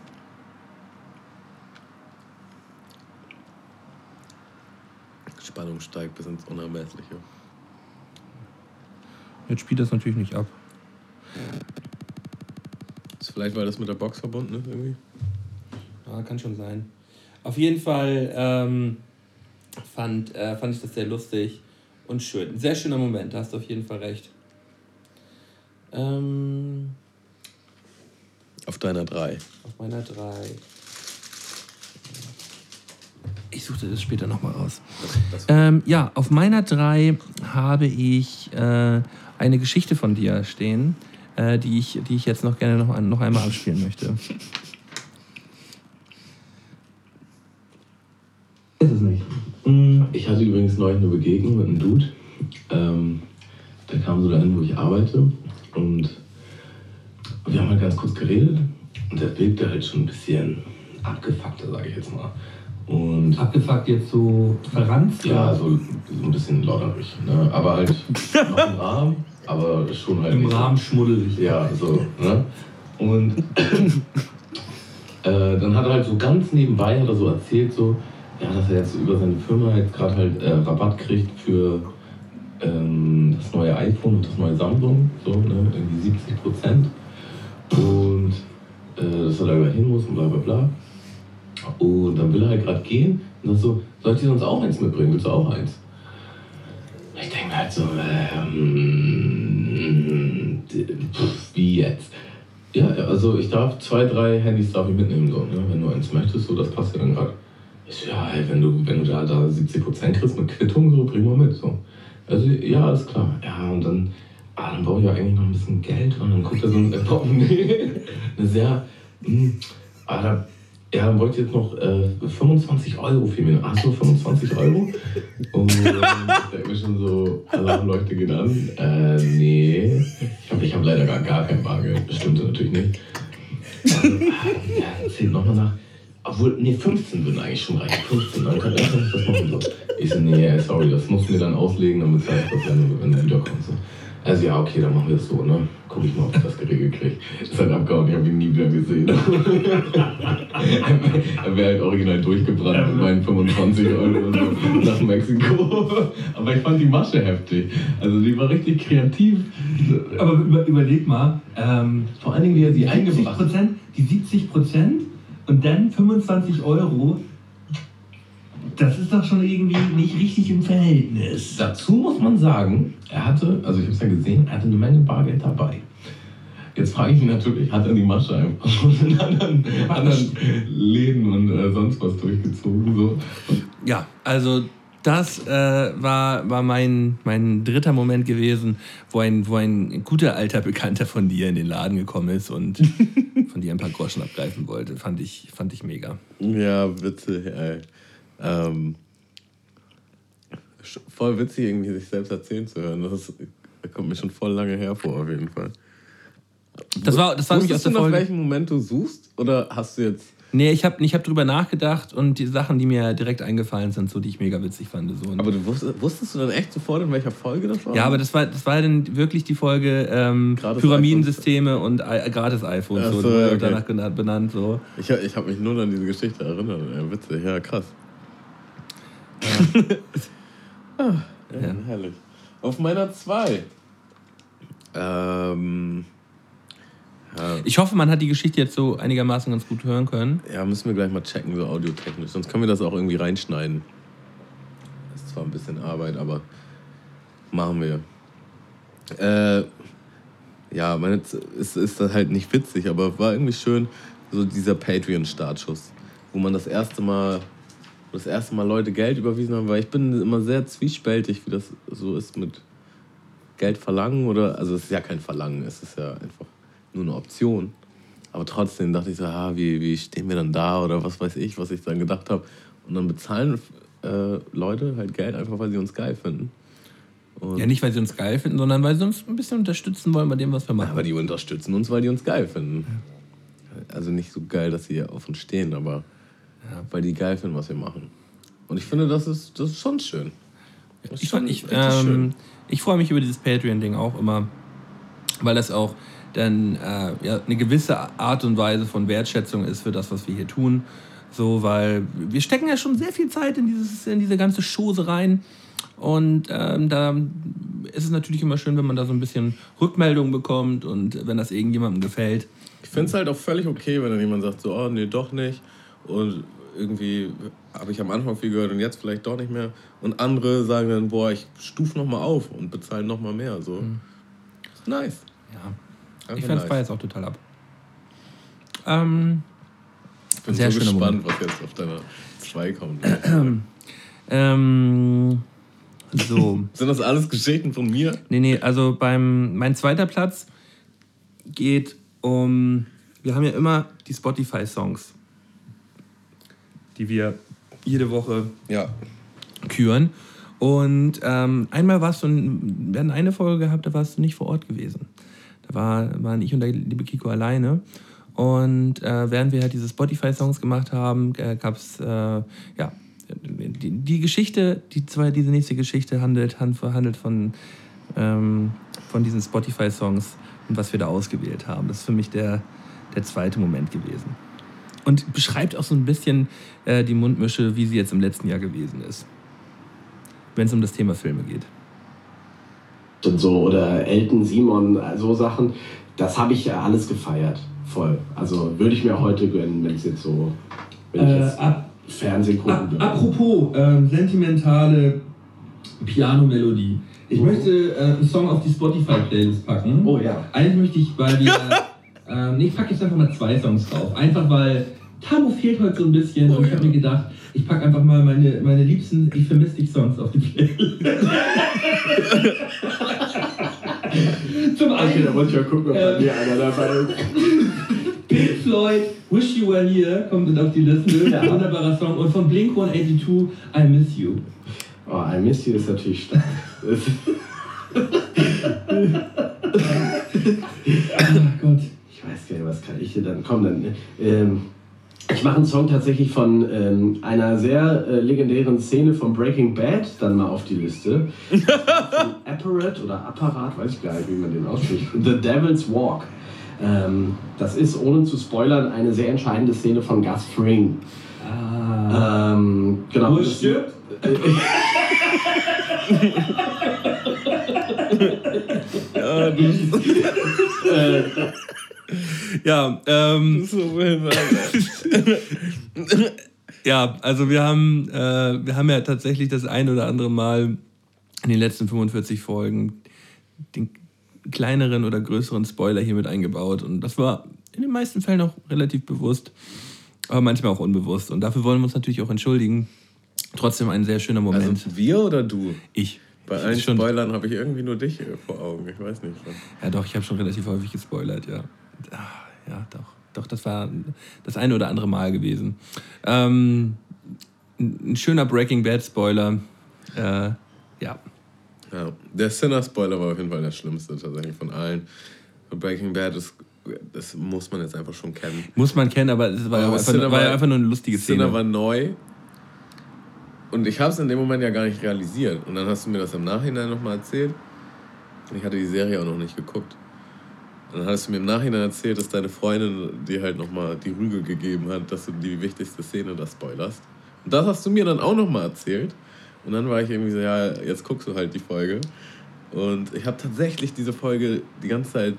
Spannung steigt bis ins Unermessliche. Jetzt spielt das natürlich nicht ab. Ist vielleicht, weil das mit der Box verbunden ist irgendwie? Ja, kann schon sein. Auf jeden Fall ähm, fand, äh, fand ich das sehr lustig und schön. Ein sehr schöner Moment, da hast du auf jeden Fall recht. Ähm, Auf deiner 3. auf meiner 3. Ich suche dir das später nochmal raus. Ähm, ja, auf meiner 3 habe ich äh, eine Geschichte von dir stehen, äh, die, ich, die ich jetzt noch gerne noch, noch einmal abspielen möchte. Ist es nicht. Mm, Ich hatte übrigens neulich eine Begegnung mit einem Dude. Ähm, der kam so dahin, wo ich arbeite. Und wir haben halt ganz kurz geredet. Und der wirkte halt schon ein bisschen abgefuckter, sage ich jetzt mal. Und Abgefuckt jetzt so verranzt? ja, so, so ein bisschen lauterig. Ne? Aber halt *laughs* noch im Rahmen, aber schon halt Im nicht so- Rahmen schmuddelig. Ja, so. Ne? Und äh, dann hat er halt so ganz nebenbei hat er so erzählt, so, ja, dass er jetzt über seine Firma jetzt gerade halt äh, Rabatt kriegt für ähm, das neue iPhone und das neue Samsung, so, ne? irgendwie 70 Prozent. Und äh, dass er da hin muss und bla bla bla. Und dann will er halt gerade gehen und dann so, soll ich dir sonst auch eins mitbringen? Willst du auch eins? Ich denke mir halt so, ähm, pff, wie jetzt? Ja, also ich darf zwei, drei Handys darf ich mitnehmen, so, ne? wenn du eins möchtest, so, das passt ja dann gerade. Ich so, ja, ey, wenn du, wenn du da, da 70% kriegst mit Quittung, so, bring mal mit, so. Also, ja, ist klar. Ja, und dann, ah, dann brauche ich ja eigentlich noch ein bisschen Geld und dann guckt er so ein Portemonnaie, *laughs* eine sehr, mh, ah, da, ja, dann wollte ich jetzt noch äh, 25 Euro für mich. Ach so, 25 Euro? Und ähm, ich denke mir schon so, Alarmleuchte geht an. Äh, nee. Ich habe ich hab leider gar, gar kein Bargeld. Das stimmte natürlich nicht. Also, ja, zählt nochmal nach. Obwohl, nee, 15 würden eigentlich schon reichen. 15, dann kann, ich das machen. So. Ich so, nee, sorry, das musst du mir dann auslegen, bezahle ich das, wenn du, wenn du wiederkommst. So. Also ja, okay, dann machen wir es so, ne? Guck ich mal, ob ich das geregelt kriege. Ist halt abgehauen, ich habe ihn nie wieder gesehen. *laughs* er wäre halt original durchgebrannt mit meinen 25 Euro oder so nach Mexiko. Aber ich fand die Masche heftig. Also die war richtig kreativ. Aber über, überleg mal, ähm, Vor allen Dingen, wie er sie 70 eingebracht hat. Prozent, die 70 Prozent und dann 25 Euro, das ist doch schon irgendwie nicht richtig im Verhältnis. Dazu muss man sagen, er hatte, also ich habe es ja gesehen, er hatte eine Menge Bargeld dabei. Jetzt frage ich mich natürlich, hat er die Masche einfach schon in anderen, *laughs* anderen Läden und äh, sonst was durchgezogen? So. Ja, also das äh, war, war mein, mein dritter Moment gewesen, wo ein, wo ein guter alter Bekannter von dir in den Laden gekommen ist und *laughs* von dir ein paar Groschen abgreifen wollte. Fand ich, fand ich mega. Ja, witzig, ey. Ähm, voll witzig, irgendwie sich selbst erzählen zu hören. Das, ist, das kommt mir schon voll lange her vor, auf jeden Fall. Das war, das war Wusstest du der noch, Folge. welchen Moment du suchst? Oder hast du jetzt. Nee, ich habe ich hab drüber nachgedacht und die Sachen, die mir direkt eingefallen sind, so die ich mega witzig fand. So. Aber du wusstest, wusstest du dann echt sofort, in welcher Folge das war? ja, aber das war, das war dann wirklich die Folge ähm, Pyramidensysteme und I- gratis iPhones. Ach So, so, okay. danach benannt. So. Ich, ich habe mich nur an diese Geschichte erinnert. Ja, witzig, ja, krass. Ah, *laughs* ja, Ja. Herrlich. Auf meiner 2. Ähm. Ja, Ich hoffe, man hat die Geschichte jetzt so einigermaßen ganz gut hören können. ja, müssen wir gleich mal checken, so audiotechnisch. Sonst können wir das auch irgendwie reinschneiden. Ist zwar ein bisschen Arbeit, aber machen wir. Äh, ja, meine, ist, ist das halt nicht witzig, aber war irgendwie schön, so dieser Patreon-Startschuss, wo man das erste Mal das erste Mal Leute Geld überwiesen haben, weil ich bin immer sehr zwiespältig, wie das so ist mit Geld verlangen oder, also es ist ja kein Verlangen, es ist ja einfach nur eine Option. Aber trotzdem dachte ich so, ah, wie, wie stehen wir dann da oder was weiß ich, was ich dann gedacht habe. Und dann bezahlen äh, Leute halt Geld einfach, weil sie uns geil finden. Und Ja, nicht, weil sie uns geil finden, sondern weil sie uns ein bisschen unterstützen wollen bei dem, was wir machen. Aber die unterstützen uns, weil die uns geil finden. Also nicht so geil, dass sie auf uns stehen, aber weil die geil finden, was wir machen. Und ich finde, das ist, das ist schon schön. Ist Ich, schon ich, ähm, ich freue mich über dieses Patreon-Ding auch immer, weil das auch dann äh, ja, eine gewisse Art und Weise von Wertschätzung ist für das, was wir hier tun. So, weil wir stecken ja schon sehr viel Zeit in, dieses, in diese ganze Chose rein. Und ähm, da ist es natürlich immer schön, wenn man da so ein bisschen Rückmeldung bekommt und wenn das irgendjemandem gefällt. Ich finde es halt auch völlig okay, wenn dann jemand sagt, so, oh, nee, doch nicht. Und irgendwie habe ich am Anfang viel gehört und jetzt vielleicht doch nicht mehr. Und andere sagen dann, boah, ich stufe nochmal auf und bezahle nochmal mehr. So. Mhm. Nice. Ja. Einfach Ich fand nice. es jetzt auch total ab. Ähm, Ich bin Sehr so gespannt, Moment. was jetzt auf deiner 2 kommt. *clears throat* ähm, so. *laughs* Sind das alles Geschichten von mir? Nee, nee, also beim mein zweiter Platz geht um. Wir haben ja immer die Spotify-Songs, die wir jede Woche Ja. küren. Und ähm, einmal warst du, wir hatten eine Folge gehabt, da warst du nicht vor Ort gewesen. Da war, waren ich und der liebe Kiko alleine. Und äh, während wir halt diese Spotify-Songs gemacht haben, äh, gab es, äh, ja, die, die Geschichte, die zwei, diese nächste Geschichte handelt, hand- handelt von, ähm, von diesen Spotify-Songs und was wir da ausgewählt haben. Das ist für mich der, der zweite Moment gewesen. Und beschreibt auch so ein bisschen äh, die Mundmische, wie sie jetzt im letzten Jahr gewesen ist. Wenn es um das Thema Filme geht. und so oder Elton, Simon, so Sachen, das habe ich ja alles gefeiert. Voll. Also würde ich mir heute gönnen, wenn es jetzt so, wenn ich Äh, jetzt ab- Fernsehen gucken würde. apropos ähm, sentimentale Piano-Melodie. Ich möchte äh, einen Song auf die Spotify-Playlist packen. Oh ja. Eigentlich möchte ich, weil wir. *laughs* ähm, nee, ich packe jetzt einfach mal zwei Songs drauf. Einfach weil Tamo fehlt heute so ein bisschen und ich habe mir gedacht, ich packe einfach mal meine, meine liebsten Ich vermisse dich Songs auf die Playlist. Zum Okay, da einen wollte ich mal gucken, ob bei Ähm. mir einer dabei ist. Pink Floyd, Wish You Were Here kommt mit auf die Liste. Ja. Wunderbarer Song. Und von Blink 182, I Miss You. Oh, I Miss You ist natürlich stark. Ah *laughs* Gott. Ich weiß gar nicht, was kann ich dir dann? Komm, dann. Ähm, ich mache einen Song tatsächlich von ähm, einer sehr äh, legendären Szene von Breaking Bad dann mal auf die Liste. *laughs* von Apparat oder Apparat, weiß ich gar nicht, wie man den ausspricht. The Devil's Walk. Ähm, das ist, ohne zu spoilern, eine sehr entscheidende Szene von Gus Fring. Ah. Ähm, genau. Wo stirbt? *laughs* Ja, Äh, Ja, ähm, so. Alter. *laughs* ja, also wir haben, äh, wir haben ja tatsächlich das ein oder andere Mal in den letzten 45 Folgen den kleineren oder größeren Spoiler hier mit eingebaut. Und das war in den meisten Fällen auch relativ bewusst, aber manchmal auch unbewusst. Und dafür wollen wir uns natürlich auch entschuldigen. Trotzdem ein sehr schöner Moment. Also wir oder du? ich. Bei allen Spoilern habe ich irgendwie nur dich vor Augen. Ich weiß nicht. Ja, doch, ich habe schon relativ häufig gespoilert, ja. Ah, Ja, doch. Doch, das war das eine oder andere Mal gewesen. Ähm, ein schöner Breaking Bad Spoiler. Äh, ja. Ja, der Sinner-Spoiler war auf jeden Fall der schlimmste tatsächlich von allen. Breaking Bad ist, das muss man jetzt einfach schon kennen. Muss man kennen, aber es war, ja einfach, Sinner war ja war- einfach nur eine lustige Szene. Sinner war neu. Und ich habe es in dem Moment ja gar nicht realisiert. Und dann hast du mir das im Nachhinein nochmal erzählt. Und ich hatte die Serie auch noch nicht geguckt. Dann hast du mir im Nachhinein erzählt, dass deine Freundin dir halt nochmal die Rüge gegeben hat, dass du die wichtigste Szene da spoilerst. Und das hast du mir dann auch nochmal erzählt. Und dann war ich irgendwie so, ja, jetzt guckst du halt die Folge. Und ich habe tatsächlich diese Folge die ganze Zeit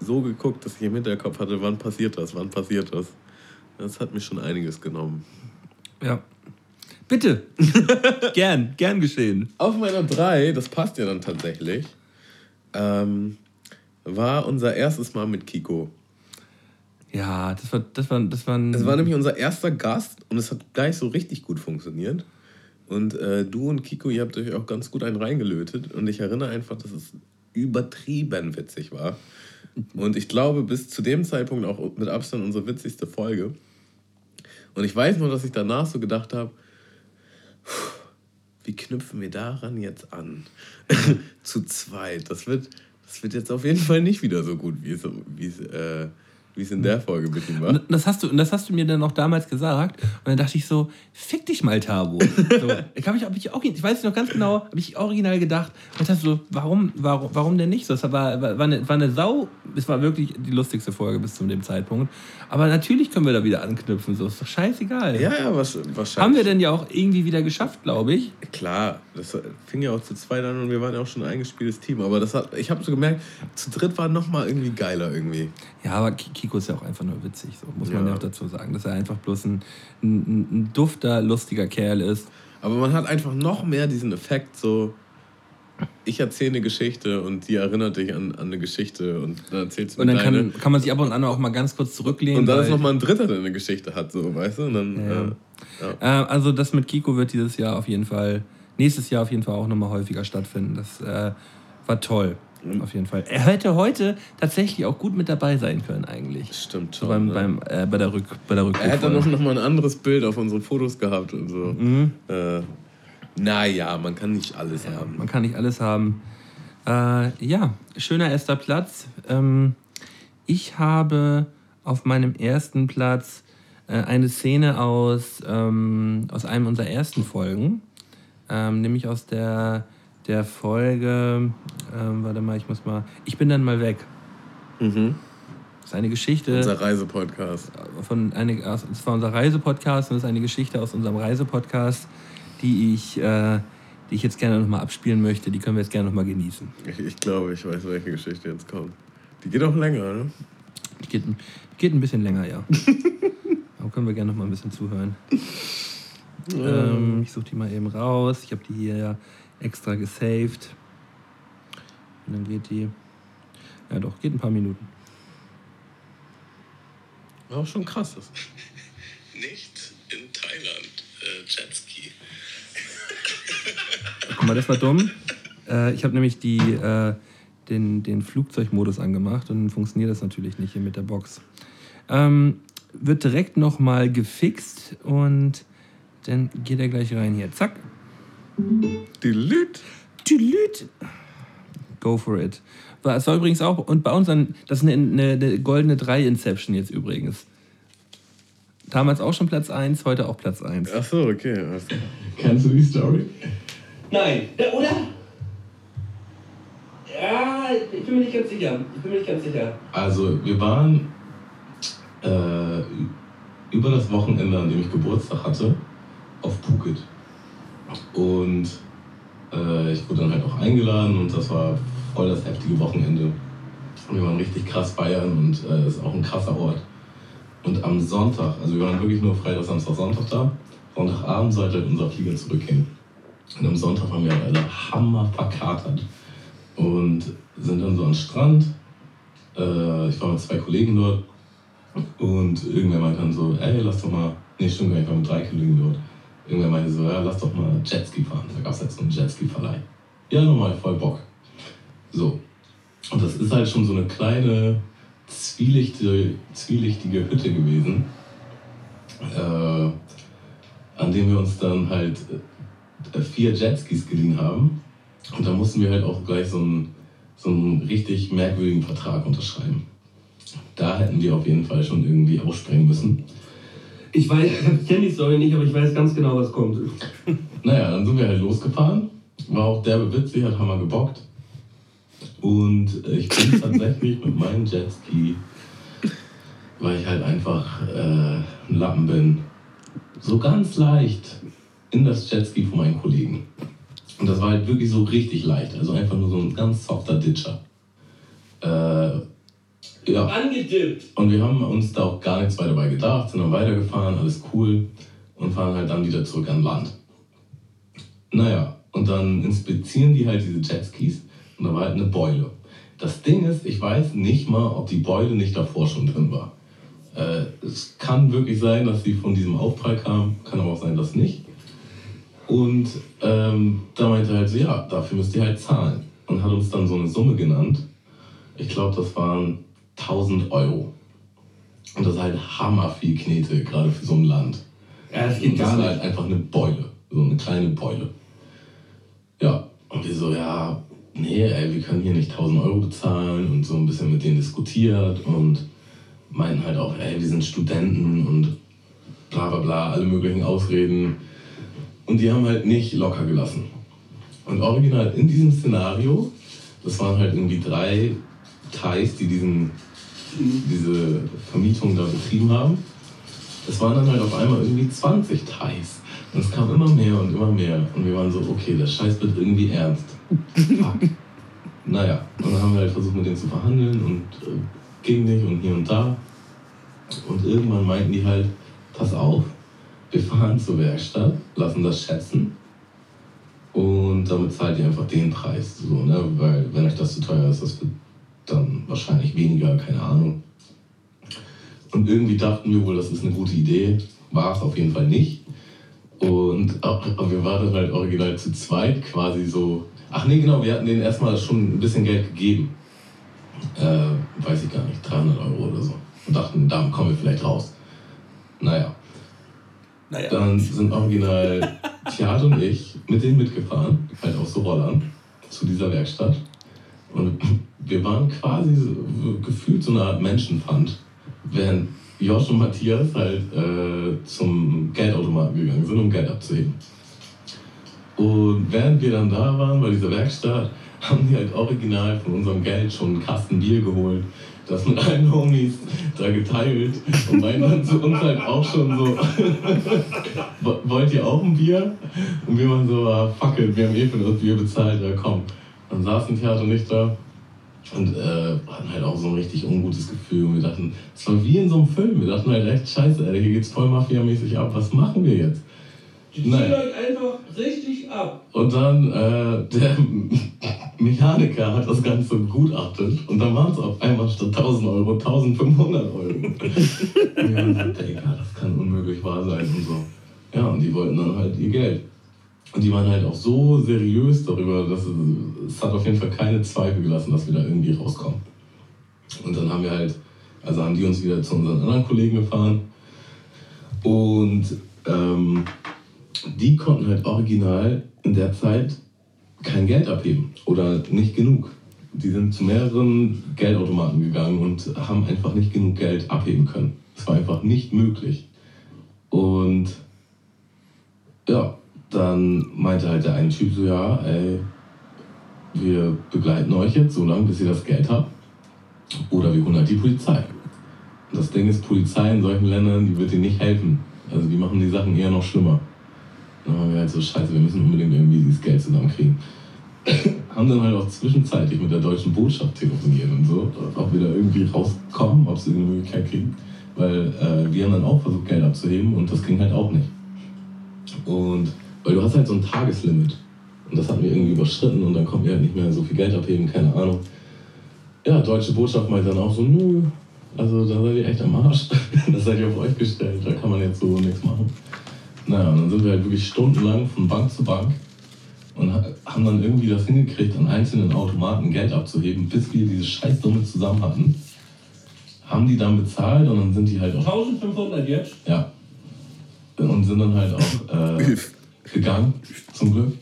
so geguckt, dass ich im Hinterkopf hatte, wann passiert das, wann passiert das. Das hat mir schon einiges genommen. ja. Bitte. *laughs* gern, gern geschehen. Auf meiner 3, das passt ja dann tatsächlich, ähm, war unser erstes Mal mit Kiko. Ja, das war, das war, das war. Es war nämlich unser erster Gast und es hat gleich so richtig gut funktioniert. Und äh, du und Kiko, ihr habt euch auch ganz gut einen reingelötet. Und ich erinnere einfach, dass es übertrieben witzig war. Und ich glaube, bis zu dem Zeitpunkt auch mit Abstand unsere witzigste Folge. Und ich weiß nur, dass ich danach so gedacht habe, wie knüpfen wir daran jetzt an? *laughs* zu zweit. Das wird, das wird jetzt auf jeden Fall nicht wieder so gut, wie es, wie es, äh, wie es in der Folge mit ihm war. Und Das hast, du, und das hast du mir dann auch damals gesagt. Und dann dachte ich so, fick dich mal, Tabo. So, *laughs* ich, hab ich, hab ich, auch, ich weiß noch ganz genau, habe ich original gedacht. Und dachte so, warum, warum, warum denn nicht so? Das war, war, war, eine, war eine sau es war wirklich die lustigste Folge bis zu dem Zeitpunkt. Aber natürlich können wir da wieder anknüpfen, so ist doch scheißegal. Ja, ja, was, wahrscheinlich. Haben wir denn ja auch irgendwie wieder geschafft, glaube ich. Klar, das fing ja auch zu zweit an und wir waren ja auch schon ein eingespieltes Team. Aber das hat, ich habe so gemerkt, zu dritt war noch mal irgendwie geiler irgendwie. Ja, aber Ki- Kiko ist ja auch einfach nur witzig, so muss man Ja. ja auch dazu sagen, dass er einfach bloß ein, ein, ein dufter, lustiger Kerl ist. Aber man hat einfach noch mehr diesen Effekt, so ich erzähle eine Geschichte und die erinnert dich an, an eine Geschichte und dann erzählst du Und dann kann, kann man sich ab und an auch mal ganz kurz zurücklehnen. und dann ist noch mal ein Dritter, der eine Geschichte hat, so, weißt du? Und dann, Ja. Äh, also das mit Kiko wird dieses Jahr auf jeden Fall, nächstes Jahr auf jeden Fall auch nochmal häufiger stattfinden. Das äh, war toll, Mhm. auf jeden Fall. Er hätte heute tatsächlich auch gut mit dabei sein können eigentlich. stimmt So schon. beim, ne? beim, äh, bei der Rück, bei der er hätte noch, Rückruf. noch mal ein anderes Bild auf unsere Fotos gehabt und so. Mhm. Äh, naja, man kann nicht alles haben. Man kann nicht alles haben. Äh, ja, schöner erster Platz. Ähm, ich habe auf meinem ersten Platz äh, eine Szene aus, ähm, aus einem unserer ersten Folgen, ähm, nämlich aus der, der Folge, ähm, warte mal, ich muss mal, ich bin dann mal weg. Mhm. Das ist eine Geschichte Unser Reisepodcast. von eine, aus- das war unser Reisepodcast und das ist eine Geschichte aus unserem Reisepodcast, die ich, äh, die ich jetzt gerne nochmal abspielen möchte. Die können wir jetzt gerne nochmal genießen. Ich, ich glaube, ich weiß, welche Geschichte jetzt kommt. Die geht auch länger, ne? Die geht, ein- geht ein bisschen länger, ja. *laughs* Aber können wir gerne nochmal ein bisschen zuhören. Ähm, ich suche die mal eben raus. Ich habe die hier ja extra gesaved. Und dann geht die. Ja, doch, geht ein paar Minuten. Auch schon krass. *laughs* Nicht in Thailand äh, Jetski. *laughs* Guck mal, das war dumm. Äh, ich habe nämlich die, äh, den, den Flugzeugmodus angemacht und dann funktioniert das natürlich nicht hier mit der Box. Ähm, wird direkt nochmal gefixt und dann geht er gleich rein hier. Zack. Die Lüt. Tüdelüt. Go for it. War- Es war übrigens auch, und bei uns, dann, das ist eine, eine, eine goldene 3 Inception jetzt übrigens. Damals auch schon Platz 1, heute auch Platz 1. Ach so, okay. Also, Kennst du die Story? Nein, oder? Ja, ich bin mir nicht ganz sicher. Ich bin mir nicht ganz sicher. Also, wir waren äh, über das Wochenende, an dem ich Geburtstag hatte, auf Phuket. Und äh, ich wurde dann halt auch eingeladen und das war voll das heftige Wochenende. Und wir waren richtig krass feiern und äh, ist auch ein krasser Ort. Und am Sonntag, also wir waren wirklich nur Freitag, Samstag, Sonntag da. Sonntagabend sollte halt unser Flieger zurückgehen. Und am Sonntag waren wir alle hammer verkatert und sind dann so am Strand. Äh, ich war mit zwei Kollegen dort und irgendwer meinte dann so, ey, lass doch mal, nee, stimmt gar nicht, ich war mit drei Kollegen dort. Irgendwer meinte so, ja, lass doch mal Jetski fahren. Da gab es halt so einen Jetski-Verleih. Ja, nochmal, voll Bock. So. Und das ist halt schon so eine kleine, zwielichtige, zwielichtige Hütte gewesen, äh, an dem wir uns dann halt äh, vier Jetskis geliehen haben. Und da mussten wir halt auch gleich so einen, so einen richtig merkwürdigen Vertrag unterschreiben. Da hätten wir auf jeden Fall schon irgendwie ausspringen müssen. Ich weiß, ich kenne die Story nicht, aber ich weiß ganz genau, was kommt. Naja, dann sind wir halt losgefahren. War auch derbe witzig, hat Hammer gebockt. Und ich bin *laughs* tatsächlich mit meinem Jetski, weil ich halt einfach äh, ein Lappen bin, so ganz leicht in das Jetski von meinen Kollegen. Und das war halt wirklich so richtig leicht, also einfach nur so ein ganz softer Ditcher. Äh, ja. Angedippt. Und wir haben uns da auch gar nichts weiter dabei gedacht, sind dann weitergefahren, alles cool und fahren halt dann wieder zurück an Land. Naja, und dann inspizieren die halt diese Jetskis und da war halt eine Beule. Das Ding ist, ich weiß nicht mal, ob die Beule nicht davor schon drin war. Äh, es kann wirklich sein, dass sie von diesem Aufprall kam, kann aber auch sein, dass nicht. Und ähm, da meinte er halt so, ja, dafür müsst ihr halt zahlen. Und hat uns dann so eine Summe genannt. Ich glaube, das waren 1000 Euro. Und das ist halt hammer viel Knete, gerade für so ein Land. Ja, das Und geht das gar war nicht. halt einfach eine Beule, so eine kleine Beule. Ja, und wir so, ja, nee, ey, wir können hier nicht 1000 Euro bezahlen und so ein bisschen mit denen diskutiert und meinten halt auch, ey, wir sind Studenten und bla bla bla, alle möglichen Ausreden. Und die haben halt nicht locker gelassen. Und original in diesem Szenario, das waren halt irgendwie drei Thais, die diesen, diese Vermietung da betrieben haben. Es waren dann halt auf einmal irgendwie 20 Thais. Und es kam immer mehr und immer mehr. Und wir waren so, okay, der Scheiß wird irgendwie ernst. Fuck. *laughs* naja, und dann haben wir halt versucht, mit denen zu verhandeln und äh, ging nicht und hier und da. Und irgendwann meinten die halt, pass auf, wir fahren zur Werkstatt, lassen das schätzen und damit zahlt ihr einfach den Preis. So, ne? Weil wenn euch das zu teuer ist, das wird dann wahrscheinlich weniger, keine Ahnung. Und irgendwie dachten wir wohl, das ist eine gute Idee. War es auf jeden Fall nicht. Und aber wir waren dann halt original zu zweit quasi so. Ach nee, genau, wir hatten denen erstmal schon ein bisschen Geld gegeben. Äh, weiß ich gar nicht, 300 Euro oder so. Und dachten, damit kommen wir vielleicht raus. Naja. Naja. Dann sind original *laughs* Theater und ich mit denen mitgefahren, halt auf so Rollern, zu dieser Werkstatt. Und wir waren quasi gefühlt so eine Art Menschenpfand, während Josh und Matthias halt äh, zum Geldautomaten gegangen sind, um Geld abzuheben. Und während wir dann da waren bei dieser Werkstatt, haben die halt original von unserem Geld schon einen Kasten Bier geholt, das mit allen Homies da geteilt und meinten dann zu uns halt auch schon so, *laughs* "Wo- wollt ihr auch ein Bier? Und wir waren so, ah, fuck it, wir haben eh für das Bier bezahlt, ja komm. Dann saßen Theater nicht da und äh, hatten halt auch so ein richtig ungutes Gefühl. Und wir dachten, es war wie in so einem Film. Wir dachten halt echt, scheiße, Alter, hier geht's voll mafiamäßig ab, was machen wir jetzt? Die ziehen Nein. euch einfach richtig ab. Und dann äh, der *laughs* Mechaniker hat das Ganze begutachtet und dann waren es auf einmal statt 1000 Euro 1500 Euro. *laughs* und wir haben gesagt, Digga, das kann unmöglich wahr sein und so. Ja, und die wollten dann halt ihr Geld. Und die waren halt auch so seriös darüber, dass es, es hat auf jeden Fall keine Zweifel gelassen, dass wir da irgendwie rauskommen. Und dann haben wir halt, also haben die uns wieder zu unseren anderen Kollegen gefahren und ähm, die konnten halt original in der Zeit kein Geld abheben oder nicht genug. Die sind zu mehreren Geldautomaten gegangen und haben einfach nicht genug Geld abheben können. Es war einfach nicht möglich. Und ja, dann meinte halt der eine Typ so, ja, ey, wir begleiten euch jetzt so lange, bis ihr das Geld habt. Oder wir holen halt die Polizei. Und das Ding ist, Polizei in solchen Ländern, die wird dir nicht helfen. Also die machen die Sachen eher noch schlimmer. Dann haben wir halt so, scheiße, wir müssen unbedingt irgendwie dieses Geld zusammenkriegen. *coughs* haben dann halt auch zwischenzeitlich mit der deutschen Botschaft telefoniert und so, ob wir da irgendwie rauskommen, ob sie eine Möglichkeit kriegen. Weil äh, wir haben dann auch versucht, Geld abzuheben und das ging halt auch nicht. Und weil du hast halt so ein Tageslimit. Und das hatten wir irgendwie überschritten und dann konnten wir halt nicht mehr so viel Geld abheben, keine Ahnung. Ja, deutsche Botschaft meint dann auch so, nö, also da seid ihr echt am Arsch. *laughs* das seid ihr auf euch gestellt, da kann man jetzt so nichts machen. Naja, und dann sind wir halt wirklich stundenlang von Bank zu Bank und ha- haben dann irgendwie das hingekriegt, an einzelnen Automaten Geld abzuheben, bis wir diese Scheißsumme zusammen hatten. Haben die dann bezahlt und dann sind die halt auch 1500 jetzt? ja. Und sind dann halt auch äh, gegangen, zum Glück.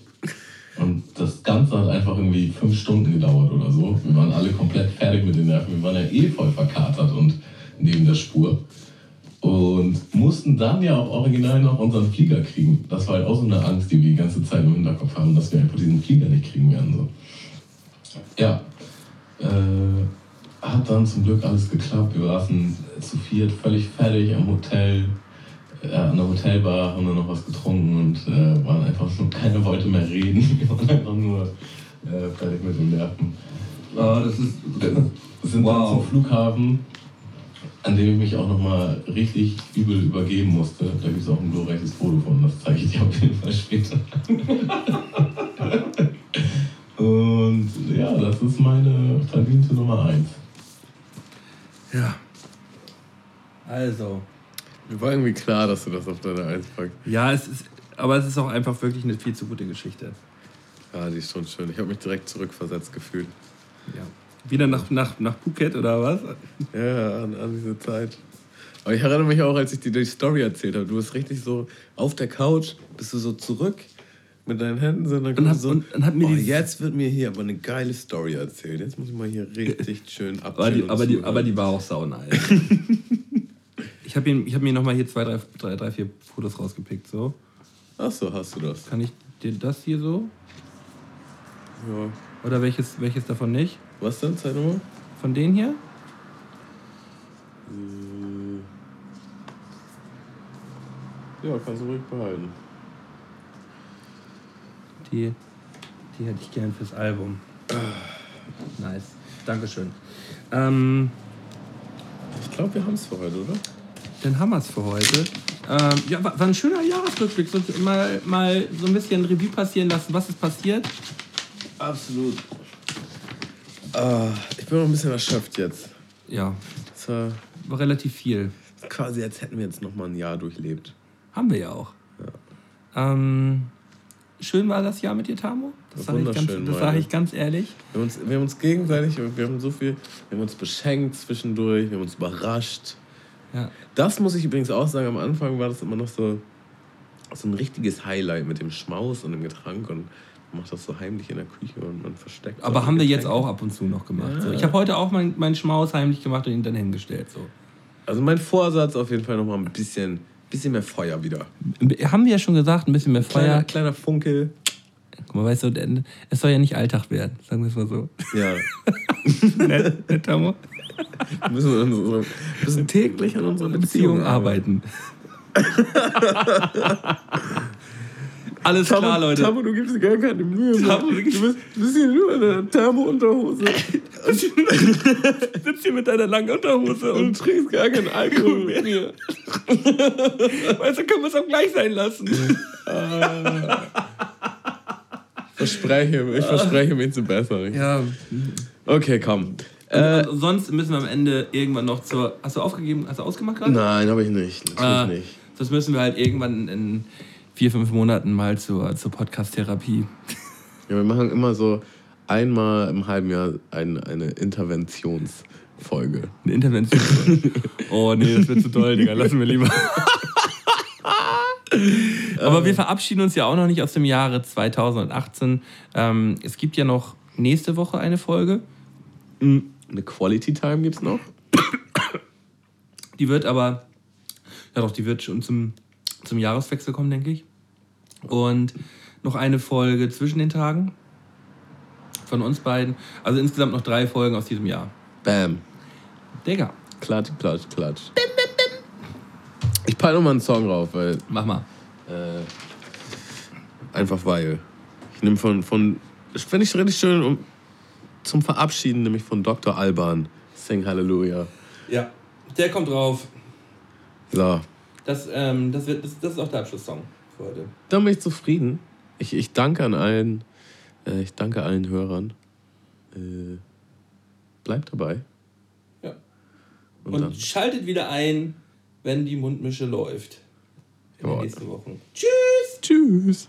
Und das Ganze hat einfach irgendwie fünf Stunden gedauert oder so. Wir waren alle komplett fertig mit den Nerven. Wir waren ja eh voll verkatert und neben der Spur. Und mussten dann ja auch original noch unseren Flieger kriegen. Das war halt auch so eine Angst, die wir die ganze Zeit im Hinterkopf haben, dass wir einfach diesen Flieger nicht kriegen werden. So. Ja. Äh, hat dann zum Glück alles geklappt. Wir saßen zu viert völlig fertig am Hotel, äh, an der Hotelbar, haben dann noch was getrunken und äh, waren einfach so, keiner wollte mehr reden. *laughs* Wir waren einfach nur äh, fertig mit den Nerven. Oh, das ist. Wir sind Wow. dann zum Flughafen, an dem ich mich auch nochmal richtig übel übergeben musste. Da gibt es auch ein glorreiches Foto von, das zeige ich dir auf jeden Fall später. *laughs* Und ja, das ist meine verdiente Nummer 1. Ja. Also. Mir war irgendwie klar, dass du das auf deine Eins packst. Ja, es ist. Aber es ist auch einfach wirklich eine viel zu gute Geschichte. Ja, die ist schon schön. Ich habe mich direkt zurückversetzt gefühlt. Ja. Wieder nach, nach, nach Phuket oder was? Ja, an, an diese Zeit. Aber ich erinnere mich auch, als ich dir die Story erzählt habe. Du bist richtig so auf der Couch, bist du so zurück mit deinen Händen so, und dann Und hat- so, und- und hat mir oh, jetzt wird mir hier aber eine geile Story erzählt. Jetzt muss ich mal hier richtig *laughs* schön Aber die, und aber, die, zuhören. aber die war auch saunice. *laughs* ich habe hab mir nochmal hier zwei, drei, drei, drei, vier Fotos rausgepickt. So. Ach so, hast du das. Kann ich dir das hier so? Ja. Oder welches, welches davon nicht? Was denn? Zeig nochmal. Von denen hier? Ja, kannst du ruhig behalten. Die, die hätte ich gern fürs Album. Nice. Dankeschön. Ähm, Ich glaube, wir haben es für heute, oder? Dann haben wir es für heute. Ähm, ja, war, war ein schöner Jahresrückblick. So, mal, mal so ein bisschen Revue passieren lassen, was ist passiert. Absolut. Ah, ich bin noch ein bisschen erschöpft jetzt. Ja, Das war war relativ viel. quasi, als hätten wir jetzt noch mal ein Jahr durchlebt. Haben wir ja auch. Ähm, schön war das Jahr mit dir, Tamo. Das sage ich, ganz, Wunderschön, das Leute. sag ich ganz ehrlich. Wir haben, uns, wir haben uns gegenseitig, wir haben so viel, wir haben uns beschenkt zwischendurch, wir haben uns überrascht. Ja. Das muss ich übrigens auch sagen, am Anfang war das immer noch so, so ein richtiges Highlight mit dem Schmaus und dem Getränk und man macht das so heimlich in der Küche und man versteckt. Aber so haben wir jetzt auch ab und zu noch gemacht. So. Ja. Ich habe heute auch meinen mein Schmaus heimlich gemacht und ihn dann hingestellt. So. Also mein Vorsatz auf jeden Fall noch mal ein bisschen, bisschen mehr Feuer wieder. Haben wir ja schon gesagt, ein bisschen mehr Kleiner, Feuer. kleiner Funkel. Guck mal, weißt du, es soll ja nicht Alltag werden, sagen wir es mal so. Ja. *laughs* Nett, nett, Tamo? Wir müssen, an unserer, müssen täglich an unserer Beziehung arbeiten. Alles Tamo, klar, Leute. Tamo, du gibst dir gar keine Mühe. Tamo, du bist, du bist hier nur in der Thermo-Unterhose sitzt hier mit deiner langen Unterhose und und trinkst gar keinen Alkohol mir. weißt du, können wir es auch gleich sein lassen. Verspreche, ich verspreche mich zu bessern. Ja. Okay, komm. Äh, sonst müssen wir am Ende irgendwann noch zur. Hast du aufgegeben? Hast du ausgemacht gerade? nein, habe ich nicht. Natürlich Äh, nicht. Das müssen wir halt irgendwann in vier, fünf Monaten mal zur, zur Podcast-Therapie. Ja, wir machen immer so einmal im halben Jahr ein, eine Interventionsfolge. Eine Intervention. oh nee, das wird zu doll, Digga. Lassen wir lieber. *laughs* Aber wir verabschieden uns ja auch noch nicht aus dem Jahre 2018. Ähm, es gibt ja noch nächste Woche eine Folge. Eine Quality Time gibt's noch? Die wird aber, ja doch, die wird schon zum, zum Jahreswechsel kommen, denke ich. Und noch eine Folge zwischen den Tagen von uns beiden. Also insgesamt noch drei Folgen aus diesem Jahr. Bam. Digga, Klatsch, klatsch, klatsch. Ich peile nochmal einen Song rauf, weil mach mal. Äh, einfach weil. Ich nehme von, von das finde ich richtig schön um, zum Verabschieden, nämlich von Dr. Alban. Sing Hallelujah. Ja, der kommt drauf. So, Das, ähm, das, wird, das, das ist auch der Abschlusssong für heute. dann bin ich zufrieden. Ich, ich danke an allen, äh, ich danke allen Hörern. Äh, bleibt dabei. Ja. Und, Und schaltet wieder ein, wenn die Mundmische läuft. In den Jawohl. nächsten Wochen. Tschüss! Tschüss.